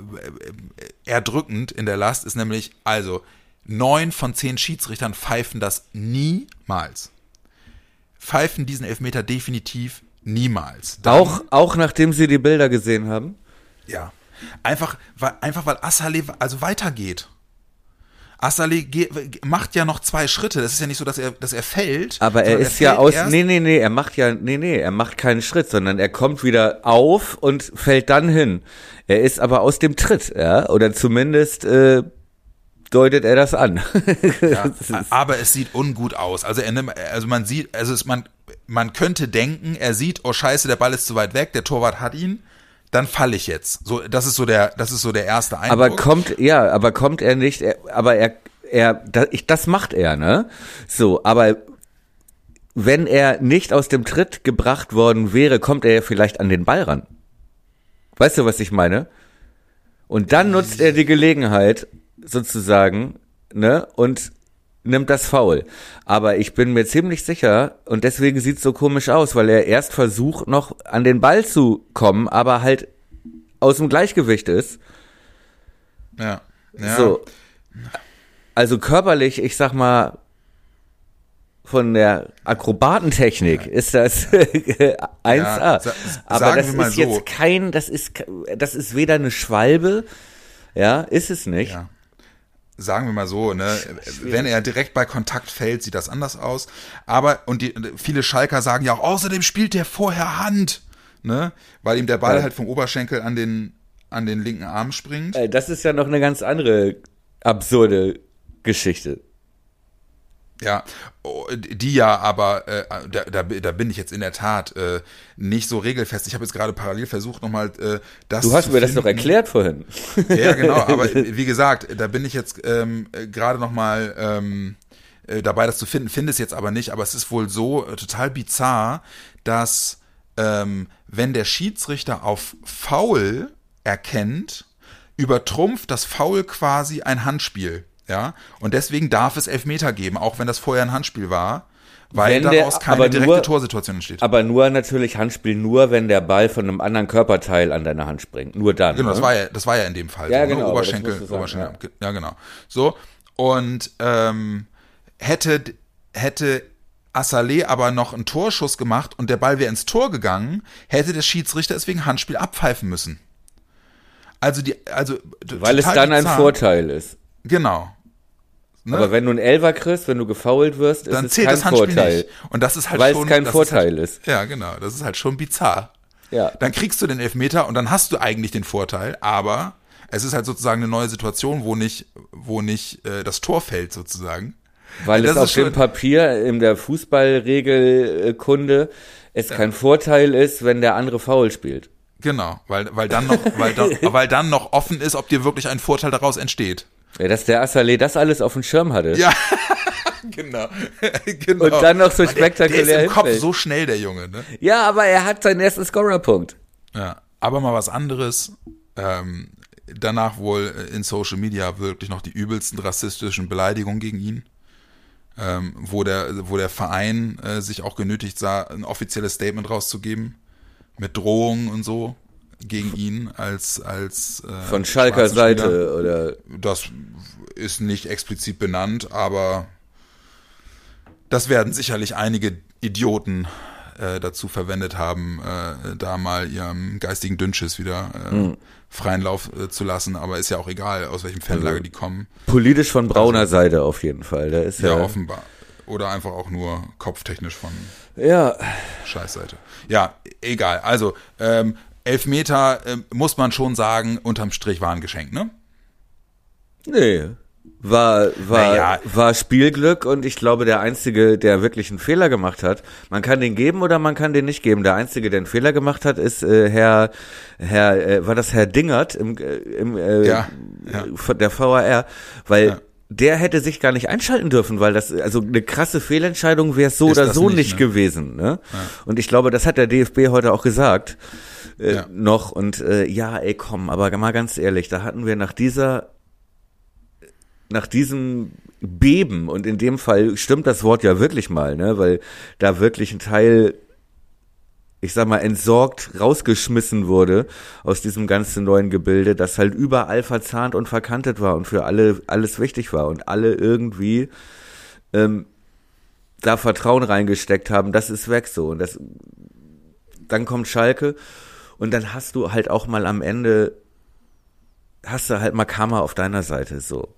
erdrückend in der Last, ist nämlich, also, neun von zehn Schiedsrichtern pfeifen das niemals. Pfeifen diesen Elfmeter definitiv niemals. Dann- auch, auch nachdem sie die Bilder gesehen haben? ja. Einfach, weil, einfach weil Assalé also weitergeht. Assalé ge- macht ja noch zwei Schritte. Das ist ja nicht so, dass er, dass er fällt. Aber er ist ja fällt aus, erst- nee, nee, nee, er macht ja, nee, nee, er macht keinen Schritt, sondern er kommt wieder auf und fällt dann hin. Er ist aber aus dem Tritt, ja, oder zumindest äh, deutet er das an. Ja, aber es sieht ungut aus. Also er nimmt, also man sieht, also es, man, man könnte denken, er sieht, oh Scheiße, der Ball ist zu weit weg, der Torwart hat ihn, dann falle ich jetzt. So, das ist so der, das ist so der erste Eindruck. aber kommt, ja, aber kommt er nicht, er, aber er, er, da, ich, das macht er, ne? So, aber wenn er nicht aus dem Tritt gebracht worden wäre, kommt er ja vielleicht an den Ball ran. Weißt du, was ich meine? Und dann nutzt er die Gelegenheit, sozusagen, ne, und nimmt das Foul. Aber ich bin mir ziemlich sicher, und deswegen sieht's so komisch aus, weil er erst versucht, noch an den Ball zu kommen, aber halt aus dem Gleichgewicht ist. ja, ja. So. Also körperlich, ich sag mal, von der Akrobatentechnik ist das 1A. Ja, Aber das ist so. jetzt kein, das ist, das ist weder eine Schwalbe, ja, ist es nicht. Ja. Sagen wir mal so, ne, wenn er direkt bei Kontakt fällt, sieht das anders aus. Aber, und die, viele Schalker sagen ja auch, außerdem spielt der vorher Hand, ne, weil ihm der Ball Ja. halt vom Oberschenkel an den, an den linken Arm springt. Äh, Das ist ja noch eine ganz andere absurde Geschichte. Ja, oh, die ja aber, äh, da, da, da bin ich jetzt in der Tat äh, nicht so regelfest. Ich habe jetzt gerade parallel versucht, nochmal äh, das Du hast mir das doch finden. erklärt vorhin. Ja, genau, aber wie gesagt, da bin ich jetzt ähm, äh, gerade nochmal ähm, äh, dabei, das zu finden, finde es jetzt aber nicht, aber es ist wohl so äh, total bizarr, dass ähm, wenn der Schiedsrichter auf Foul erkennt, übertrumpft das Foul quasi ein Handspiel. Ja, und deswegen darf es Elfmeter geben, auch wenn das vorher ein Handspiel war, weil Wenn der- daraus keine aber direkte nur- Torsituation entsteht. Aber nur natürlich Handspiel, nur wenn der Ball von einem anderen Körperteil an deine Hand springt. Nur dann. Genau, das ne? war ja, das war ja in dem Fall. Ja, so, genau, Ne? aber das Oberschenkel, sagen, Oberschenkel. Ja. genau. So. Und ähm, hätte, hätte Assalé aber noch einen Torschuss gemacht und der Ball wäre ins Tor gegangen, hätte der Schiedsrichter es wegen Handspiel abpfeifen müssen. Also die, also Weil es dann ein bizarr. Vorteil ist. Genau. Ne? Aber wenn du einen Elfer kriegst, wenn du gefoult wirst, ist dann es zählt kein das Handspiel Vorteil. nicht. Und das ist halt Weil es schon, kein das Vorteil ist. ist. Halt, ja, genau. Das ist halt schon bizarr. Ja. Dann kriegst du den Elfmeter und dann hast du eigentlich den Vorteil, aber es ist halt sozusagen eine neue Situation, wo nicht, wo nicht äh, das Tor fällt sozusagen. Weil Das es auf ist dem Papier in der Fußballregelkunde es kein Vorteil ist, wenn der andere faul spielt. Genau, weil, weil dann noch, weil, dann, weil dann noch offen ist, ob dir wirklich ein Vorteil daraus entsteht. Ja, dass der Assalé das alles auf dem Schirm hatte. Ja, genau. genau. Und dann noch so Weil der- spektakulär Der ist im Kopf so schnell, der Junge, ne? Ja, aber er hat seinen ersten Scorerpunkt. Ja, aber mal was anderes. Ähm, danach wohl in Social Media wirklich noch die übelsten rassistischen Beleidigungen gegen ihn. Ähm, wo, der, wo der Verein äh, sich auch genötigt sah, ein offizielles Statement rauszugeben. Mit Drohungen und so gegen ihn als, als äh, Von Schalker. Seite oder Das ist nicht explizit benannt, aber das werden sicherlich einige Idioten äh, dazu verwendet haben, äh, da mal ihrem geistigen Dünnschiss wieder äh, Hm. freien Lauf äh, zu lassen. Aber ist ja auch egal, aus welchem Fanlager die kommen. politisch von brauner Seite auf jeden Fall. Da ist Ja, ja, offenbar. Oder einfach auch nur kopftechnisch von ja, Scheißseite. Ja, egal. Also, ähm, Elfmeter ähm, muss man schon sagen, unterm Strich war ein Geschenk, ne? nee. War, war, Naja. war Spielglück und ich glaube, der Einzige, der wirklich einen Fehler gemacht hat, man kann den geben oder man kann den nicht geben. Der Einzige, der einen Fehler gemacht hat, ist äh, Herr, Herr, äh, war das Herr Dingert im, äh, im äh, Ja, ja. der VAR, weil Ja. Der hätte sich gar nicht einschalten dürfen, weil das, also eine krasse Fehlentscheidung wäre es so Ist oder so nicht, nicht, ne? gewesen. Ne? Und ich glaube, das hat der DFB heute auch gesagt. Äh, Ja. noch und äh, ja, ey, komm, aber mal ganz ehrlich, da hatten wir nach dieser nach diesem Beben, und in dem Fall stimmt das Wort ja wirklich mal, ne, weil da wirklich ein Teil, ich sag mal, entsorgt rausgeschmissen wurde aus diesem ganzen neuen Gebilde, das halt überall verzahnt und verkantet war und für alle alles wichtig war und alle irgendwie ähm, da Vertrauen reingesteckt haben, das ist weg so. Und das dann kommt Schalke und dann hast du halt auch mal am Ende hast du halt mal Karma auf deiner Seite so.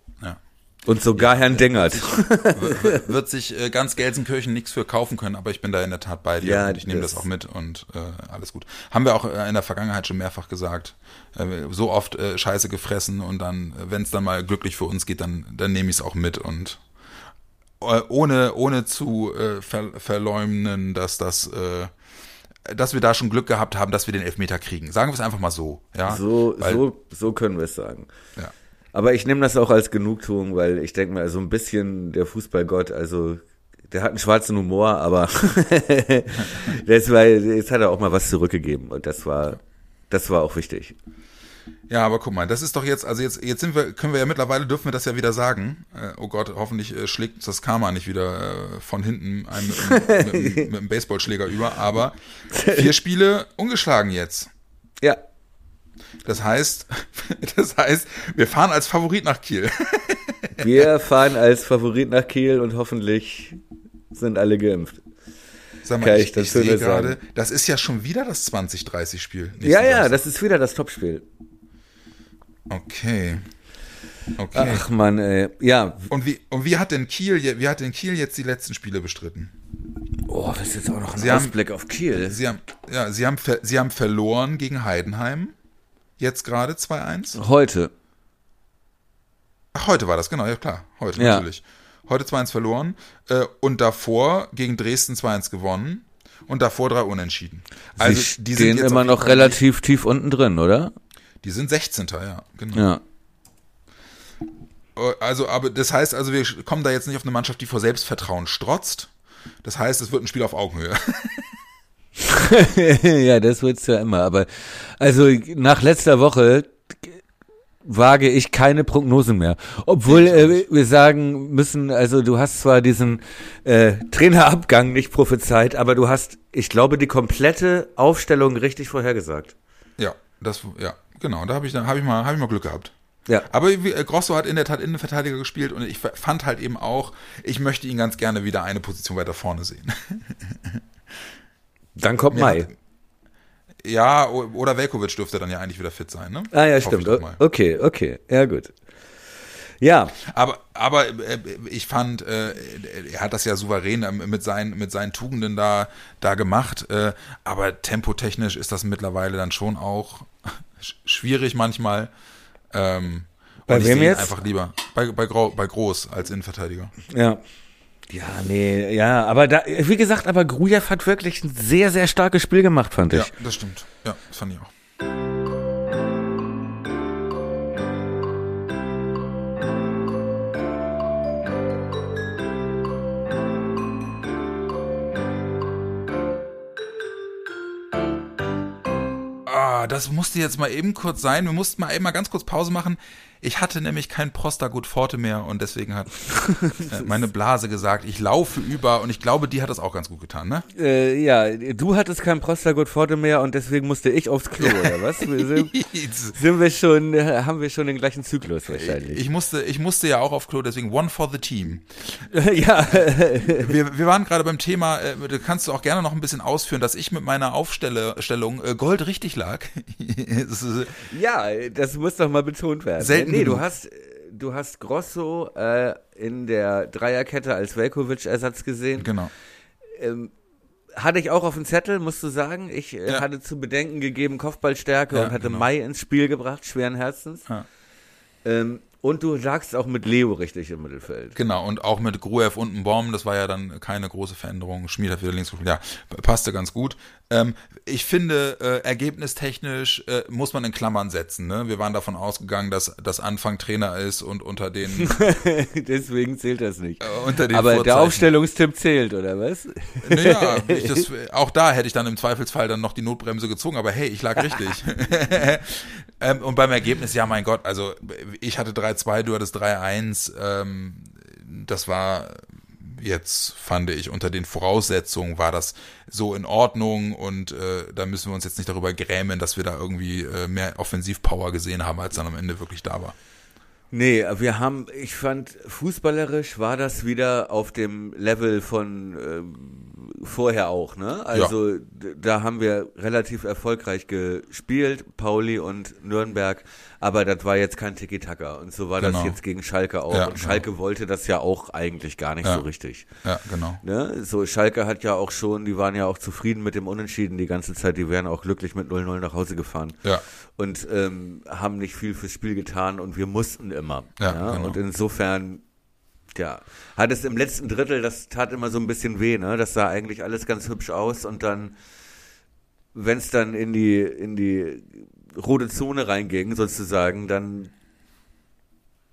Ja. Und sogar Herrn Dingert. W- wird sich äh, ganz Gelsenkirchen nichts für kaufen können, aber ich bin da in der Tat bei dir Ja, und ich nehme das, das- auch mit und äh, alles gut. Haben wir auch äh, in der Vergangenheit schon mehrfach gesagt. Äh, so oft äh, Scheiße gefressen und dann, wenn es dann mal glücklich für uns geht, dann, dann nehme ich es auch mit und äh, ohne, ohne zu äh, ver verleumden, dass das äh, dass wir da schon Glück gehabt haben, dass wir den Elfmeter kriegen. Sagen wir es einfach mal so. Ja? So, Weil- so, so können wir es sagen. Ja. Aber ich nehme das auch als Genugtuung, weil ich denke mal, so ein bisschen der Fußballgott, also der hat einen schwarzen Humor, aber das war, jetzt hat er auch mal was zurückgegeben und das war, das war auch wichtig. Ja, aber guck mal, das ist doch jetzt, also jetzt, jetzt sind wir, können wir ja mittlerweile, dürfen wir das ja wieder sagen. Äh, oh Gott, hoffentlich äh, schlägt uns das Karma nicht wieder äh, von hinten einem mit, mit, mit, mit einem Baseballschläger über, aber vier Spiele ungeschlagen jetzt. Ja, Das heißt, das heißt, wir fahren als Favorit nach Kiel. wir fahren als Favorit nach Kiel und hoffentlich sind alle geimpft. Sag Kann mal, ich ich, das ich sehe gerade, das ist ja schon wieder das 2030-Spiel. Ja, ja, das ist wieder das Topspiel. Okay. Okay. Ach man, ey. Ja, Und wie, und wie hat denn Kiel, wie hat denn Kiel jetzt die letzten Spiele bestritten? oh, das ist jetzt auch noch ein Sie haben- Ausblick auf Kiel. Sie haben, ja, sie haben, sie haben verloren gegen Heidenheim. Jetzt gerade 2-1. Heute. Ach, heute war das, genau, ja klar. Heute Ja. natürlich. Heute 2-1 verloren. Äh, und davor gegen Dresden 2-1 gewonnen. Und davor drei Unentschieden. Also, die stehen immer noch relativ tief unten drin, oder? Die sind 16. Ja, genau. Ja. Äh, Also, aber das heißt also, wir kommen da jetzt nicht auf eine Mannschaft, die vor Selbstvertrauen strotzt. Das heißt, es wird ein Spiel auf Augenhöhe. ja, das wird's ja immer. Aber also nach letzter Woche wage ich keine Prognosen mehr. Obwohl äh, wir sagen müssen, also du hast zwar diesen äh, Trainerabgang nicht prophezeit, aber du hast, ich glaube, die komplette Aufstellung richtig vorhergesagt. Ja, das, ja, genau. Da habe ich, hab ich, mal, hab ich mal Glück gehabt. Ja. Aber äh, Grosso hat in der Tat Innenverteidiger gespielt und ich fand halt eben auch, ich möchte ihn ganz gerne wieder eine Position weiter vorne sehen. Dann kommt Mir Mai. Ja, oder Velkovic dürfte dann ja eigentlich wieder fit sein, ne? Ah ja, Hoffe stimmt. Okay, okay. Ja, gut. Ja, Aber, aber äh, ich fand, äh, er hat das ja souverän äh, mit seinen, mit seinen Tugenden da, da gemacht. Äh, aber tempotechnisch ist das mittlerweile dann schon auch sch- schwierig manchmal. Ähm, Bei wem jetzt? einfach lieber bei, bei, bei Groß als Innenverteidiger. ja. Ja, nee, ja, aber da, wie gesagt, aber Grujew hat wirklich ein sehr, sehr starkes Spiel gemacht, fand ich. Ja, das stimmt. Ja, das fand ich auch. Ah, das musste jetzt mal eben kurz sein. Wir mussten mal eben mal ganz kurz Pause machen. Ich hatte nämlich kein Prostagut Forte mehr und deswegen hat äh, meine Blase gesagt, ich laufe über und ich glaube, die hat das auch ganz gut getan, ne? Äh, ja, du hattest kein Prostagut Forte mehr und deswegen musste ich aufs Klo, oder was? Sind, sind wir schon, äh, haben wir schon den gleichen Zyklus wahrscheinlich. Ich musste, ich musste ja auch auf Klo, deswegen one for the team. ja, Wir, wir waren gerade beim Thema, äh, kannst du auch gerne noch ein bisschen ausführen, dass ich mit meiner Aufstellung äh, Gold richtig lag. Ja, das muss doch mal betont werden. Selten nee, du hast, du hast Grosso äh, in der Dreierkette als Velkovic-Ersatz gesehen. genau. Ähm, hatte ich auch auf dem Zettel, musst du sagen. Ich äh, Ja. hatte zu bedenken gegeben Kopfballstärke Ja, und hatte genau. Mai ins Spiel gebracht, schweren Herzens. Ja. Ähm, und du lagst auch mit Leo richtig im Mittelfeld. Genau, und auch mit Gruev und einem Baum, das war ja dann keine große Veränderung. Schmied hat wieder links gespielt. Ja, passte ganz gut. Ähm, ich finde, äh, ergebnistechnisch äh, muss man in Klammern setzen. Ne? Wir waren davon ausgegangen, dass das Anfang Trainer ist und unter den, Deswegen zählt das nicht. äh, unter den Aber der Aufstellungstipp zählt, oder was? Naja, das, auch da hätte ich dann im Zweifelsfall dann noch die Notbremse gezogen, aber hey, ich lag richtig. ähm, und beim Ergebnis, ja mein Gott, also ich hatte 3-2, du hattest 3-1. Ähm, das war jetzt, fand ich, unter den Voraussetzungen war das so in Ordnung und äh, da müssen wir uns jetzt nicht darüber grämen, dass wir da irgendwie äh, mehr Offensivpower gesehen haben, als dann am Ende wirklich da war. Nee, wir haben, ich fand, fußballerisch war das wieder auf dem Level von ähm, vorher auch, ne? Also d- da haben wir relativ erfolgreich gespielt, Pauli und Nürnberg, aber das war jetzt kein Tiki-Taka und so war Genau. das jetzt gegen Schalke auch Ja, und genau. Schalke wollte das ja auch eigentlich gar nicht Ja. so richtig. Ja, genau. Ne? So, Schalke hat ja auch schon, die waren ja auch zufrieden mit dem Unentschieden die ganze Zeit, die wären auch glücklich mit 0-0 nach Hause gefahren Ja, und ähm, haben nicht viel fürs Spiel getan und wir mussten immer. Ja, genau. Und insofern, ja, hat es im letzten Drittel, das tat immer so ein bisschen weh, ne? Das sah eigentlich alles ganz hübsch aus und dann, wenn es dann in die, in die rote Zone reinging, sozusagen, dann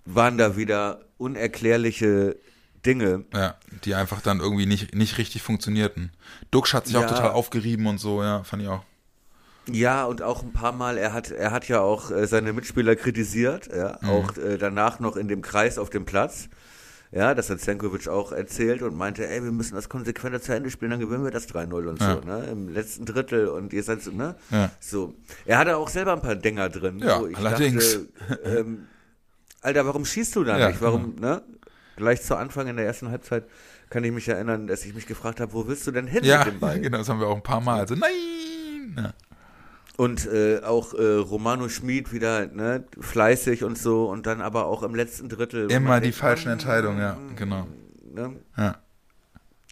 waren da wieder unerklärliche Dinge. ja, die einfach dann irgendwie nicht, nicht richtig funktionierten. Duxch hat sich auch Ja. total aufgerieben und so, ja, fand ich auch. Ja, und auch ein paar Mal, er hat, er hat ja auch äh, seine Mitspieler kritisiert, ja, Mhm. auch äh, danach noch in dem Kreis auf dem Platz. Ja, das hat Senkovic auch erzählt und meinte, ey, wir müssen das konsequenter zu Ende spielen, dann gewinnen wir das 3-0 und Ja. so, ne, im letzten Drittel und ihr seid so, ne, Ja. so. Er hatte auch selber ein paar Dinger drin, Ja, wo ich allerdings. dachte, ähm, Alter, warum schießt du da Ja, nicht? Warum, ne? Gleich zu Anfang in der ersten Halbzeit kann ich mich erinnern, dass ich mich gefragt habe, wo willst du denn hin Ja, mit dem Ball? genau, das haben wir auch ein paar Mal. Also, nein! Und äh, auch äh, Romano Schmid wieder ne, fleißig und so und dann aber auch im letzten Drittel. Immer die denkt, falschen mm, Entscheidungen, ja, genau. Ne, Ja.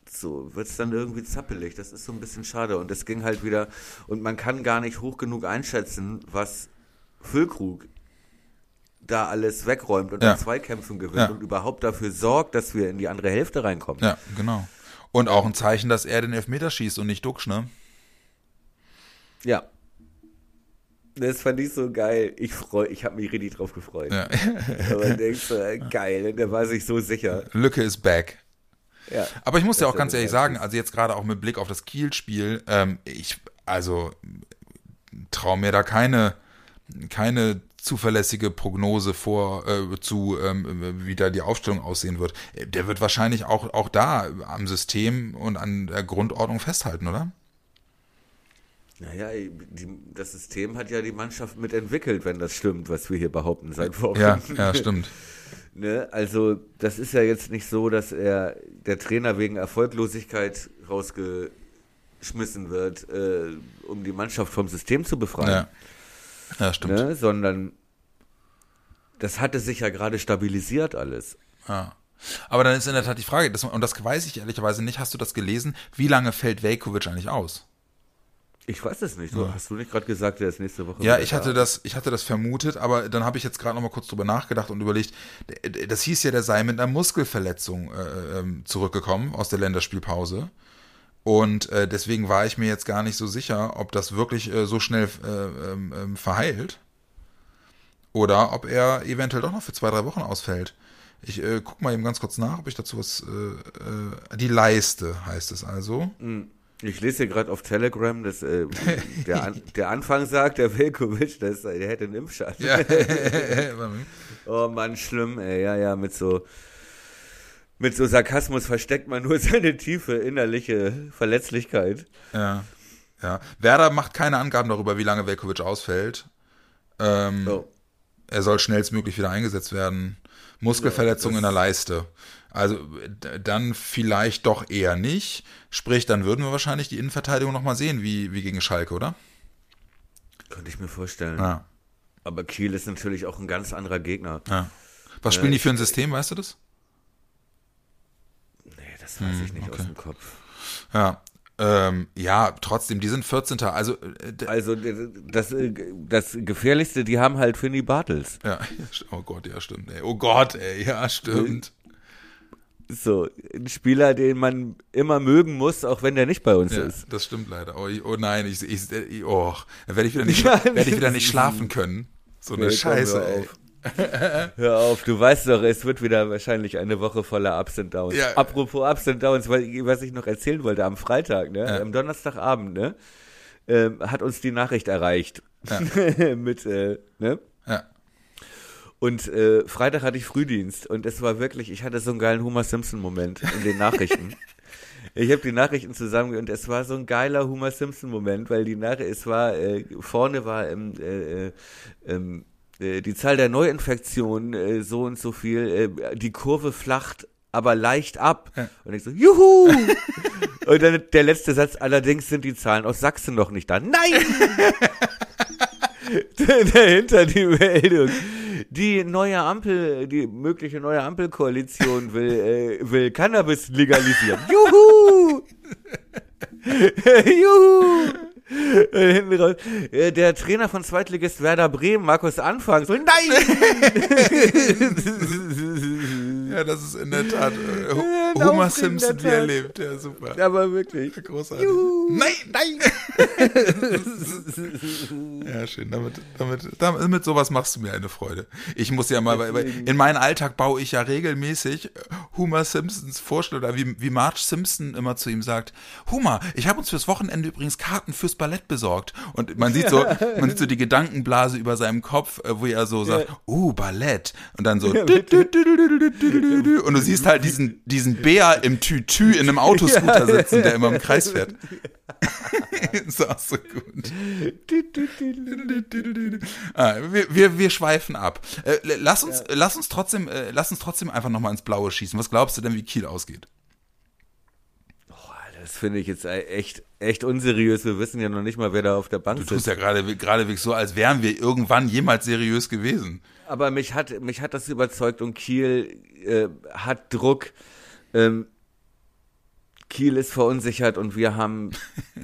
so wird's dann irgendwie zappelig. Das ist so ein bisschen schade. Und es ging halt wieder, und man kann gar nicht hoch genug einschätzen, was Füllkrug da alles wegräumt und Ja. in Zweikämpfen gewinnt Ja. und überhaupt dafür sorgt, dass wir in die andere Hälfte reinkommen. ja, genau. Und auch ein Zeichen, dass er den Elfmeter schießt und nicht Duxch, ne? Ja. Das fand ich so geil. Ich freu, ich habe mich richtig drauf gefreut. Ja. Aber denkst du, äh, geil, der war sich so sicher. Lücke ist back. Ja. Aber ich muss ja auch ganz ehrlich sagen, also jetzt gerade auch mit Blick auf das Kiel-Spiel, ähm, ich, also traue mir da keine, keine zuverlässige Prognose vor äh, zu, ähm, wie da die Aufstellung aussehen wird. Der wird wahrscheinlich auch, auch da am System und an der Grundordnung festhalten, oder? Naja, die, das System hat ja die Mannschaft mitentwickelt, wenn das stimmt, was wir hier behaupten seit Wochen. Ja, ja, stimmt. ne? Also, das ist ja jetzt nicht so, dass er der Trainer wegen Erfolglosigkeit rausgeschmissen wird, äh, um die Mannschaft vom System zu befreien. Ja, ja stimmt. ne? Sondern das hatte sich ja gerade stabilisiert alles. Ja. Aber dann ist in der Tat die Frage, das, und das weiß ich ehrlicherweise nicht, hast du das gelesen, wie lange fällt Velkovic eigentlich aus? Ich weiß es nicht. Du, Hast du nicht gerade gesagt, der ist nächste Woche Ja, ich da? hatte das, ich hatte das vermutet, aber dann habe ich jetzt gerade noch mal kurz drüber nachgedacht und überlegt, das hieß ja, der sei mit einer Muskelverletzung äh, ähm, zurückgekommen aus der Länderspielpause. Und äh, deswegen war ich mir jetzt gar nicht so sicher, ob das wirklich äh, so schnell äh, ähm, ähm, verheilt oder ob er eventuell doch noch für zwei, drei Wochen ausfällt. Ich äh, guck mal eben ganz kurz nach, ob ich dazu was. Äh, äh, die Leiste heißt es also. Ich lese hier gerade auf Telegram, dass äh, der, An der Anfang sagt, der Velkovic, das, der hätte einen Impfschaden. Ja. Oh Mann, schlimm, ey. Ja, ja, mit so, mit so Sarkasmus versteckt man nur seine tiefe innerliche Verletzlichkeit. Ja. ja. Werder macht keine Angaben darüber, wie lange Velkovic ausfällt. Ähm, Oh. Er soll schnellstmöglich wieder eingesetzt werden. Muskelverletzung Ja, in der Leiste. Also dann vielleicht doch eher nicht. Sprich, dann würden wir wahrscheinlich die Innenverteidigung nochmal sehen, wie, wie gegen Schalke, oder? Könnte ich mir vorstellen. Ja. Aber Kiel ist natürlich auch ein ganz anderer Gegner. ja. Was spielen die für ein System, weißt du das? Nee, das weiß ich nicht aus dem Kopf. Ja. Ähm, ja, trotzdem, die sind 14. Also, äh, Also das, äh, das Gefährlichste, die haben halt Finny Bartels. ja, oh Gott, ja, stimmt. Ey. Oh Gott, ey, ja, stimmt. So, ein Spieler, den man immer mögen muss, auch wenn der nicht bei uns Ja, ist. das stimmt leider. Oh, oh nein, ich, ich, oh, dann werde ich wieder nicht, Ja, werde ich wieder nicht schlafen können. So eine Nee, Scheiße, hör ey. auf. Hör auf, du weißt doch, es wird wieder wahrscheinlich eine Woche voller Ups and Downs. Ja. Apropos Ups and Downs, was ich noch erzählen wollte, am Freitag, ne, Ja. am Donnerstagabend, ne, ähm, hat uns die Nachricht erreicht. Mit, äh, ne? Ja. Und äh, Freitag hatte ich Frühdienst und es war wirklich, ich hatte so einen geilen Homer Simpson-Moment in den Nachrichten. ich habe die Nachrichten zusammen und es war so ein geiler Homer Simpson-Moment, weil die Nachricht, es war, äh, vorne war ähm, äh, äh, ähm, äh, die Zahl der Neuinfektionen äh, so und so viel, äh, die Kurve flacht aber leicht ab. Und ich so, juhu! und dann der letzte Satz, allerdings sind die Zahlen aus Sachsen noch nicht da. Nein! dahinter die Meldung. Die neue Ampel, die mögliche neue Ampelkoalition will, äh, will Cannabis legalisieren. Juhu! Juhu! Hinten raus, äh, Der Trainer von Zweitligist Werder Bremen, Markus Anfang, so, nein! ja, das ist in der Tat äh, Homer aufregender Simpson, wie er lebt. Ja, super. Aber wirklich. Großartig. Juhu. Nein, nein! ja, schön. Damit, damit, damit, mit sowas machst du mir eine Freude. Ich muss ja mal, weil in meinen Alltag baue ich ja regelmäßig Homer Simpsons Vorstellung, oder wie, wie Marge Simpson immer zu ihm sagt, Homer, ich habe uns fürs Wochenende übrigens Karten fürs Ballett besorgt. Und man sieht so, man sieht so die Gedankenblase über seinem Kopf, äh, wo er so sagt, oh, Ballett. Und dann so, und du siehst halt diesen, diesen Bär im Tütü in einem Autoscooter sitzen, der immer im Kreis fährt. ist auch so gut. Ah, wir, wir, wir schweifen ab. Äh, lass uns, lass uns trotzdem, äh, lass uns trotzdem einfach nochmal ins Blaue schießen. Was glaubst du denn, wie Kiel ausgeht? Das finde ich jetzt echt, echt unseriös. Wir wissen ja noch nicht mal, wer da auf der Bank Du sitzt. tust ja gerade geradewegs so, als wären wir irgendwann jemals seriös gewesen. Aber mich hat, mich hat das überzeugt und Kiel äh, hat Druck. Ähm, Kiel ist verunsichert und wir haben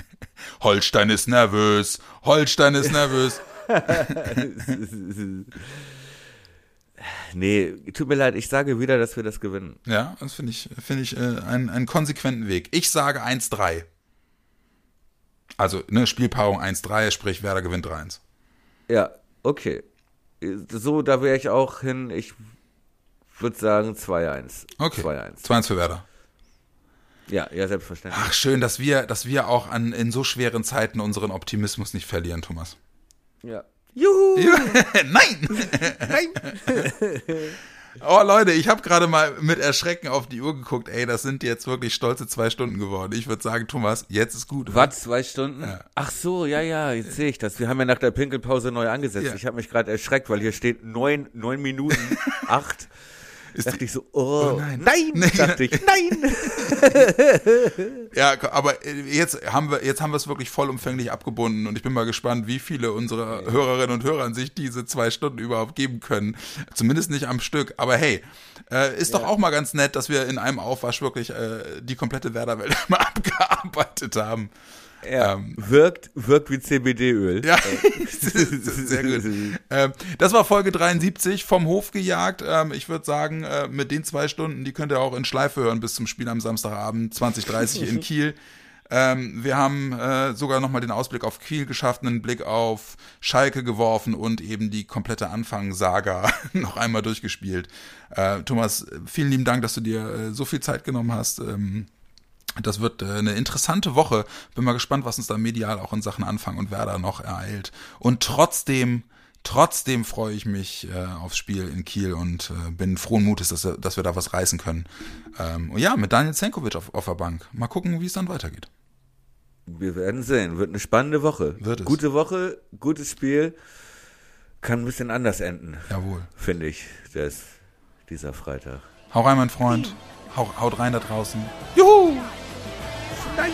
Holstein ist nervös. Holstein ist nervös. Nee, tut mir leid, ich sage wieder, dass wir das gewinnen. Ja, das finde ich, finde ich äh, einen, einen konsequenten Weg. Ich sage 1-3. Also, ne, Spielpaarung 1-3, sprich Werder gewinnt 3-1. Ja, okay. So, da wäre ich auch hin. Ich würde sagen 2-1. Okay. 2-1. 2-1 für Werder. Ja, ja, selbstverständlich. Ach, schön, dass wir, dass wir auch an, in so schweren Zeiten unseren Optimismus nicht verlieren, Thomas. Ja. Juhu! Nein! Nein! Oh Leute, ich habe gerade mal mit Erschrecken auf die Uhr geguckt. Ey, das sind jetzt wirklich stolze zwei Stunden geworden. Ich würde sagen, Thomas, jetzt ist gut. Was, zwei Stunden? Ach so, ja, ja, jetzt sehe ich das. Wir haben ja nach der Pinkelpause neu angesetzt. Ja. Ich habe mich gerade erschreckt, weil hier steht neun, neun Minuten, acht. Ist dachte ich so, oh, Oh nein. nein, Nee. dachte ich, nein. Ja, aber äh, jetzt haben wir jetzt haben wir es wirklich vollumfänglich abgebunden und ich bin mal gespannt, wie viele unserer Hörerinnen und Hörer sich diese zwei Stunden überhaupt geben können. Zumindest nicht am Stück. Aber hey, äh, ist doch auch mal ganz nett, dass wir in einem Aufwasch wirklich äh, die komplette Werderwelt mal abgearbeitet haben. Ja, Ähm, wirkt, wirkt wie CBD-Öl. Ja, sehr gut. Ähm, das war Folge 73 vom Hof gejagt. Ähm, ich würde sagen, äh, mit den zwei Stunden, die könnt ihr auch in Schleife hören bis zum Spiel am Samstagabend 2030 in Kiel. Ähm, wir haben äh, sogar nochmal den Ausblick auf Kiel geschafft, einen Blick auf Schalke geworfen und eben die komplette Anfangssaga noch einmal durchgespielt. Äh, Thomas, vielen lieben Dank, dass du dir äh, so viel Zeit genommen hast. Das wird äh, eine interessante Woche. Bin mal gespannt, was uns da medial auch in Sachen Anfang und Werder noch ereilt. Und trotzdem, trotzdem freue ich mich äh, aufs Spiel in Kiel und äh, bin frohen Mutes, dass, wir- dass wir da was reißen können. Ähm, und ja, mit Daniel Zenkovic auf, auf der Bank. Mal gucken, wie es dann weitergeht. Wir werden sehen. Wird eine spannende Woche. Wird es. Gute Woche, gutes Spiel. Kann ein bisschen anders enden, Jawohl. finde ich, das, dieser Freitag. Hau rein, mein Freund. Haut rein da draußen. Juhu! Nein!